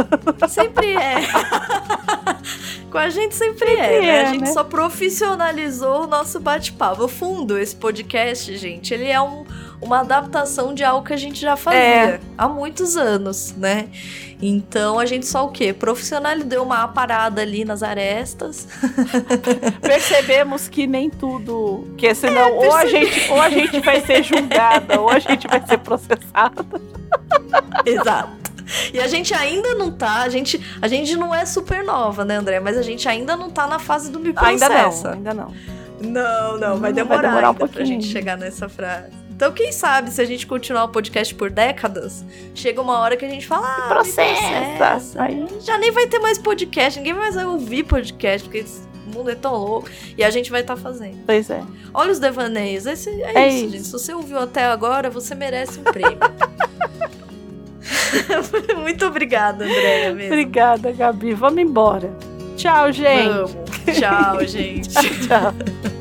Sempre é. Com a gente sempre, Sempre é, né? é, A gente né? só profissionalizou o nosso bate-papo. No fundo, esse podcast, gente, ele é um- uma adaptação de algo que a gente já fazia É. há muitos anos, né? Então a gente só o quê? Profissionalizou, deu uma parada ali nas arestas. Percebemos que nem tudo. Que senão, É, ou, a gente, ou a gente vai ser julgada, ou a gente vai ser processada. Exato. E a gente ainda não tá, a gente, a gente não é super nova, né, André? Mas a gente ainda não tá na fase do me Ainda processa. não, ainda não. Não, não, vai Vai demorar, demorar um ainda pra pouquinho. gente chegar nessa frase. Então, quem sabe, se a gente continuar o podcast por décadas, chega uma hora que a gente fala, ah, Processa. processa. Aí, Já nem vai ter mais podcast, ninguém mais vai ouvir podcast, porque esse mundo é tão louco. E a gente vai estar fazendo. pois é. Olha os devaneios, esse, é, É isso, isso. gente. Se você ouviu até agora, você merece um prêmio. Muito obrigada, Andréia, mesmo. Obrigada, Gabi. Vamos embora. Tchau, gente. Vamos. Tchau, gente. Tchau.